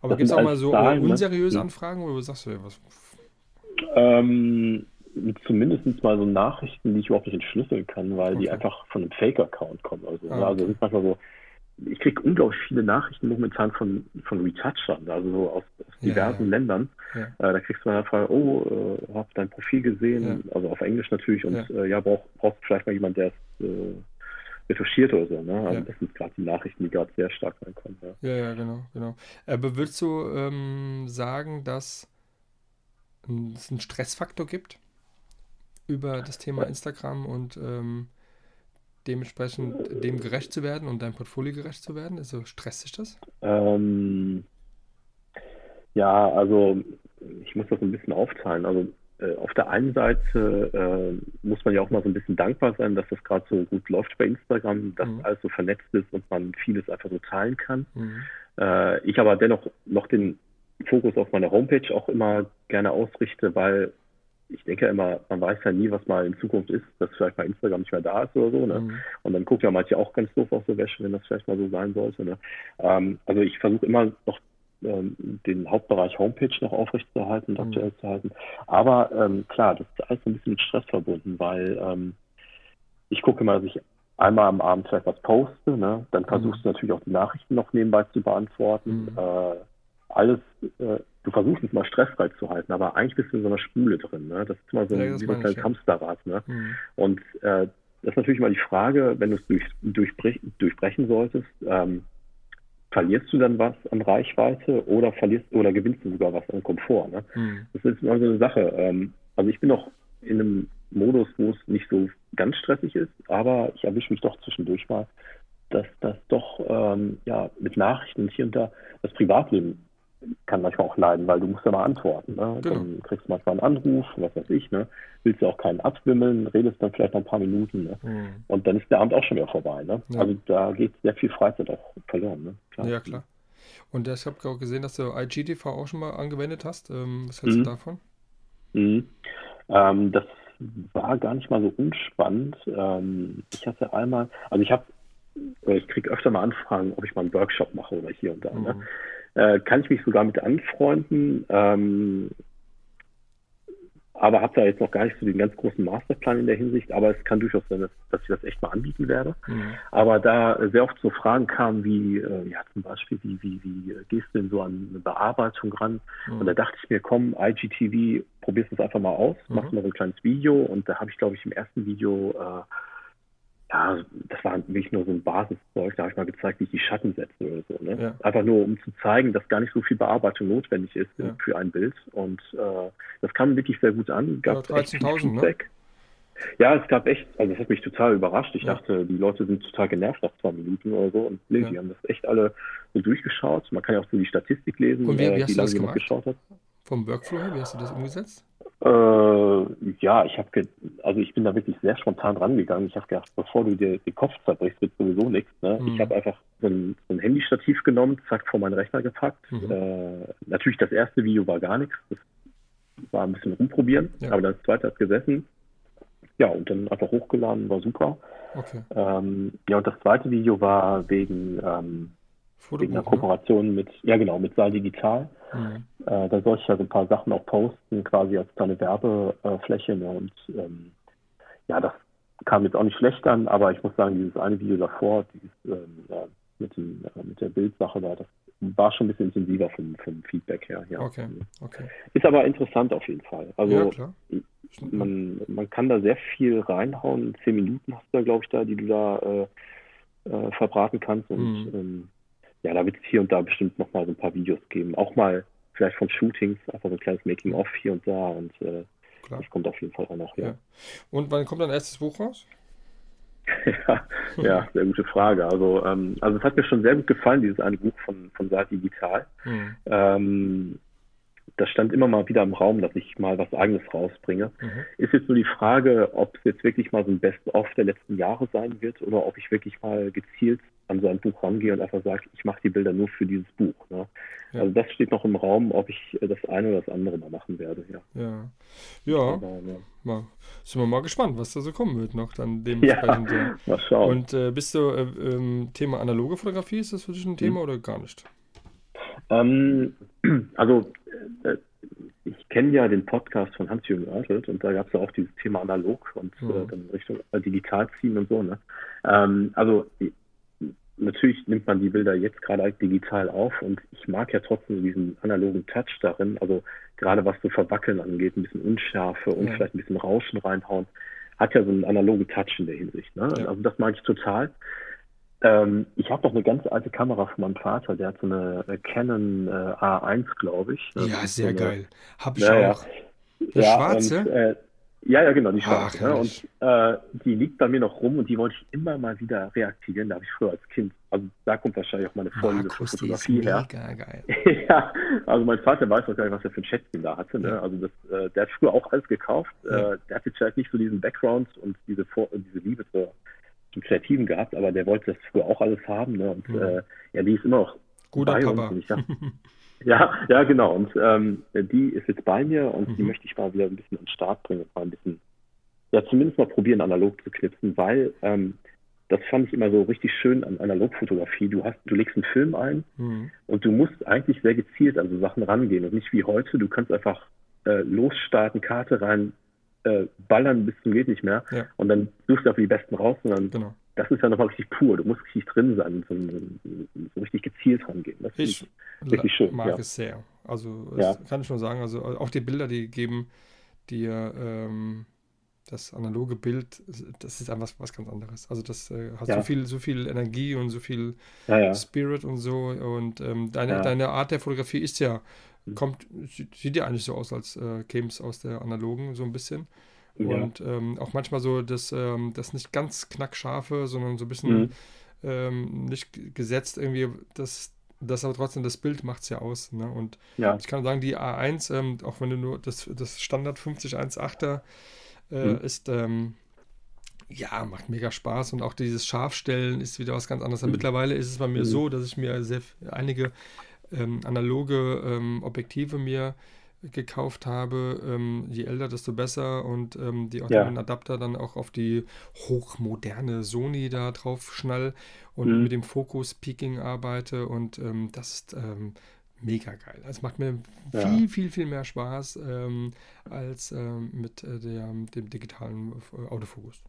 Aber gibt es auch mal so Zahlen, ne? unseriöse ne? Anfragen oder sagst du ja was? Ähm, zumindest mal so Nachrichten, die ich überhaupt nicht entschlüsseln kann, weil okay. die einfach von einem Fake-Account kommen. Also, ah, okay. also es ist manchmal so, ich kriege unglaublich viele Nachrichten momentan von, von Retouchern, also so aus, aus diversen ja, ja. Ländern. Ja. Äh, da kriegst du mal eine Frage, oh, äh, hab dein Profil gesehen, also auf Englisch natürlich, und ja, äh, ja brauch, brauchst du vielleicht mal jemand, der es äh, retuschiert oder so. Ne? Also das sind gerade die Nachrichten, die gerade sehr stark reinkommen. Ja. ja, genau, genau. Aber würdest du ähm, sagen, dass es einen Stressfaktor gibt über das Thema Instagram und ähm, dementsprechend dem gerecht zu werden und deinem Portfolio gerecht zu werden? Also stresst sich das? Ähm, ja, also ich muss das ein bisschen aufteilen. Also äh, auf der einen Seite äh, muss man ja auch mal so ein bisschen dankbar sein, dass das gerade so gut läuft bei Instagram, dass mhm. alles so vernetzt ist und man vieles einfach so teilen kann. Mhm. Äh, ich aber dennoch noch den Fokus auf meiner Homepage auch immer gerne ausrichte, weil ich denke immer, man weiß ja nie, was mal in Zukunft ist, dass vielleicht mal Instagram nicht mehr da ist oder so. Ne? Mhm. Und dann guckt ja manche auch ganz doof aus der Wäsche, wenn das vielleicht mal so sein sollte. Ne? Ähm, also ich versuche immer noch ähm, den Hauptbereich Homepage noch aufrechtzuerhalten und mhm. aktuell zu halten. Aber ähm, klar, das ist alles ein bisschen mit Stress verbunden, weil ähm, ich gucke immer, dass ich einmal am Abend vielleicht was poste, ne? dann versuchst mhm. du natürlich auch die Nachrichten noch nebenbei zu beantworten. Mhm. Äh, alles, äh, du versuchst es mal stressfrei zu halten, aber eigentlich bist du in so einer Spule drin. Ne? Das ist immer so ja, wie so ein kleines Hamsterrad. Ne? Mhm. Und äh, das ist natürlich mal die Frage, wenn du es durch, durchbrech, durchbrechen solltest, ähm, verlierst du dann was an Reichweite oder verlierst oder gewinnst du sogar was an Komfort? Ne? Mhm. Das ist immer so eine Sache. Ähm, also ich bin noch in einem Modus, wo es nicht so ganz stressig ist, aber ich erwische mich doch zwischendurch mal, dass das doch ähm, ja mit Nachrichten hier und da das Privatleben kann manchmal auch leiden, weil du musst ja mal antworten. Ne? Genau. Dann kriegst du manchmal einen Anruf, was weiß ich, ne? willst du auch keinen abwimmeln, redest dann vielleicht noch ein paar Minuten ne? Mhm. und dann ist der Abend auch schon wieder vorbei. Ne? Ja. Also da geht sehr viel Freizeit auch verloren. Ne? Klar. Ja, klar. Und ich habe auch gesehen, dass du IGTV auch schon mal angewendet hast. Ähm, was hältst mhm. du davon? Mhm. Ähm, das war gar nicht mal so unspannend. Ähm, ich hatte einmal, also ich habe, ich kriege öfter mal Anfragen, ob ich mal einen Workshop mache oder hier und da. Ne? Äh, kann ich mich sogar mit anfreunden, ähm, aber habe da jetzt noch gar nicht so den ganz großen Masterplan in der Hinsicht, aber es kann durchaus sein, dass, dass ich das echt mal anbieten werde. Mhm. Aber da sehr oft so Fragen kamen wie, äh, ja zum Beispiel, wie, wie, wie gehst du denn so an eine Bearbeitung ran? Mhm. Und da dachte ich mir, komm, IGTV, probierst du es einfach mal aus, mhm. machst mal so ein kleines Video und da habe ich, glaube ich, im ersten Video äh, ja, das war wirklich nur so ein Basiszeug. Da habe ich mal gezeigt, wie ich die Schatten setze oder so. Ne? Ja. Einfach nur, um zu zeigen, dass gar nicht so viel Bearbeitung notwendig ist ja. für ein Bild. Und äh, das kam wirklich sehr gut an. Gab ja, 13.000, ne? Ja, es gab echt, also das hat mich total überrascht. Ich ja. dachte, die Leute sind total genervt nach zwei Minuten oder so. Und nee, die haben das echt alle so durchgeschaut. Man kann ja auch so die Statistik lesen, Und wie, wie, äh, wie lange jemand geschaut hat. Vom Workflow her, wie hast du das umgesetzt? Äh, ja, ich habe, also ich bin da wirklich sehr spontan rangegangen. Ich habe gedacht, bevor du dir den Kopf zerbrichst, wird sowieso nichts. Ne? Mhm. Ich habe einfach so ein, so ein Handystativ genommen, zack, vor meinen Rechner gepackt. Mhm. Äh, natürlich, das erste Video war gar nichts. Das war ein bisschen rumprobieren, ja. aber das zweite hat gesessen. Ja, und dann einfach hochgeladen, war super. Okay. Ähm, ja, und das zweite Video war wegen ähm, wegen einer Kooperation mit, ja genau, mit Saal Digital. Mhm. Äh, da soll ich ja so ein paar Sachen auch posten, quasi als kleine Werbefläche. Ne? Und ähm, ja, das kam jetzt auch nicht schlecht an, aber ich muss sagen, dieses eine Video davor, dieses, ähm, ja, mit, dem, äh, mit der Bildsache da, das war schon ein bisschen intensiver vom, vom Feedback her. Ja. Okay, okay. Ist aber interessant auf jeden Fall. Also ja, man, man kann da sehr viel reinhauen. Zehn Minuten hast du da, glaube ich, da, die du da äh, äh, verbraten kannst. Und mhm. ähm, ja, da wird es hier und da bestimmt noch mal so ein paar Videos geben. Auch mal vielleicht von Shootings, einfach so ein kleines Making-of hier und da und äh, das kommt auf jeden Fall auch noch, ja. ja. Und wann kommt dein erstes Buch raus? ja, ja, sehr gute Frage. Also, ähm, also es hat mir schon sehr gut gefallen, dieses eine Buch von, von Saat Digital. Mhm. Ähm, das stand immer mal wieder im Raum, dass ich mal was eigenes rausbringe. Mhm. Ist jetzt nur die Frage, ob es jetzt wirklich mal so ein Best-of der letzten Jahre sein wird oder ob ich wirklich mal gezielt an so ein Buch rangehe und einfach sage, ich mache die Bilder nur für dieses Buch. Ne? Ja. Also das steht noch im Raum, ob ich das eine oder das andere mal machen werde. Ja, ja, ja. Aber, ja. Mal, sind wir mal gespannt, was da so kommen wird noch dann dementsprechend. Ja, mal schauen. Und äh, bist du äh, ähm, Thema analoge Fotografie, ist das für dich ein Thema hm. oder gar nicht? Ähm, also äh, ich kenne ja den Podcast von Hans-Jürgen Oertelt und da gab es ja auch dieses Thema analog und mhm. äh, dann Richtung äh, digital ziehen und so. Ne? Ähm, also natürlich nimmt man die Bilder jetzt gerade halt digital auf und ich mag ja trotzdem diesen analogen Touch darin. Also gerade was so Verwackeln angeht, ein bisschen Unschärfe und ja. vielleicht ein bisschen Rauschen reinhauen, hat ja so einen analogen Touch in der Hinsicht. Ne? Ja. Also das mag ich total. Ähm, ich habe noch eine ganz alte Kamera von meinem Vater, der hat so eine Canon äh, A1, glaube ich. Ja, sehr so eine, geil. Hab ich ja, auch. Der ja, schwarze? Und, äh, ja, ja, genau, die schwarze. Ach, ne? Und äh, die liegt bei mir noch rum und die wollte ich immer mal wieder reaktivieren. Da habe ich früher als Kind, also da kommt wahrscheinlich auch meine Vorliebe für Fotografie her. Geil. ja, also mein Vater weiß auch gar nicht, was er für ein Schätzchen da hatte. Ne? Also das, äh, der hat früher auch alles gekauft. Ja. Äh, der hat jetzt vielleicht nicht so diesen Background und diese, Vor diese Liebe zur, zum Kreativen gehabt, aber der wollte das früher auch alles haben. Ne? Und mhm. äh, ja, die ist immer noch Guter bei Papa. uns. Ja, ja, genau. Und ähm, die ist jetzt bei mir und mhm. die möchte ich mal wieder ein bisschen an den Start bringen und mal ein bisschen, ja, zumindest mal probieren, analog zu knipsen, weil ähm, das fand ich immer so richtig schön an Analogfotografie. Du hast, du legst einen Film ein mhm. und du musst eigentlich sehr gezielt an so Sachen rangehen und nicht wie heute. Du kannst einfach äh, losstarten, Karte rein, äh, ballern bis zum geht nicht mehr ja. und dann suchst du einfach die besten raus und dann genau das ist ja nochmal richtig pur. Du musst richtig drin sein, so, so richtig gezielt rangehen. Das ich richtig schön. mag ja. es sehr. Also ja. kann ich schon sagen, also auch die Bilder, die geben dir ähm, das analoge Bild, das ist einfach was ganz anderes. Also das äh, hat ja. so viel, so viel Energie und so viel Spirit und so. Und ähm, deine, deine Art der Fotografie ist ja. Kommt, sieht ja eigentlich so aus, als äh, käme es aus der analogen so ein bisschen. Und ähm, auch manchmal so das, ähm, das nicht ganz knackscharfe, sondern so ein bisschen mhm. ähm, nicht gesetzt irgendwie, das, das aber trotzdem das Bild macht es ja aus. Ne? Und ja. ich kann sagen, die A1, ähm, auch wenn du nur das, das Standard 5018er äh, mhm. ist, ähm, ja, macht mega Spaß und auch dieses Scharfstellen ist wieder was ganz anderes. Mhm. Mittlerweile ist es bei mir mhm. so, dass ich mir sehr einige ähm, analoge Objektive mir gekauft habe, ähm, je älter, desto besser und ähm, die auch ja. den Adapter dann auch auf die hochmoderne Sony da drauf schnall und mhm. mit dem Fokus Peaking arbeite und ähm, das ist ähm, mega geil. Es macht mir ja. viel, viel, viel mehr Spaß ähm, als ähm, mit äh, der, dem digitalen äh, Autofokus.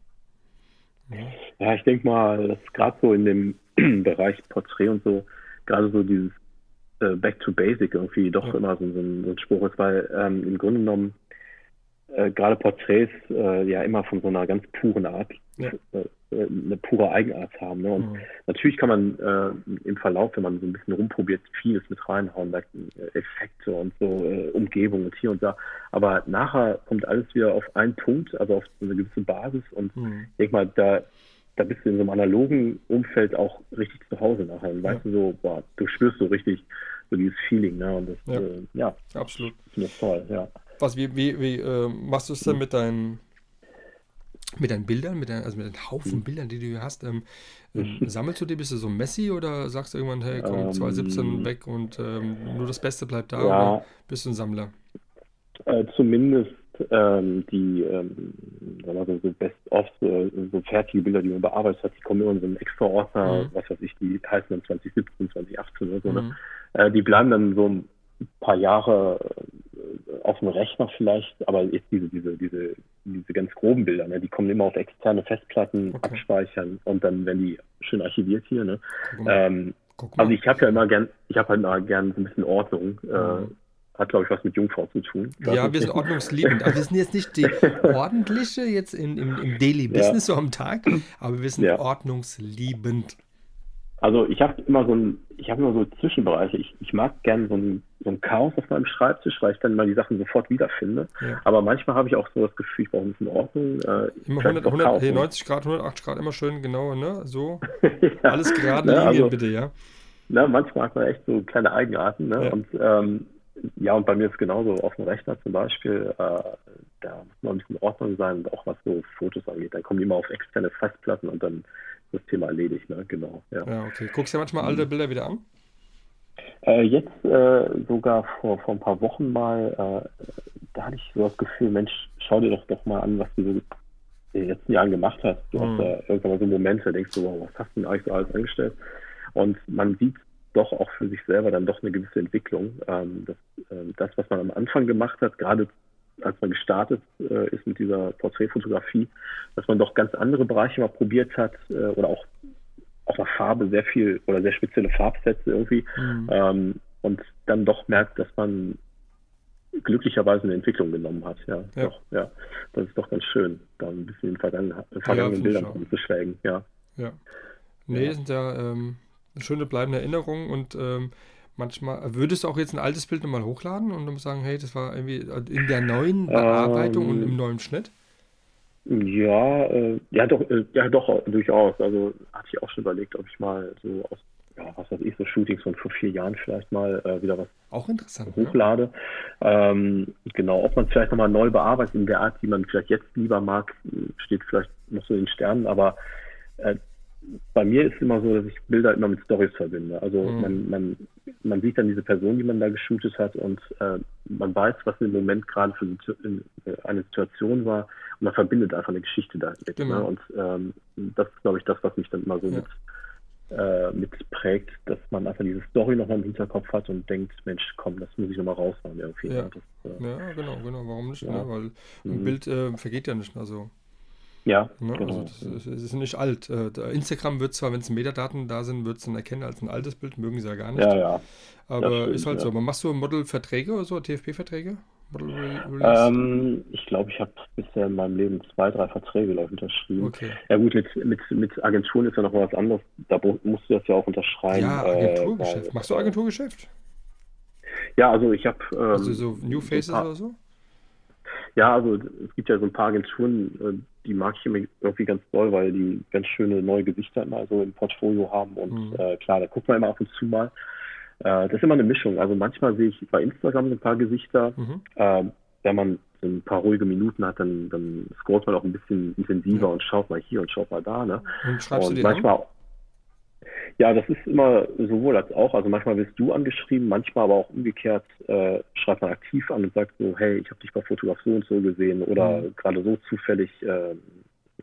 Ja. ja, ich denke mal, dass gerade so in dem Bereich Porträt und so, gerade so dieses äh, Back to Basic irgendwie doch ja. immer so, so, ein, so, ein, Spruch ist, weil ähm, im Grunde genommen äh, gerade Porträts äh, ja immer von so einer ganz puren Art, ja. Äh, eine pure Eigenart haben. Ne? Und mhm. natürlich kann man äh, im Verlauf, wenn man so ein bisschen rumprobiert, vieles mit reinhauen, like, äh, Effekte und so, Umgebung und hier und da. Aber nachher kommt alles wieder auf einen Punkt, also auf eine gewisse Basis. Und mhm. ich denke mal, da da bist du in so einem analogen Umfeld auch richtig zu Hause nachher. Und weißt du so, boah, du spürst so richtig so dieses Feeling, ne? Und das, ja, äh, ja absolut. Finde ich toll, ja. Was, wie, wie, wie äh, machst du es denn mhm. mit deinen mit deinen Bildern, mit deinen, also mit den Haufen mhm. Bildern, die du hier hast, ähm, ähm, sammelst du die, bist du so Messi oder sagst du irgendwann, hey, komm, 2017 ähm, weg und ähm, nur das Beste bleibt da ja, oder bist du ein Sammler? Äh, zumindest ähm, die ähm, wir so, so Best-of, so, fertige Bilder, die man bearbeitet hat, die kommen immer in so einen extra Ordner, mhm. was weiß ich, die heißen dann 2017, 2018 oder so. Ne? Mhm. Äh, die bleiben dann so ein paar Jahre äh, auf dem Rechner vielleicht, aber jetzt diese, diese, diese, diese ganz groben Bilder, ne, die kommen immer auf externe Festplatten, okay. abspeichern und dann werden die schön archiviert hier. Ne? Ähm, also ich habe ja immer gern, ich habe halt mal gern so ein bisschen Ordnung. Äh, mhm. Hat, glaube ich, was mit Jungfrau zu tun. Ja, wir sind ordnungsliebend. Aber wir sind jetzt nicht die ordentliche jetzt in, im, im Daily Business ja. so am Tag, aber wir sind ja. ordnungsliebend. Also ich habe immer so ein, ich habe immer so Zwischenbereiche. Ich, ich mag gerne so ein, so ein Chaos auf meinem Schreibtisch, weil ich dann mal die Sachen sofort wiederfinde. Ja. Aber manchmal habe ich auch so das Gefühl, ich brauche ein bisschen Ordnung. Äh, immer 100, 100 Chaos, hey, 90 Grad, 180 Grad, immer schön genau, ne? So. Alles gerade ne, Linien, also, bitte, ja. Ne, manchmal hat man echt so kleine Eigenarten, ne? Und ähm, ja, und bei mir ist es genauso auf dem Rechner zum Beispiel. Äh, da muss man ein bisschen Ordnung sein auch was so Fotos angeht. Dann kommen die immer auf externe Festplatten und dann ist das Thema erledigt, ne? Genau. Ja, ja okay. Guckst du ja manchmal alte Bilder wieder an? Äh, jetzt äh, sogar vor, vor ein paar Wochen mal, äh, da hatte ich so das Gefühl, Mensch, schau dir doch doch mal an, was du so in den letzten Jahren gemacht hast. Du mhm. hast da irgendwann mal so Momente, denkst du, wow, was hast du denn eigentlich so alles angestellt? Und man sieht doch auch für sich selber dann doch eine gewisse Entwicklung. Ähm, das, äh, das, was man am Anfang gemacht hat, gerade als man gestartet äh, ist mit dieser Porträtfotografie, dass man doch ganz andere Bereiche mal probiert hat äh, oder auch auch nach Farbe sehr viel oder sehr spezielle Farbsätze irgendwie mhm. ähm, und dann doch merkt, dass man glücklicherweise eine Entwicklung genommen hat. Ja, ja. Doch, ja. Das ist doch ganz schön, da ein bisschen in vergangenen, vergangenen ja, Bildern rumzuschwelgen. Ja. ja. Nee, sind ja ähm, schöne bleibende Erinnerungen und ähm, manchmal, würdest du auch jetzt ein altes Bild nochmal hochladen und dann sagen, hey, das war irgendwie in der neuen Bearbeitung ähm, und im neuen Schnitt? Ja, äh, ja doch, äh, ja doch, durchaus. Also hatte ich auch schon überlegt, ob ich mal so aus, ja, was weiß ich, so Shootings von vor vier Jahren vielleicht mal äh, wieder was auch interessant, hochlade. Ja. Ähm, genau, ob man es vielleicht nochmal neu bearbeitet in der Art, die man vielleicht jetzt lieber mag, steht vielleicht noch so in den Sternen, aber äh, bei mir ist es immer so, dass ich Bilder immer mit Stories verbinde. Also mhm. man, man, man sieht dann diese Person, die man da geshootet hat und äh, man weiß, was im Moment gerade für eine Situation war und man verbindet einfach eine Geschichte damit. Ne? Genau. Ne? Und ähm, das ist, glaube ich, das, was mich dann immer so ja. mit, äh, mit prägt, dass man einfach diese Story nochmal im Hinterkopf hat und denkt, Mensch, komm, das muss ich nochmal raushauen irgendwie. Ja. Das, äh, ja, genau, genau, warum nicht? Ja. Ne? Weil ein mhm. Bild äh, vergeht ja nicht. Also ja, ne? genau. Also das, ist, ist nicht alt. Äh, Instagram wird zwar, wenn es Metadaten da sind, wird es dann erkennen als ein altes Bild, mögen sie ja gar nicht. Ja, ja. Aber stimmt, ist halt ja. so. Aber machst du Model-Verträge oder so, TFP-Verträge? Ähm, ich glaube, ich habe bisher in meinem Leben zwei, drei Verträge ich, unterschrieben. Okay. Ja gut, mit, mit, mit Agenturen ist ja noch was anderes. Da musst du das ja auch unterschreiben. Ja, Agenturgeschäft. Äh, Machst du Agenturgeschäft? Ja, also ich habe... Ähm, also so New Faces oder so? Ja, also es gibt ja so ein paar Agenturen, äh, die mag ich immer irgendwie ganz doll, weil die ganz schöne neue Gesichter immer so im Portfolio haben und mhm. äh, klar, da guckt man immer ab und zu mal. Äh, das ist immer eine Mischung. Also manchmal sehe ich bei Instagram ein paar Gesichter. Mhm. Äh, wenn man so ein paar ruhige Minuten hat, dann, dann scrollt man auch ein bisschen intensiver ja. und schaut mal hier und schaut mal da. Ne? Und schreibst und du die manchmal, an? Ja, das ist immer sowohl als auch. Also manchmal wirst du angeschrieben, manchmal aber auch umgekehrt äh, schreibt man aktiv an und sagt so, hey, ich habe dich bei Fotograf so und so gesehen oder mhm. gerade so zufällig. Äh,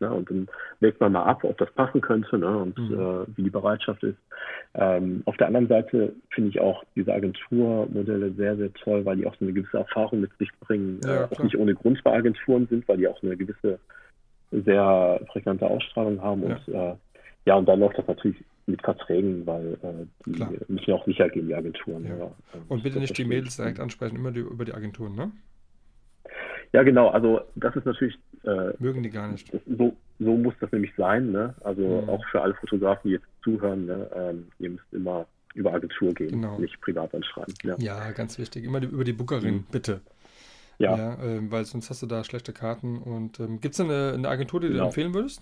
ne, und dann wägt man mal ab, ob das passen könnte ne, und mhm. äh, wie die Bereitschaft ist. Ähm, auf der anderen Seite finde ich auch diese Agenturmodelle sehr, sehr toll, weil die auch so eine gewisse Erfahrung mit sich bringen. Ja, äh, auch nicht ohne Grund bei Agenturen sind, weil die auch eine gewisse sehr prägnante Ausstrahlung haben ja. und äh, ja, und dann läuft das natürlich mit Verträgen, weil äh, die Klar. müssen ja auch sicher gehen, die Agenturen. Ja. Ja, und bitte nicht die Mails direkt ansprechen, immer die, über die Agenturen, ne? Ja, genau. Also das ist natürlich. Äh, Mögen die gar nicht. Das, so, so muss das nämlich sein. Ne? Also mhm. auch für alle Fotografen, die jetzt zuhören, ne? ähm, ihr müsst immer über Agentur gehen, genau. nicht privat anschreiben. Ja. ja, ganz wichtig. Immer die, über die Bookerin, mhm. bitte. Ja. ja äh, weil sonst hast du da schlechte Karten. Und ähm, gibt es eine, eine Agentur, die genau. du empfehlen würdest?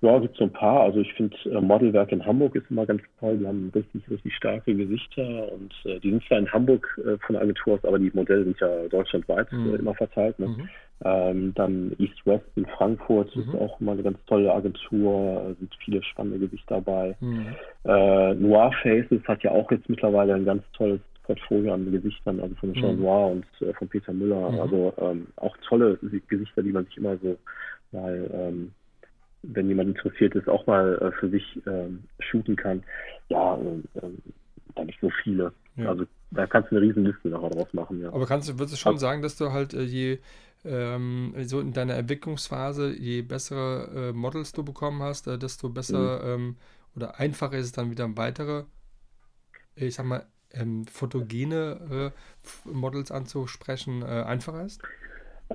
Ja, gibt so ein paar. Also ich finde äh, Modelwerk in Hamburg ist immer ganz toll. Die haben richtig, richtig starke Gesichter und äh, die sind zwar in Hamburg äh, von der Agentur aus, aber die Modelle sind ja deutschlandweit mhm. Äh, immer verteilt. Ne? Mhm. Ähm, dann East West in Frankfurt mhm. ist auch immer eine ganz tolle Agentur, äh, sind viele spannende Gesichter dabei. Mhm. Noir Faces hat ja auch jetzt mittlerweile ein ganz tolles Portfolio an Gesichtern, also von Jean mhm. Noir und von Peter Müller. Mhm. Also ähm, auch tolle Gesichter, die man sich immer so mal ähm, wenn jemand interessiert ist, auch mal äh, für sich ähm, shooten kann. Ja, äh, da gibt es so viele. Ja. Also da kannst du eine riesen Liste draus machen. Ja. Aber kannst du, würdest du schon also, sagen, dass du halt äh, je ähm, so in deiner Entwicklungsphase, je bessere äh, Models du bekommen hast, äh, desto besser mhm. ähm, oder einfacher ist es dann wieder weitere, ich sag mal, ähm, fotogene äh, Models anzusprechen, einfacher ist?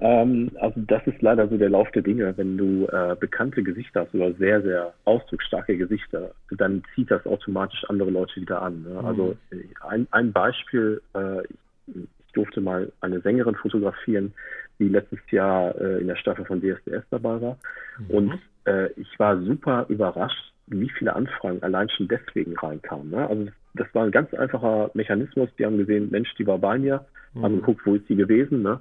Ähm, also das ist leider so der Lauf der Dinge. Wenn du äh, bekannte Gesichter hast oder sehr, sehr ausdrucksstarke Gesichter, dann zieht das automatisch andere Leute wieder an. Ne? Mhm. Also ein, ein Beispiel, äh, ich durfte mal eine Sängerin fotografieren, die letztes Jahr äh, in der Staffel von DSDS dabei war. Mhm. Und äh, ich war super überrascht, wie viele Anfragen allein schon deswegen reinkamen. Ne? Also das war ein ganz einfacher Mechanismus. Die haben gesehen, Mensch, die war bei mir, mhm. haben geguckt, wo ist sie gewesen. Ne?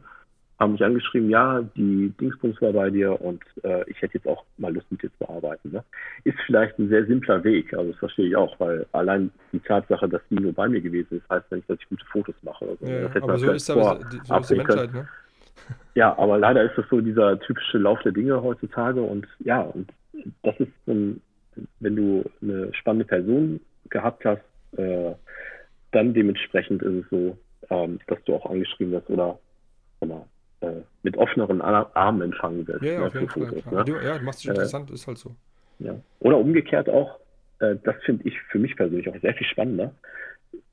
Haben mich angeschrieben, ja, die Dingsbums war bei dir und äh, ich hätte jetzt auch mal Lust mit dir zu arbeiten. Ne? Ist vielleicht ein sehr simpler Weg, also das verstehe ich auch, weil allein die Tatsache, dass die nur bei mir gewesen ist, heißt ja nicht, dass ich gute Fotos mache. Also, ja, aber so ist, aber, so ist die Menschheit, ne? Ja, aber leider ist das so dieser typische Lauf der Dinge heutzutage und ja, und das ist, ein, wenn du eine spannende Person gehabt hast, äh, dann dementsprechend ist es so, ähm, dass du auch angeschrieben wirst oder, oder äh, mit offeneren Armen empfangen wird. Ja, ja, ne, auf jeden Fall. Fotos, ne? du, ja, du machst dich äh, interessant, ist halt so. ja. Oder umgekehrt auch, äh, das finde ich für mich persönlich auch sehr viel spannender.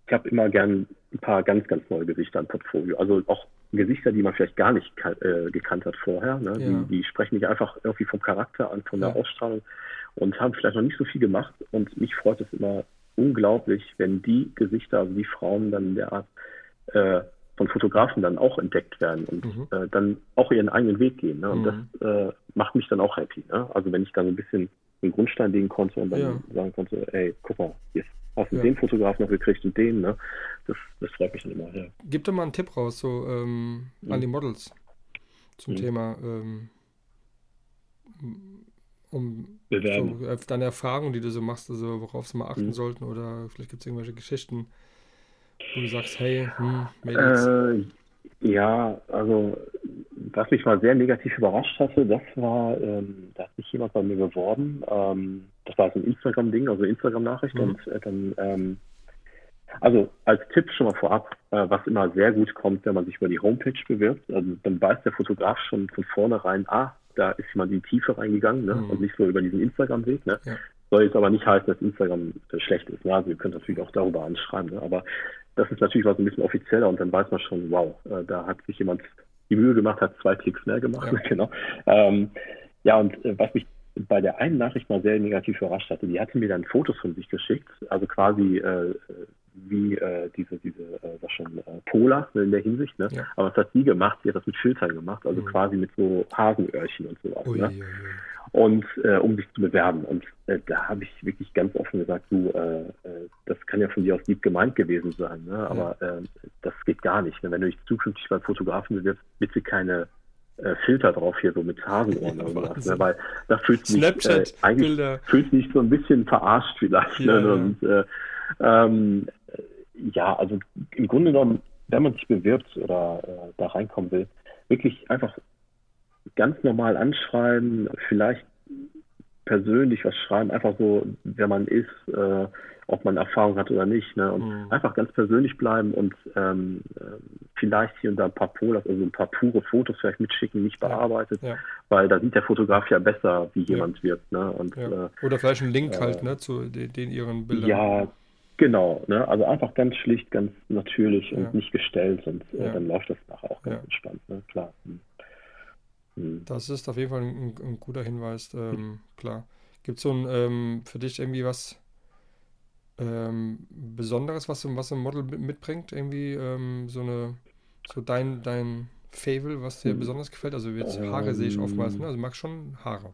Ich habe immer gern ein paar ganz, ganz neue Gesichter im Portfolio. Also auch Gesichter, die man vielleicht gar nicht äh, gekannt hat vorher. Ne? Ja. Die, die, sprechen mich einfach irgendwie vom Charakter an, von der ja. Ausstrahlung und haben vielleicht noch nicht so viel gemacht. Und mich freut es immer unglaublich, wenn die Gesichter, also die Frauen dann in der Art äh, von Fotografen dann auch entdeckt werden und mhm. äh, dann auch ihren eigenen Weg gehen. Ne? Und mhm. das äh, macht mich dann auch happy. Ne? Also wenn ich dann ein bisschen den Grundstein legen konnte und dann ja. sagen konnte, ey, guck mal, jetzt hast du ja. den Fotografen noch gekriegt und den, ne? Das, das freut mich dann immer. Ja. Gib doch mal einen Tipp raus, so ähm, mhm. an die Models zum mhm. Thema ähm, um so, äh, deine Erfahrungen, die du so machst, also worauf sie mal achten mhm. sollten oder vielleicht gibt es irgendwelche Geschichten, wo du sagst, hey, hm, Mädels. Äh, ja, also was mich mal sehr negativ überrascht hatte, das war, ähm, da hat sich jemand bei mir beworben. Ähm, das war so ein Instagram-Ding, also Instagram-Nachricht. Mhm. Und äh, dann, ähm, also als Tipp schon mal vorab, äh, was immer sehr gut kommt, wenn man sich über die Homepage bewirbt, also dann weiß der Fotograf schon von vornherein, ah, da ist jemand in die Tiefe reingegangen ne? Mhm. und nicht so über diesen Instagram-Weg. Ne? Ja. Soll jetzt aber nicht heißen, dass Instagram äh, schlecht ist. Ne? Also ihr könnt natürlich auch darüber anschreiben. Ne? Aber das ist natürlich was ein bisschen offizieller und dann weiß man schon, wow, äh, da hat sich jemand die Mühe gemacht, hat zwei Klicks mehr gemacht. Ja. genau. Ähm, ja, und äh, was mich bei der einen Nachricht mal sehr negativ überrascht hatte, die hatte mir dann Fotos von sich geschickt, also quasi äh, wie äh, diese, diese, äh, was schon, äh, Polar ne, in der Hinsicht, ne? Ja. Aber was hat die gemacht? Die hat das mit Filtern gemacht, also mhm. quasi mit so Hasenöhrchen und sowas. Ui, ne? Ui, ui. Und äh, um sich zu bewerben. Und äh, da habe ich wirklich ganz offen gesagt, du, äh, äh, das kann ja von dir aus lieb gemeint gewesen sein, ne? aber ja. äh, das geht gar nicht. Ne? Wenn du dich zukünftig beim Fotografen bewirbst, bitte keine äh, Filter drauf hier so mit Hasenohren oder sowas, ne? weil da fühlt sich äh, eigentlich fühlt sich so ein bisschen verarscht vielleicht. Ja, ne? ja. Und, äh, ähm, ja, also im Grunde genommen, wenn man sich bewirbt oder äh, da reinkommen will, wirklich einfach ganz normal anschreiben, vielleicht persönlich was schreiben, einfach so, wer man ist, äh, ob man Erfahrung hat oder nicht, ne? Und mhm. einfach ganz persönlich bleiben und ähm, äh, vielleicht hier und da ein paar Polas, also ein paar pure Fotos vielleicht mitschicken, nicht bearbeitet, ja. weil da sieht der Fotograf ja besser, wie jemand ja. wird, ne? Und, ja. Äh, oder vielleicht ein Link äh, halt, ne, zu den, den ihren Bildern. Ja, Genau, ne? also einfach ganz schlicht, ganz natürlich und nicht gestellt und äh, dann läuft das nachher auch ganz entspannt, ne? klar. Hm. Hm. Das ist auf jeden Fall ein, ein guter Hinweis, ähm, klar. Gibt es so ein, ähm, für dich irgendwie was ähm, Besonderes, was, was ein Model mitbringt? Irgendwie ähm, so eine, so dein, dein Fable, was dir hm. besonders gefällt? Also jetzt Haare sehe ich oftmals, ne? Also du magst schon Haare.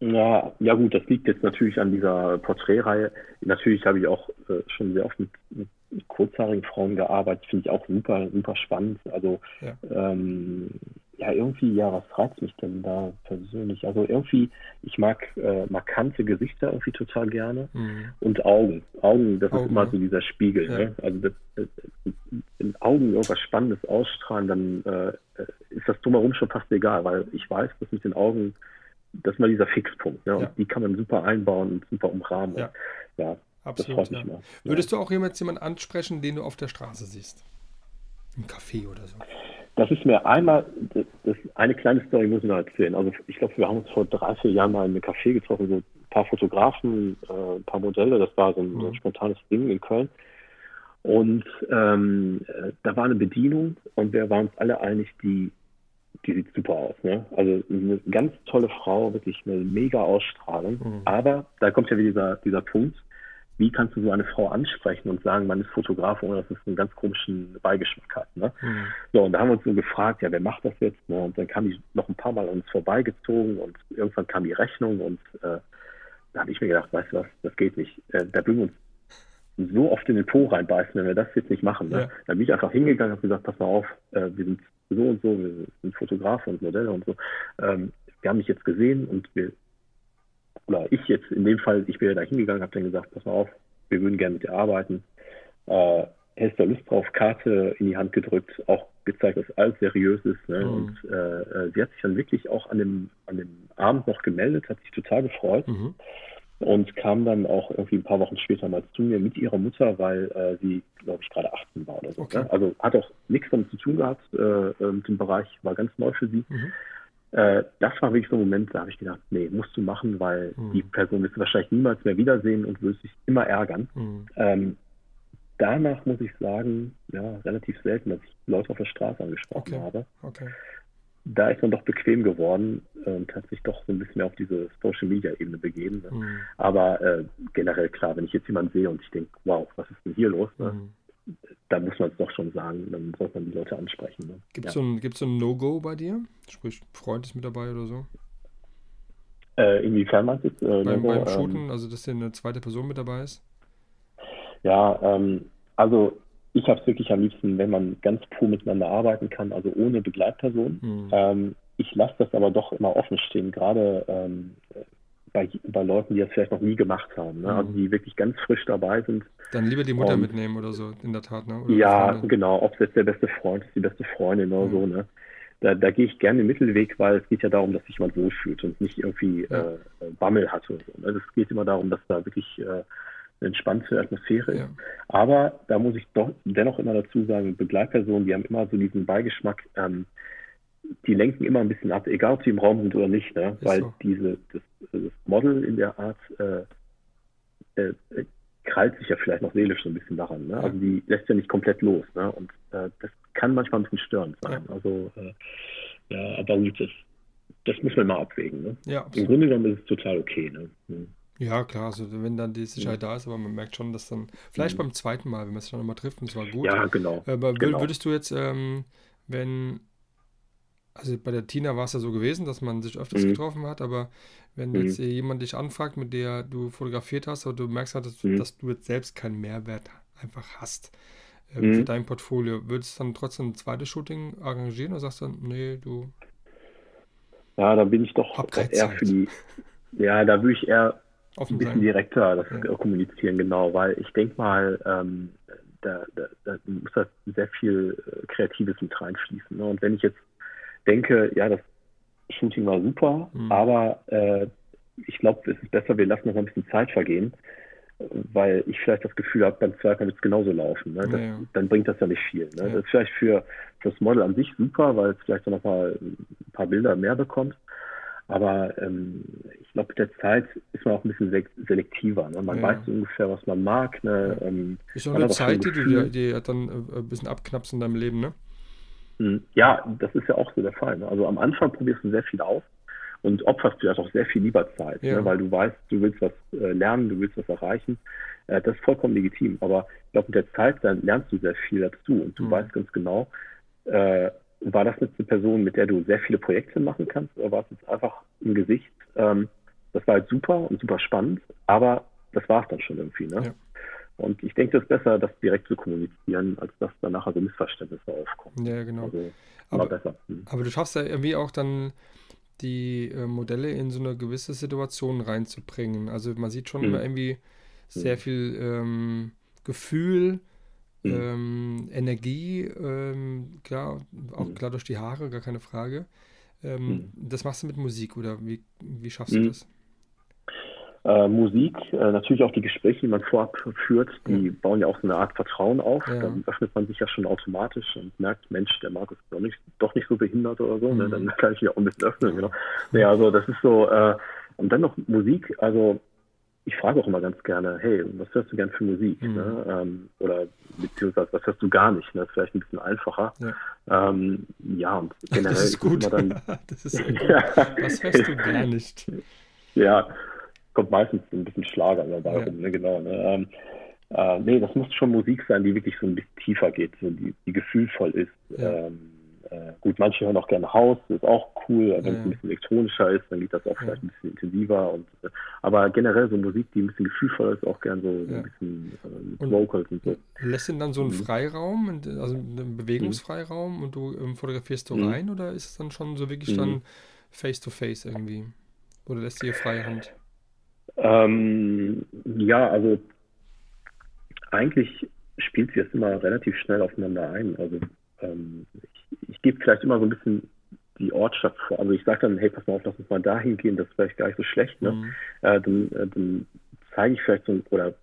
Ja, ja gut, das liegt jetzt natürlich an dieser Porträtreihe. Natürlich habe ich auch äh, schon sehr oft mit, mit kurzhaarigen Frauen gearbeitet, finde ich auch super, super spannend. Also ja. Ähm, ja, irgendwie, ja, was reizt mich denn da persönlich? Also irgendwie, ich mag äh, markante Gesichter irgendwie total gerne mhm. und Augen. Augen, das Augen, ist immer so dieser Spiegel. Ja. Ne? Also das, das, wenn Augen irgendwas Spannendes ausstrahlen, dann äh, ist das drumherum schon fast egal, weil ich weiß, dass mit den Augen, das ist mal dieser Fixpunkt. Ne? Ja. die kann man super einbauen und super umrahmen. Ja, ja absolut. Ja. Würdest du auch jemals jemanden ansprechen, den du auf der Straße siehst? Im Café oder so? Das ist mir einmal, das, eine kleine Story muss ich noch erzählen. Also ich glaube, wir haben uns vor drei, vier Jahren mal in einem Café getroffen, so ein paar Fotografen, äh, ein paar Modelle, das war so ein, mhm. so ein spontanes Ding in Köln. Und ähm, äh, da war eine Bedienung und wir waren uns alle einig, die, die sieht super aus. Ne? Also eine ganz tolle Frau, wirklich eine mega Ausstrahlung. Mhm. Aber da kommt ja wieder dieser, dieser Punkt, wie kannst du so eine Frau ansprechen und sagen, man ist Fotograf, ohne dass es einen ganz komischen Beigeschmack hat. Ne? Mhm. So, und da haben wir uns so gefragt, ja, wer macht das jetzt? Ne? Und dann kam die noch ein paar Mal an uns vorbeigezogen und irgendwann kam die Rechnung und äh, da habe ich mir gedacht, weißt du was, das geht nicht. Äh, da würden wir uns so oft in den Po reinbeißen, wenn wir das jetzt nicht machen. Ne? Ja. Dann bin ich einfach hingegangen und habe gesagt, pass mal auf, äh, wir sind so und so, wir sind Fotografen und Modelle und so. Ähm, wir haben dich jetzt gesehen und wir oder ich jetzt in dem Fall, ich bin ja da hingegangen, habe dann gesagt, pass mal auf, wir würden gerne mit dir arbeiten. Äh, hättest du Lust drauf, Karte in die Hand gedrückt, auch gezeigt, dass alles seriös ist. Ne? Mhm. Und äh, äh, sie hat sich dann wirklich auch an dem, an dem Abend noch gemeldet, hat sich total gefreut. Mhm. Und kam dann auch irgendwie ein paar Wochen später mal zu mir mit ihrer Mutter, weil äh, sie, glaube ich, gerade 18 war oder so. Okay. Ne? Also hat auch nichts damit zu tun gehabt äh, äh, mit dem Bereich, war ganz neu für sie. Mhm. äh, das war wirklich so ein Moment, da habe ich gedacht, nee, musst du machen, weil mhm. die Person wirst du wahrscheinlich niemals mehr wiedersehen und wirst dich immer ärgern. Mhm. Ähm, danach muss ich sagen, ja, relativ selten, dass ich Leute auf der Straße angesprochen okay. habe. Okay. Da ist man doch bequem geworden und hat sich doch so ein bisschen mehr auf diese Social Media Ebene begeben. Ne? Mhm. Aber äh, generell klar, wenn ich jetzt jemanden sehe und ich denke, wow, was ist denn hier los? Ne? Mhm da muss man es doch schon sagen, dann sollte man die Leute ansprechen. Ne? Gibt es ja. so ein, so ein No-Go bei dir? Sprich, Freund ist mit dabei oder so? Äh, inwiefern meinst du es? Äh, beim, beim Shooten, ähm, also dass hier eine zweite Person mit dabei ist? Ja, ähm, also ich habe es wirklich am liebsten, wenn man ganz pur miteinander arbeiten kann, also ohne Begleitperson. Mhm. Ähm, ich lasse das aber doch immer offen stehen, gerade ähm, bei, bei Leuten, die das vielleicht noch nie gemacht haben, ne? also mhm. die wirklich ganz frisch dabei sind. Dann lieber die Mutter und, mitnehmen oder so, in der Tat, ne? Oder ja, genau, ob es jetzt der beste Freund ist, die beste Freundin oder mhm. so, ne? Da, da gehe ich gerne den Mittelweg, weil es geht ja darum, dass sich jemand wohlfühlt und nicht irgendwie ja. äh, Bammel hat oder so. Ne? Es geht immer darum, dass da wirklich äh, entspannte Atmosphäre ist. Ja. Aber da muss ich doch dennoch immer dazu sagen, Begleitpersonen, die haben immer so diesen Beigeschmack, ähm, die lenken immer ein bisschen ab, egal ob sie im Raum sind oder nicht, ne? weil so. diese, das, das, Model in der Art äh, äh, krallt sich ja vielleicht noch seelisch so ein bisschen daran. Ne? Ja. Also die lässt ja nicht komplett los. Ne? Und äh, das kann manchmal ein bisschen störend sein. Ja. Also äh, ja, aber gut, das, das muss man mal abwägen. Ne? Ja, Im Grunde genommen ist es total okay. Ne? Hm. Ja, klar, also wenn dann die Sicherheit ja. da ist, aber man merkt schon, dass dann, vielleicht mhm. beim zweiten Mal, wenn man sich dann nochmal trifft und es war gut. Ja, genau. Aber genau. würdest du jetzt, ähm, wenn also bei der Tina war es ja so gewesen, dass man sich öfters mhm. getroffen hat, aber wenn mhm. jetzt jemand dich anfragt, mit der du fotografiert hast, oder du merkst halt, dass, mhm. dass du jetzt selbst keinen Mehrwert einfach hast äh, für dein Portfolio, würdest du dann trotzdem ein zweites Shooting arrangieren oder sagst du dann, nee, du. Ja, da bin ich doch eher Zeit. für die. Ja, da würde ich eher Offen ein bisschen sein. direkter das ja. kommunizieren, genau, weil ich denke mal, ähm, da, da, da, muss da sehr viel äh, Kreatives mit reinfließen. Ne? Und wenn ich jetzt denke, ja, das Shooting war super, mhm. aber äh, ich glaube, es ist besser, wir lassen noch ein bisschen Zeit vergehen, weil ich vielleicht das Gefühl habe, beim zweiten wird es genauso laufen. Ne? Das, ja. Dann bringt das ja nicht viel. Ne? Ja. Das ist vielleicht für, für das Model an sich super, weil es vielleicht dann noch mal ein paar Bilder mehr bekommt. Aber ähm, ich glaube, mit der Zeit ist man auch ein bisschen selektiver. Ne? Man ja. weiß ungefähr, was man mag. Ne? Ähm, ist auch eine Zeit, die du dir, die dann äh, ein bisschen abknappst in deinem Leben, ne? Hm, ja, das ist ja auch so der Fall. Ne? Also am Anfang probierst du sehr viel aus und opferst dir auch sehr viel lieber Zeit, ne? ja. ne? weil du weißt, du willst was äh, lernen, du willst was erreichen. Äh, das ist vollkommen legitim. Aber ich glaube, mit der Zeit dann lernst du sehr viel dazu und du mhm. weißt ganz genau, äh, war das jetzt eine Person, mit der du sehr viele Projekte machen kannst oder war es jetzt einfach ein Gesicht? Ähm, das war halt super und super spannend, aber das war es dann schon irgendwie. Ne? Ja. Und ich denke, es ist besser, das direkt zu kommunizieren, als dass danach also Missverständnisse aufkommen. Ja, genau. Also, aber, besser. Hm. aber du schaffst ja irgendwie auch dann die äh, Modelle in so eine gewisse Situation reinzubringen. Also man sieht schon hm. immer irgendwie sehr hm. viel ähm, Gefühl, hm. ähm, Energie, ähm, klar, auch hm. klar durch die Haare, gar keine Frage. Ähm, hm. Das machst du mit Musik oder wie, wie schaffst du das? Äh, Musik, äh, natürlich auch die Gespräche, die man vorab führt, die mhm. bauen ja auch so eine Art Vertrauen auf. Ja. Dann öffnet man sich ja schon automatisch und merkt, Mensch, der Markus ist doch nicht, doch nicht so behindert oder so. Ne? Mhm. Dann kann ich mich auch ein bisschen öffnen. Genau. Naja, also das ist so. Äh, und dann noch Musik, also ich frage auch immer ganz gerne, hey, was hörst du gern für Musik? Mhm. Ne? Ähm, oder beziehungsweise was hörst du gar nicht? Ne? Das ist vielleicht ein bisschen einfacher. Ja, ähm, ja und generell das ist gut. Dann, das ist ja. Was hörst du gar nicht? Ja, kommt meistens ein bisschen Schlager dabei ja. rum, ne? genau. Ne? Ähm, äh, nee, das muss schon Musik sein, die wirklich so ein bisschen tiefer geht, so die, die gefühlvoll ist. Ja. Ähm, äh, gut, manche hören auch gerne Haus, das ist auch cool, wenn ja. es ein bisschen elektronischer ist, dann geht das auch vielleicht ein bisschen intensiver. Und, äh, aber generell so Musik, die ein bisschen gefühlvoller ist, auch gern so, ein bisschen äh, und Vocals und so. Lässt denn dann so einen mhm. Freiraum, also einen Bewegungsfreiraum mhm. und du ähm, fotografierst du mhm. rein oder ist es dann schon so wirklich dann face to face irgendwie? Oder lässt du ihr freie Hand? Ähm, ja, also eigentlich spielt sich das immer relativ schnell aufeinander ein. Also ähm, ich, gebe vielleicht immer so ein bisschen die Ortschaft vor. Also ich sage dann, hey, pass mal auf, lass uns mal dahin gehen, das ist vielleicht gar nicht so schlecht. Ne? Mhm. Äh, dann, äh, dann zeige ich vielleicht so oder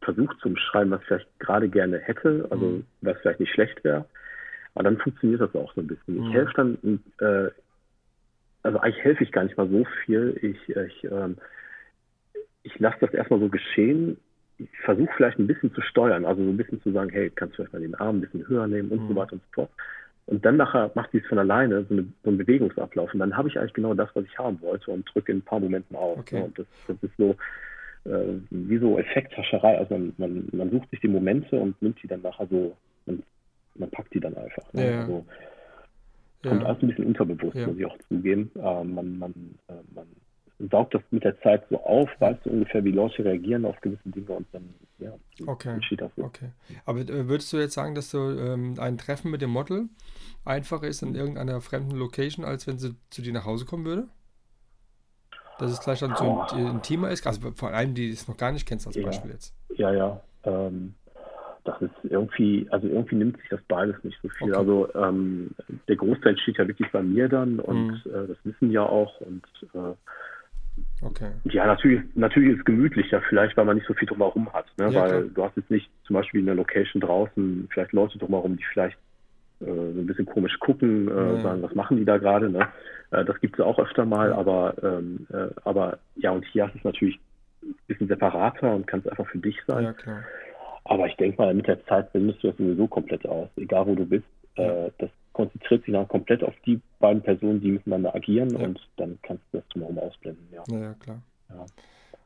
versuche zu beschreiben, was ich vielleicht gerade gerne hätte, also mhm. was vielleicht nicht schlecht wäre. Aber dann funktioniert das auch so ein bisschen. Ich mhm. helfe dann äh, also eigentlich helfe ich gar nicht mal so viel. Ich, ich, ähm, ich lasse das erstmal so geschehen. Ich versuche vielleicht ein bisschen zu steuern, also so ein bisschen zu sagen, hey, kannst du vielleicht mal den Arm ein bisschen höher nehmen und mhm. so weiter und so fort. Und dann nachher macht die es von alleine, so, eine, so einen Bewegungsablauf. Und dann habe ich eigentlich genau das, was ich haben wollte und drücke in ein paar Momenten auf. Okay. Und das, das ist so äh, wie so Effekthascherei. Also man, man, man sucht sich die Momente und nimmt die dann nachher so, man, man packt die dann einfach. Ne? Ja. Also, kommt ja. alles ein bisschen unterbewusst, ja. muss ich auch zugeben. Äh, man, man, äh, man saugt das mit der Zeit so auf, weißt du ungefähr, wie Leute reagieren auf gewisse Dinge und dann okay. so. Okay. Aber äh, würdest du jetzt sagen, dass du ähm, ein Treffen mit dem Model einfacher ist in irgendeiner fremden Location, als wenn sie zu dir nach Hause kommen würde? Dass es gleich dann so oh. intimer ist? Also vor allem, die es noch gar nicht kennst als ja. Beispiel jetzt. Ja, ja. Ähm, das ist irgendwie, also irgendwie nimmt sich das beides nicht so viel. Okay. Also ähm, der Großteil steht ja wirklich bei mir dann und mhm. äh, das wissen ja auch und äh, Okay. Ja, natürlich, natürlich ist es gemütlicher, vielleicht, weil man nicht so viel drumherum hat. Ne? Ja, weil klar. du hast jetzt nicht zum Beispiel in der Location draußen vielleicht Leute drumherum, die vielleicht äh, so ein bisschen komisch gucken, äh, ja. sagen, was machen die da gerade. Ne? Äh, das gibt es auch öfter mal, aber, ähm, äh, aber ja, und hier ist es natürlich ein bisschen separater und kann es einfach für dich sein. Ja, klar. Aber ich denke mal, mit der Zeit bindest du das sowieso komplett aus, egal wo du bist. Äh, das konzentriert sich dann komplett auf die beiden Personen, die miteinander agieren ja. und dann kannst du das drumherum ausblenden. Ja, ja klar. Ja.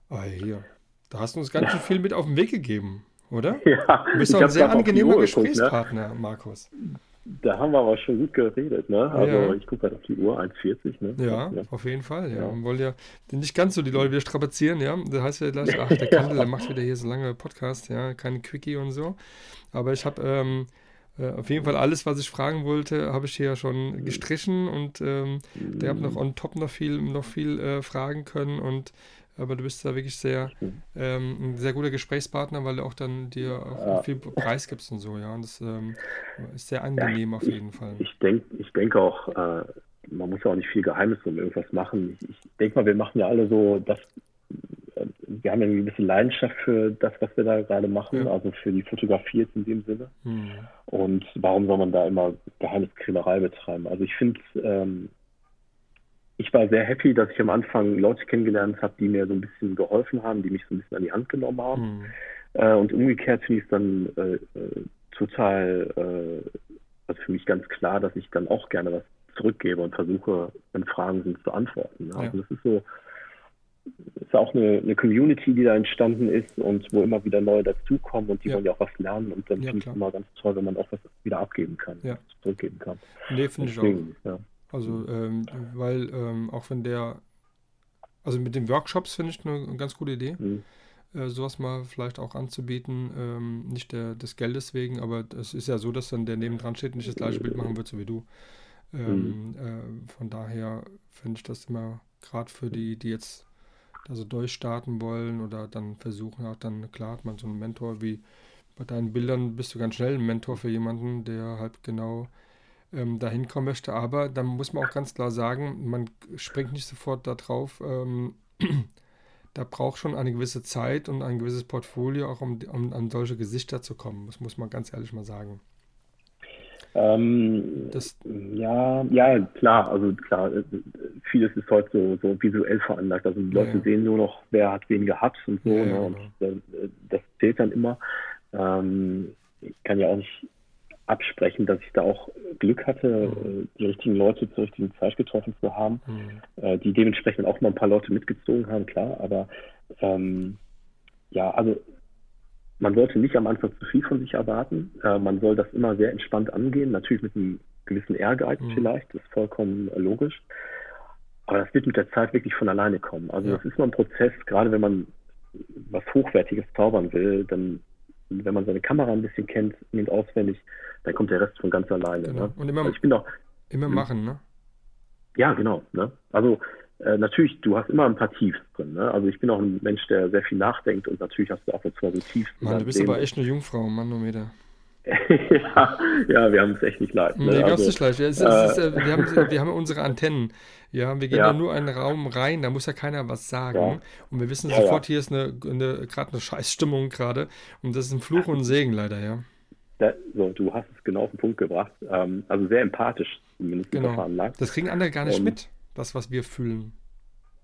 Ah, hier. Da hast du uns ganz schön viel mit auf den Weg gegeben, oder? Ja. Du bist doch ein sehr angenehmer Gesprächspartner, ne? Markus. Da haben wir aber schon gut geredet, ne? Also ja. ich gucke halt auf die Uhr, 1,40, ne? Ja, ja, auf jeden Fall, ja. ja. Wir wollen ja nicht ganz so die Leute wieder strapazieren, ja. Das heißt ja gleich, ach, der Kandel, der macht wieder hier so lange Podcast, ja, keine Quickie und so. Aber ich habe ähm, äh, auf jeden Fall alles, was ich fragen wollte, habe ich hier ja schon gestrichen und ähm, mhm. der hat noch on top noch viel, noch viel äh, fragen können und aber du bist da wirklich sehr ähm, ein sehr guter Gesprächspartner, weil du auch dann dir auch ja. viel Preis gibst und so, ja. Und das ähm, ist sehr angenehm ja, auf jeden Fall. Ich denke, ich denke auch, äh, man muss ja auch nicht viel Geheimnis um irgendwas machen. Ich, ich denke mal, wir machen ja alle so das, äh, wir haben ja eine gewisse Leidenschaft für das, was wir da gerade machen, ja. also für die Fotografie jetzt in dem Sinne. Hm. Und warum soll man da immer Geheimniskrämerei betreiben? Also ich finde, ähm, ich war sehr happy, dass ich am Anfang Leute kennengelernt habe, die mir so ein bisschen geholfen haben, die mich so ein bisschen an die Hand genommen haben. Mhm. Äh, und umgekehrt finde ich es dann äh, äh, total, äh, also für mich ganz klar, dass ich dann auch gerne was zurückgebe und versuche, wenn Fragen sind, zu antworten. Ne? Ja. Also das ist so, ist auch eine, eine, Community, die da entstanden ist und wo immer wieder neue dazukommen und die ja. wollen ja auch was lernen und dann ja, finde ich es immer ganz toll, wenn man auch was wieder abgeben kann, ja. zurückgeben kann. Nee, finde ich auch. Ja. Also, ähm, weil ähm, auch wenn der, also mit den Workshops finde ich eine, ganz gute Idee, mhm. äh, sowas mal vielleicht auch anzubieten, ähm, nicht der, des Geldes wegen, aber es ist ja so, dass dann der nebendran steht und nicht das gleiche Bild machen wird, so wie du. Ähm, mhm. Äh, von daher finde ich das immer, gerade für die, die jetzt also durchstarten wollen oder dann versuchen, auch dann, klar hat man so einen Mentor wie bei deinen Bildern bist du ganz schnell ein Mentor für jemanden, der halt genau ähm, dahin kommen möchte. Aber dann muss man auch ganz klar sagen, man springt nicht sofort da drauf. Ähm, da braucht schon eine gewisse Zeit und ein gewisses Portfolio, auch um, um an solche Gesichter zu kommen. Das muss man ganz ehrlich mal sagen. Ähm, das, ja, ja, klar, also klar, äh, vieles ist heute so, so visuell veranlagt. Also die Leute ja. sehen nur noch, wer hat wen gehabt und so, ja, ne? und genau. das, das, zählt dann immer. Ähm, ich kann ja auch nicht absprechen, dass ich da auch Glück hatte, mhm. die richtigen Leute zur richtigen Zeit getroffen zu haben, mhm. äh, die dementsprechend auch mal ein paar Leute mitgezogen haben, klar, aber ähm, ja, also man sollte nicht am Anfang zu viel von sich erwarten. Äh, man soll das immer sehr entspannt angehen, natürlich mit einem gewissen Ehrgeiz mhm. vielleicht, das ist vollkommen äh, logisch. Aber das wird mit der Zeit wirklich von alleine kommen. Also ja. das ist mal ein Prozess, gerade wenn man was Hochwertiges zaubern will, dann, wenn man seine Kamera ein bisschen kennt, nimmt auswendig, dann kommt der Rest von ganz alleine. Genau. Ne? Und immer, also ich bin auch, immer hm. machen, ne? Ja, genau. Ne? Also äh, natürlich, du hast immer ein paar Tiefs drin. Ne? Also ich bin auch ein Mensch, der sehr viel nachdenkt und natürlich hast du auch jetzt mal so Tiefs. Mann, du bist aber echt eine Jungfrau, Manometer. ja, ja, wir haben es echt nicht leid. Ne? Nee, also, nicht leid. Es, äh, es ist, äh, wir, haben, wir haben unsere Antennen. Ja, wir gehen ja. nur einen Raum rein, da muss ja keiner was sagen. Ja. Und wir wissen ja, sofort, hier ist eine, eine gerade eine Scheißstimmung gerade. Und das ist ein Fluch und ein Segen leider, ja. Da, so, du hast es genau auf den Punkt gebracht. Ähm, also sehr empathisch zumindest genau. Das kriegen andere gar nicht und, mit. Das, was wir fühlen.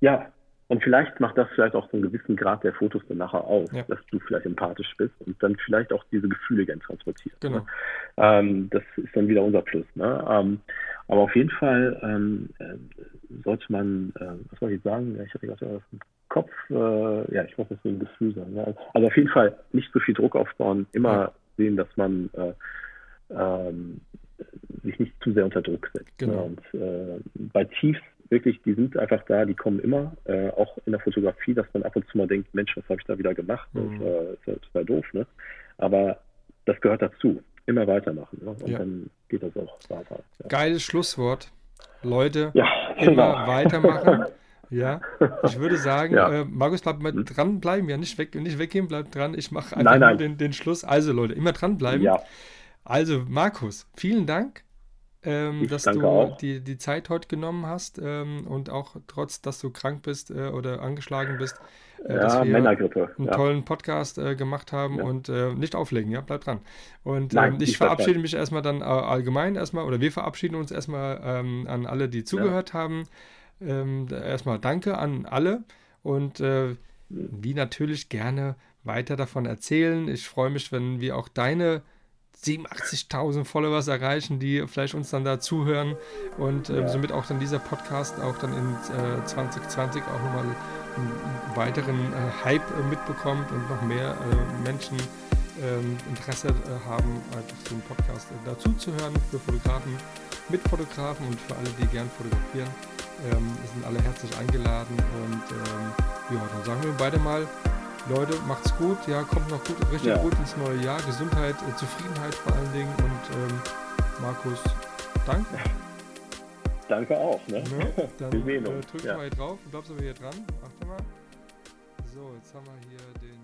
Ja, und vielleicht macht das vielleicht auch so einen gewissen Grad der Fotos dann nachher aus, ja. dass du vielleicht empathisch bist und dann vielleicht auch diese Gefühle gern transportierst. Genau. Ne? Ähm, das ist dann wieder unser Plus. Ne? Ähm, aber auf jeden Fall ähm, äh, sollte man, äh, was soll ich sagen? Ja, ich hatte gerade was im Kopf, äh, ja, ich muss das ein Gefühl sagen. Ne? Also auf jeden Fall nicht so viel Druck aufbauen, immer ja. sehen, dass man äh, ähm, sich nicht zu sehr unter Druck setzt. Ne? Genau. Und äh, bei Tiefs wirklich, die sind einfach da, die kommen immer, äh, auch in der Fotografie, dass man ab und zu mal denkt, Mensch, was habe ich da wieder gemacht? Mhm. Das, äh, total doof, ne? Aber das gehört dazu. Immer weitermachen. Ne? Und ja. dann geht das auch weiter. Ja. Geiles Schlusswort. Leute, ja, immer genau. weitermachen. Ja, ich würde sagen, ja. äh, Markus, bleib mal hm? dranbleiben, ja, nicht, weg, nicht weggehen, bleib dran. Ich mache einfach nein, nein. Den, den Schluss. Also, Leute, immer dranbleiben. Ja. Also, Markus, vielen Dank ähm, dass du auch. die, die Zeit heute genommen hast ähm, und auch trotz, dass du krank bist äh, oder angeschlagen bist, äh, ja, dass wir einen ja. tollen Podcast äh, gemacht haben ja. und äh, nicht auflegen, ja, bleib dran. Und Nein, ähm, ich verabschiede mich erstmal dann äh, allgemein erstmal oder wir verabschieden uns erstmal ähm, an alle, die zugehört haben. Ähm, erstmal danke an alle und äh, die natürlich gerne weiter davon erzählen. Ich freue mich, wenn wir auch deine 87.000 Followers erreichen, die vielleicht uns dann da zuhören und äh, ja. somit auch dann dieser Podcast auch dann in äh, 2020 auch nochmal einen weiteren äh, Hype äh, mitbekommt und noch mehr äh, Menschen ähm, Interesse äh, haben, einfach so einen Podcast dazu zu hören für Fotografen, mit Fotografen und für alle, die gern fotografieren. Ähm, sind alle herzlich eingeladen und ähm, ja, dann sagen wir beide mal Leute, macht's gut, ja, kommt noch gut, richtig ja. gut ins neue Jahr. Gesundheit, äh, Zufriedenheit vor allen Dingen und ähm, Markus, danke. Danke auch, ne? ne? Dann. Äh, drück ja. mal hier drauf, du bleibst aber hier dran. Achte mal. So, jetzt haben wir hier den